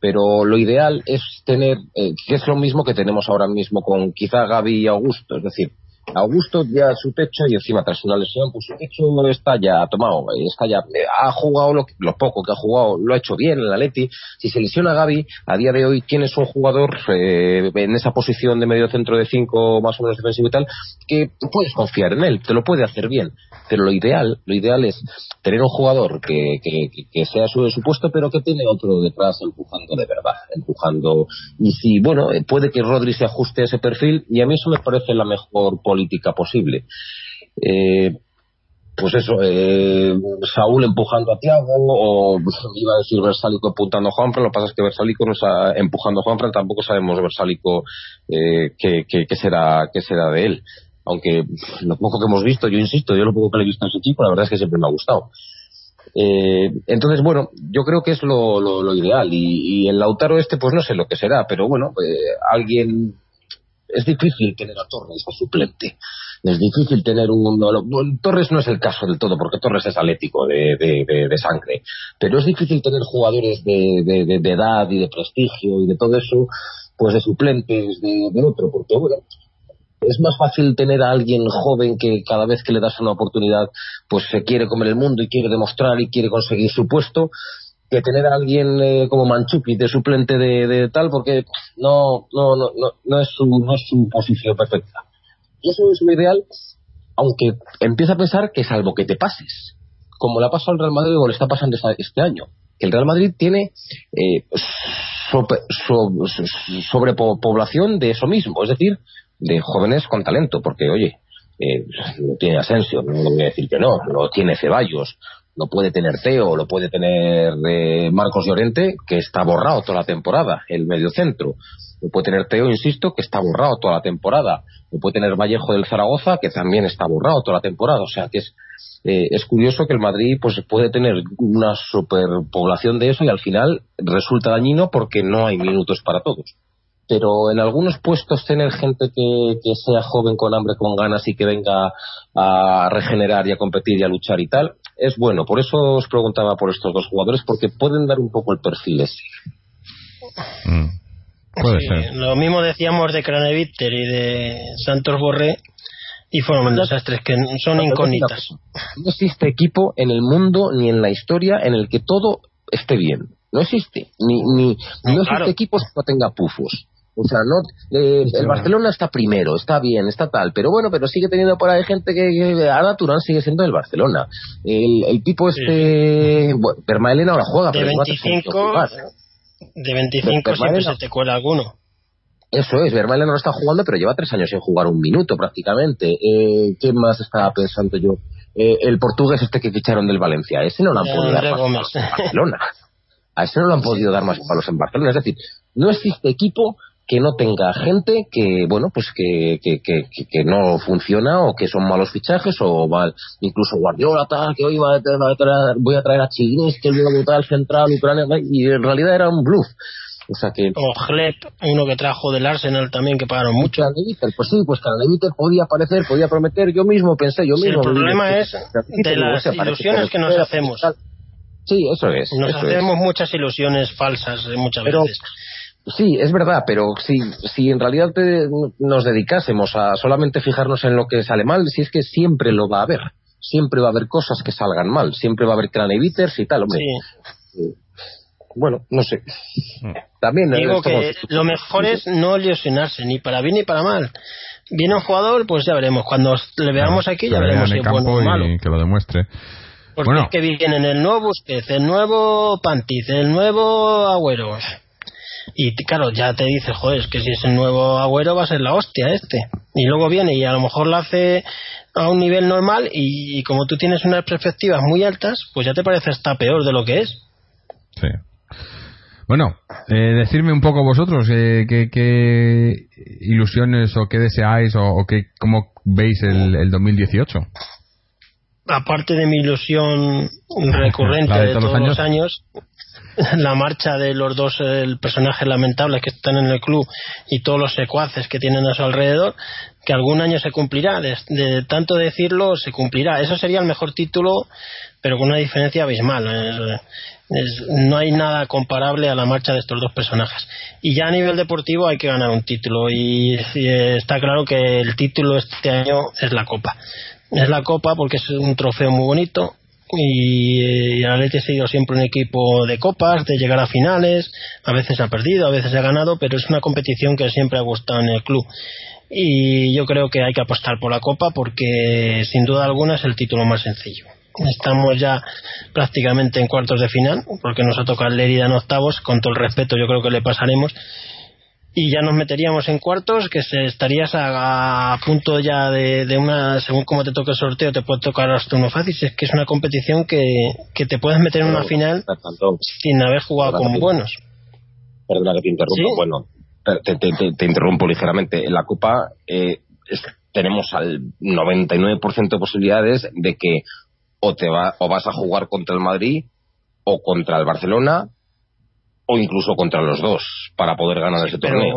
pero lo ideal es tener eh, que es lo mismo que tenemos ahora mismo con quizá Gaby y Augusto es decir Augusto ya su techo y encima tras una lesión, pues su techo está ya tomado, está ya, ha jugado lo, poco que ha jugado, lo ha hecho bien en el Atleti. Si se lesiona Gaby, a día de hoy tienes un jugador eh, en esa posición de medio centro de cinco más o menos defensivo y tal, que puedes confiar en él, te lo puede hacer bien. Pero lo ideal, lo ideal es tener un jugador que, que, sea su, su puesto, pero que tiene otro detrás empujando de verdad, empujando. Y si, bueno, puede que Rodri se ajuste a ese perfil, y a mí eso me parece la mejor política posible. Eh, pues eso, eh, Saúl empujando a Tiago, o iba a decir Versálico apuntando a Juanfran, lo que pasa es que Versálico no está empujando a Juanfran, tampoco sabemos Versálico eh, qué, será, qué será de él. Aunque lo poco que hemos visto, yo insisto, yo lo poco que le he visto a ese chico, la verdad es que siempre me ha gustado. Eh, entonces, bueno, yo creo que es lo, lo, ideal. Y, el Lautaro este, pues no sé lo que será, pero bueno, eh, alguien. Es difícil tener a Torres a suplente. Es difícil tener un. Torres no es el caso del todo, porque Torres es atlético de, de, sangre. Pero es difícil tener jugadores de, de, edad y de prestigio y de todo eso, pues de suplentes de, otro, porque bueno, es más fácil tener a alguien joven que cada vez que le das una oportunidad pues se quiere comer el mundo y quiere demostrar y quiere conseguir su puesto que tener a alguien eh, como Manchuki de suplente de, tal porque no no, no no no es su no es su posición perfecta. Y eso es lo ideal aunque empieza a pensar que salvo que te pases como le ha pasado al Real Madrid o le está pasando este año que el Real Madrid tiene eh, sobrepoblación de eso mismo es decir de jóvenes con talento, porque oye, eh, lo tiene Asensio, no voy a decir que no, lo tiene Ceballos, lo puede tener Teo, lo puede tener eh, Marcos Llorente, que está borrado toda la temporada, el medio centro. Lo puede tener Teo, insisto, que está borrado toda la temporada. Lo puede tener Vallejo del Zaragoza, que también está borrado toda la temporada. O sea que es, eh, es curioso que el Madrid pues puede tener una superpoblación de eso y al final resulta dañino porque no hay minutos para todos pero en algunos puestos tener gente que, sea joven, con hambre, con ganas y que venga a regenerar y a competir y a luchar y tal, es bueno. Por eso os preguntaba por estos dos jugadores, porque pueden dar un poco el perfil ese. Mm. Puede ser. Lo mismo decíamos de Craneviter y de Santos Borré, y fueron desastres que son incógnitas. No existe equipo en el mundo ni en la historia en el que todo esté bien. No existe. Ni, ni, no, existe equipo que no tenga pufos. O sea, no, eh, el Barcelona está primero, está bien, está tal, pero bueno, pero sigue teniendo por ahí gente que, que Ada Turán sigue siendo el Barcelona. El, el tipo este, bueno, Permaelena ahora juega, de 25, de 25 siempre se te cuela alguno. Eso es, Vermaelen no está jugando, pero lleva tres años sin jugar un minuto prácticamente. Eh, ¿Qué más estaba pensando yo? Eh, el portugués este que ficharon del Valencia, ese no lo han podido dar más en Barcelona. A ese no lo han podido dar más palos en Barcelona. Es decir, no existe equipo que no tenga gente que, bueno, pues que, que, que, que no funciona o que son malos fichajes o mal, incluso Guardiola, tal, que hoy va a traer, voy a traer a Chignés, que luego tal central, Ucrania, y en realidad era un bluff. O sea que... O Gleb, uno que trajo del Arsenal también, que pagaron mucho. Pues sí, pues Canaleviter podía aparecer, podía prometer, yo mismo pensé, yo mismo. el problema es de las ilusiones que nos hacemos. Sí, eso es. Nos hacemos muchas ilusiones falsas eh, muchas veces. Sí, es verdad, pero si, si en realidad nos dedicásemos a solamente fijarnos en lo que sale mal, si es que siempre lo va a haber. Siempre va a haber cosas que salgan mal. Siempre va a haber craneviters y tal, hombre. Eh, bueno, no sé. Mm. También Digo que lo mejor es no lesionarse, ni para bien ni para mal. Viene un jugador, pues ya veremos. Cuando le veamos aquí, ya veremos si es bueno o malo. que lo demuestre. Porque es que vienen el nuevo Busquets, el nuevo Pantiz, el nuevo Agüero y claro, ya te dice, joder, es que si es el nuevo agüero va a ser la hostia este. Y luego viene y a lo mejor lo hace a un nivel normal y, como tú tienes unas perspectivas muy altas, pues ya te parece hasta peor de lo que es. Sí. Bueno, eh, decirme un poco vosotros eh, qué, ilusiones o qué deseáis o, qué, cómo veis el, el 2018 aparte de mi ilusión recurrente de, todos, los años, la marcha de los dos el personajes lamentables que están en el club y todos los secuaces que tienen a su alrededor, que algún año se cumplirá, de, tanto decirlo se cumplirá. Eso sería el mejor título, pero con una diferencia abismal. No hay nada comparable a la marcha de estos dos personajes. Y ya a nivel deportivo hay que ganar un título y, y, está claro que el título este año es la Copa. Es la Copa porque es un trofeo muy bonito y, eh, el Atleti ha sido siempre un equipo de copas, de llegar a finales, a veces ha perdido, a veces ha ganado, pero es una competición que siempre ha gustado en el club. Y yo creo que hay que apostar por la Copa porque sin duda alguna es el título más sencillo. Estamos ya prácticamente en cuartos de final, porque nos ha tocado el Lerida en octavos, con todo el respeto yo creo que le pasaremos, y ya nos meteríamos en cuartos, que se estarías a, a punto ya de, de una, según como te toque el sorteo, te puede tocar hasta uno fácil, es que es una competición que, que te puedes meter en una final Tanto, sin haber jugado con buenos. perdona que te interrumpa. Sí. Bueno, te- te interrumpo ligeramente. En la Copa eh, es- tenemos al 99% de posibilidades de que o te va, o vas a jugar contra el Madrid o contra el Barcelona o incluso contra los dos para poder ganar ese torneo.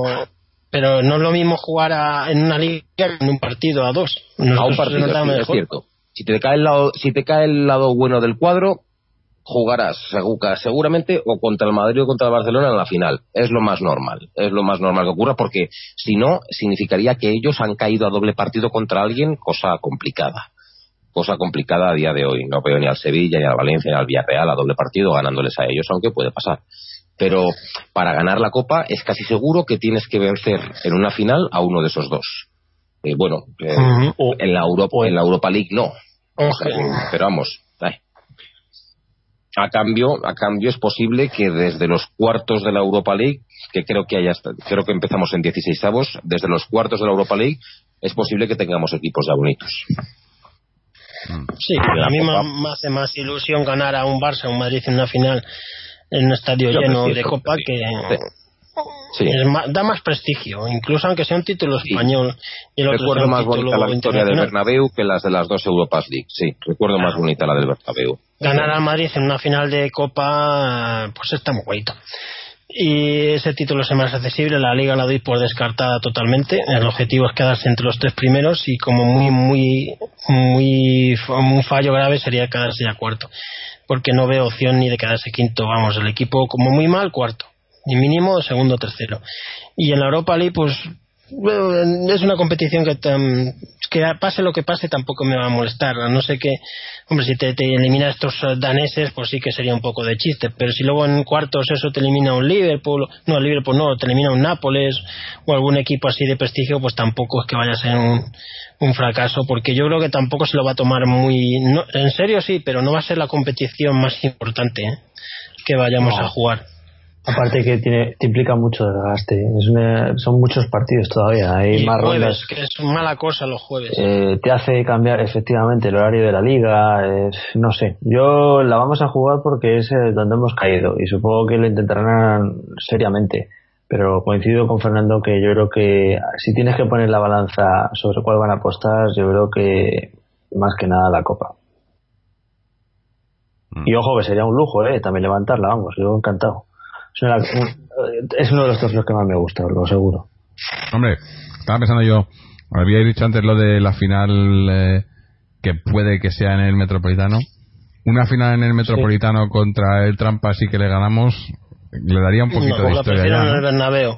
Pero, no es lo mismo jugar a- en una liga que en un partido a dos. a un partido, sí, es cierto. Si te cae el lado, si te cae el lado bueno del cuadro, jugarás segu- seguramente o contra el Madrid o contra el Barcelona en la final. Es lo más normal. Es lo más normal que ocurra porque si no, significaría que ellos han caído a doble partido contra alguien, cosa complicada. Cosa complicada a día de hoy. No veo ni al Sevilla, ni al Valencia, ni al Villarreal a doble partido ganándoles a ellos, aunque puede pasar. Pero para ganar la Copa es casi seguro que tienes que vencer en una final a uno de esos dos. Eh, bueno, eh, en la Europa, en la Europa League no. O sea, pero vamos, ay. a cambio, a cambio es posible que desde los cuartos de la Europa League, que creo que haya, creo que empezamos en 16 avos, desde los cuartos de la Europa League es posible que tengamos equipos ya bonitos. Sí, a mí me hace más ilusión ganar a un Barça, un Madrid en una final en un estadio Yo lleno prefiero, de Copa que sí. Sí. da más prestigio, incluso aunque sea un título Sí. español y otro sea Recuerdo más bonita la victoria del. Bernabéu que las de las dos Europas League. Sí, recuerdo más bonita la del Bernabéu. ganar al Madrid en una final de Copa pues está muy bonito y ese título es el más accesible la Liga la doy por descartada totalmente. El objetivo es quedarse entre los tres primeros y como muy muy muy un fallo grave sería quedarse ya cuarto porque no veo opción ni de quedarse quinto. Vamos el equipo como muy mal cuarto ni mínimo segundo tercero. Y en la Europa League pues es una competición que, que pase lo que pase tampoco me va a molestar. A No sé qué, hombre, si te, te elimina estos eh, daneses, pues sí que sería un poco de chiste. Pero si luego en cuartos eso te elimina un Liverpool, no, el Liverpool no, te elimina un Nápoles o algún equipo así de prestigio, pues tampoco es que vaya a ser un, un fracaso, porque yo creo que tampoco se lo va a tomar muy. no- en serio sí, pero no va a ser la competición más importante ¿eh? que vayamos No. a jugar. Aparte que tiene, te implica mucho desgaste. Es una- son muchos partidos todavía. Hay Y más jueves, rondas. que es mala cosa los jueves. Eh, te hace cambiar efectivamente el horario de la liga. no sé. Yo la vamos a jugar porque es eh, donde hemos caído y supongo que lo intentarán seriamente. Pero coincido con Fernando que yo creo que si tienes que poner la balanza sobre cuál van a apostar, yo creo que más que nada la copa. Mm. Y ojo que sería un lujo, eh, también levantarla, vamos, yo encantado. Es, una- un- es uno de los trofeos que más me gusta, lo seguro. Hombre, estaba pensando yo, habíais dicho antes lo de la final eh, que puede que sea en el Metropolitano. Una final en el Metropolitano contra el Trampa sí que le ganamos, le daría un poquito No, de la historia ya, en ¿no? el Bernabéu.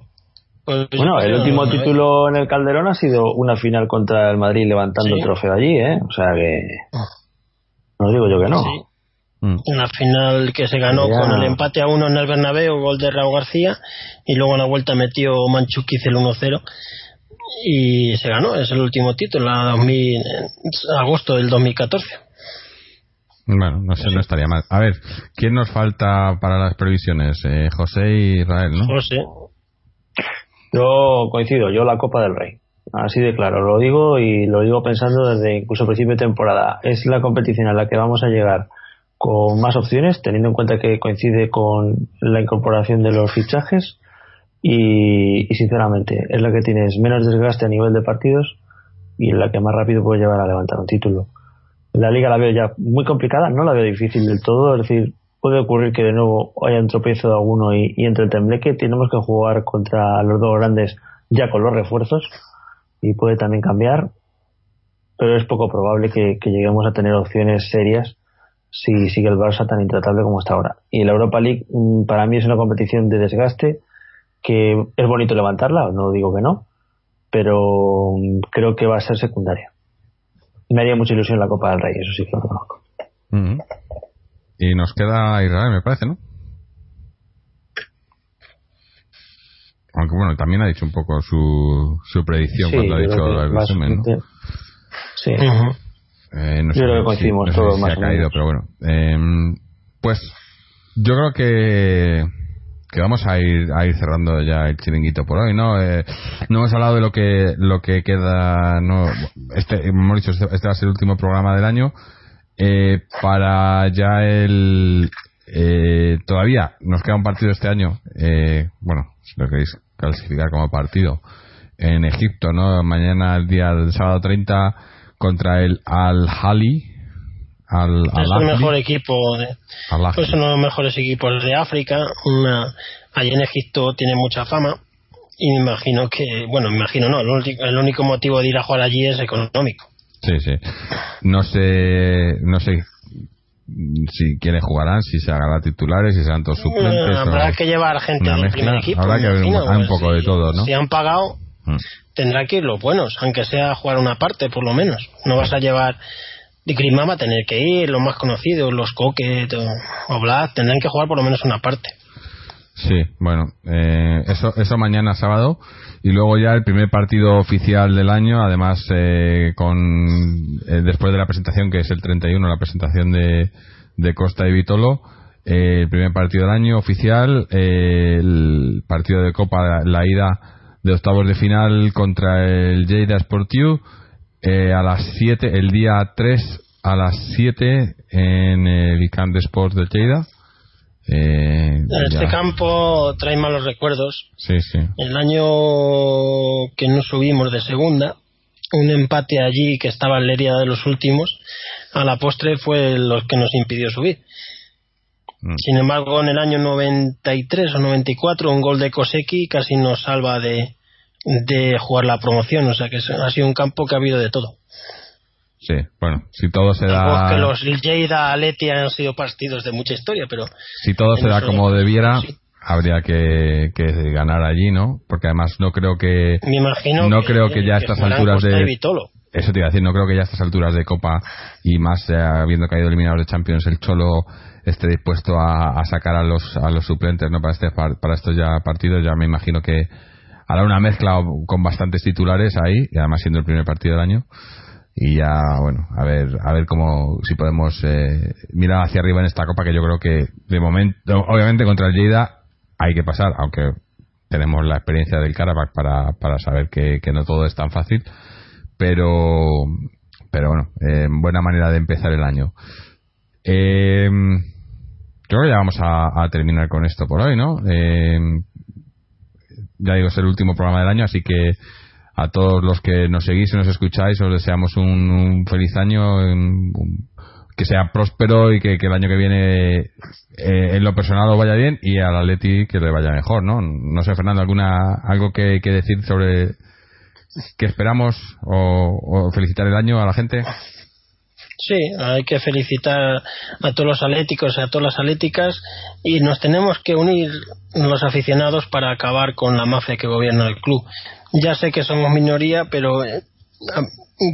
Pues yo Bueno, el último en Bernabéu. título en el Calderón ha sido una final contra el Madrid levantando Sí. el trofeo allí, ¿eh? O sea que. No digo yo que no. Sí. Mm. Una final que se ganó Ya. con el empate a uno en el Bernabéu, gol de Raúl García, y luego en la vuelta metió Manchukic el 1-0 y se ganó, es el último título, en 2000, en agosto del 2014. Bueno, no sé, no estaría mal. A ver, ¿quién nos falta para las previsiones? Eh, José y Israel, ¿no? José, Yo coincido, yo la Copa del Rey. Así de claro, lo digo y lo digo pensando desde incluso principio de temporada. Es la competición a la que vamos a llegar con más opciones, teniendo en cuenta que coincide con la incorporación de los fichajes y, sinceramente es la que tienes menos desgaste a nivel de partidos y la que más rápido puede llevar a levantar un título. La liga la veo ya muy complicada, no la veo difícil del todo, es decir, puede ocurrir que de nuevo haya un tropiezo de alguno y entre el tembleque tenemos que jugar contra los dos grandes ya con los refuerzos y puede también cambiar, pero es poco probable que, lleguemos a tener opciones serias si sigue el Barça tan intratable como está ahora. Y la Europa League mm, para mí es una competición de desgaste que es bonito levantarla, no digo que no, pero mm, creo que va a ser secundaria. Me haría mucha ilusión la Copa del Rey, eso sí que lo conozco. Y nos queda Israel, me parece, ¿no? Aunque bueno, también ha dicho un poco su, su predicción cuando ha dicho el resumen, ¿no? Sí. Eh, no yo creo que coincidimos todos más ha caído, pero bueno. Em, pues yo creo que que vamos a ir a ir cerrando ya el chiringuito por hoy no eh, no hemos hablado de lo que lo que queda no este hemos dicho este, este va a ser el último programa del año. Eh, para ya el eh, todavía nos queda un partido este año eh, bueno si lo queréis clasificar como partido en Egipto no mañana el día del sábado 30 contra el Al Hali al, es el mejor equipo de, pues uno de los mejores equipos de África una, allí en Egipto tiene mucha fama y me imagino que bueno me imagino no el único, motivo de ir a jugar allí es económico sí sí no sé no sé si quieren jugarán, si se hagan titulares, si serán todos suplentes. habrá que llevar gente al primer equipo. Habrá que haber un, poco de todo, ¿no? Si han pagado, mm. Tendrá que ir los buenos, aunque sea jugar una parte, por lo menos. No vas a llevar de Grimma va a tener que ir, los más conocidos, los Coquet o, Black, tendrán que jugar por lo menos una parte. Sí, bueno, eh, eso, eso mañana sábado y luego ya el primer partido oficial del año, además eh, con eh, después de la presentación que es el 31, la presentación de, de Costa y Vitolo, el primer partido del año oficial, el partido de Copa, la ida de octavos de final contra el Lleida Sportiu eh, a las 7, el día 3 a las 7 en el camp de Sports de Lleida. Eh, este campo trae malos recuerdos. Sí, sí. El año que nos subimos de segunda, un empate allí que estaba en Leria de los últimos, a la postre fue lo que nos impidió subir. Mm. Sin embargo, en el año 93 o 94, un gol de Koseki casi nos salva de, de jugar la promoción. O sea que ha sido un campo que ha habido de todo. Sí, bueno, si todo se da. que los Lleida Aleti han sido partidos de mucha historia, pero. Si todo se da como debiera, habría que, que, ganar allí, ¿no? Porque además no creo que. Me imagino. No creo que ya a estas alturas de. Eso te iba a decir, no creo que ya a estas alturas de Copa y más eh, habiendo caído eliminados de Champions, el Cholo esté dispuesto a, sacar a los, a los suplentes, ¿no? Para, este, para estos ya partidos, ya me imagino que hará una mezcla con bastantes titulares ahí, y además siendo el primer partido del año. Y ya, bueno, a ver, a ver cómo, si podemos eh, mirar hacia arriba en esta copa, que yo creo que de momento, obviamente contra el Lleida hay que pasar, aunque tenemos la experiencia del Karabakh para, para saber que, que no todo es tan fácil, pero, pero bueno, eh, buena manera de empezar el año. Eh, creo que ya vamos a, terminar con esto por hoy, ¿no? Eh, ya digo, es el último programa del año, así que a todos los que nos seguís y nos escucháis os deseamos un, feliz año, que sea próspero y que, el año que viene eh, en lo personal vaya bien y al Atleti que le vaya mejor, ¿no? No sé, Fernando, alguna algo que, que decir sobre qué esperamos o, o felicitar el año a la gente. Sí, hay que felicitar a todos los atléticos y a todas las atléticas y nos tenemos que unir los aficionados para acabar con la mafia que gobierna el club. Ya sé que somos minoría, pero eh,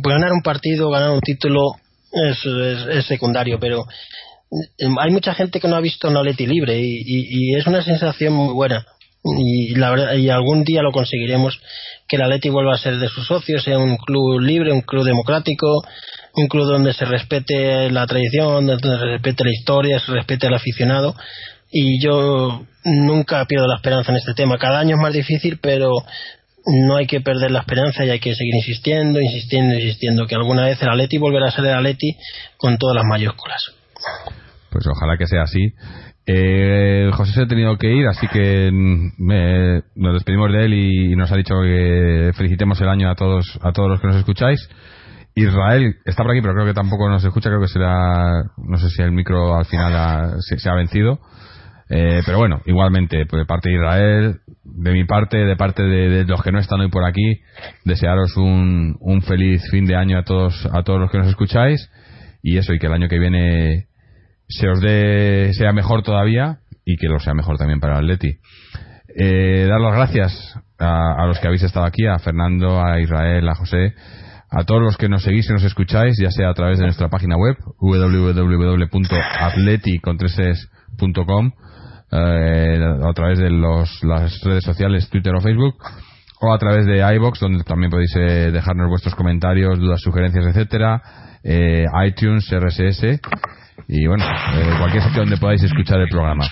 ganar un partido, ganar un título es, secundario, pero eh, hay mucha gente que no ha visto un Atleti libre y, es una sensación muy buena y, la y algún día lo conseguiremos que el Atleti vuelva a ser de sus socios, sea un club libre, un club democrático, un club donde se respete la tradición, donde se respete la historia, se respete al aficionado. Y yo nunca pierdo la esperanza en este tema. Cada año es más difícil, pero no hay que perder la esperanza y hay que seguir insistiendo, insistiendo, insistiendo, que alguna vez el Atleti volverá a ser el Atleti con todas las mayúsculas. Pues ojalá que sea así. Eh, José se ha tenido que ir, así que mm, nos despedimos de él y, nos ha dicho que felicitemos el año a todos, a todos los que nos escucháis. Israel está por aquí, pero creo que tampoco nos escucha. Creo que será, no sé si el micro al final se, ha vencido. Eh, pero bueno, igualmente, pues de parte de Israel, de mi parte, de parte de, los que no están hoy por aquí, desearos un, un feliz fin de año a todos, a todos los que nos escucháis y eso, y que el año que viene se os dé, sea mejor todavía y que lo sea mejor también para el Atleti. Eh, dar las gracias a, los que habéis estado aquí, a Fernando, a Israel, a José, a todos los que nos seguís y nos escucháis, ya sea a través de nuestra página web www.atleti.com eh, a través de los, las redes sociales Twitter o Facebook o a través de iBox donde también podéis eh, dejarnos vuestros comentarios, dudas, sugerencias, etcétera, eh, iTunes, RSS y bueno, eh, cualquier sitio donde podáis escuchar el programa.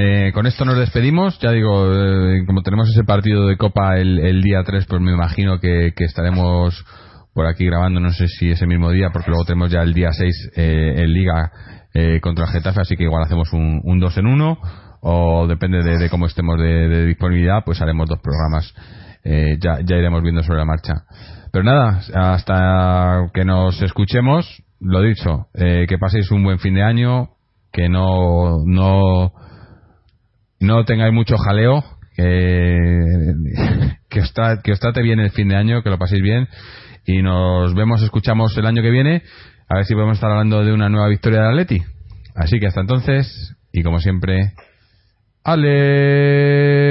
Eh, con esto nos despedimos. Ya digo, eh, como tenemos ese partido de Copa el, día 3, pues me imagino que, estaremos por aquí grabando, no sé si ese mismo día, porque luego tenemos ya el día 6 eh, en Liga contra el Getafe, así que igual hacemos un, un 2 en 1, o depende de, cómo estemos de, disponibilidad, pues haremos dos programas. ya, ya iremos viendo sobre la marcha. Pero nada, hasta que nos escuchemos, lo dicho, que paséis un buen fin de año, que no, no, no tengáis mucho jaleo, que, que, os trate bien el fin de año, que lo paséis bien y nos vemos, escuchamos el año que viene, a ver si podemos estar hablando de una nueva victoria de Atleti. Así que hasta entonces, y como siempre, Atleti.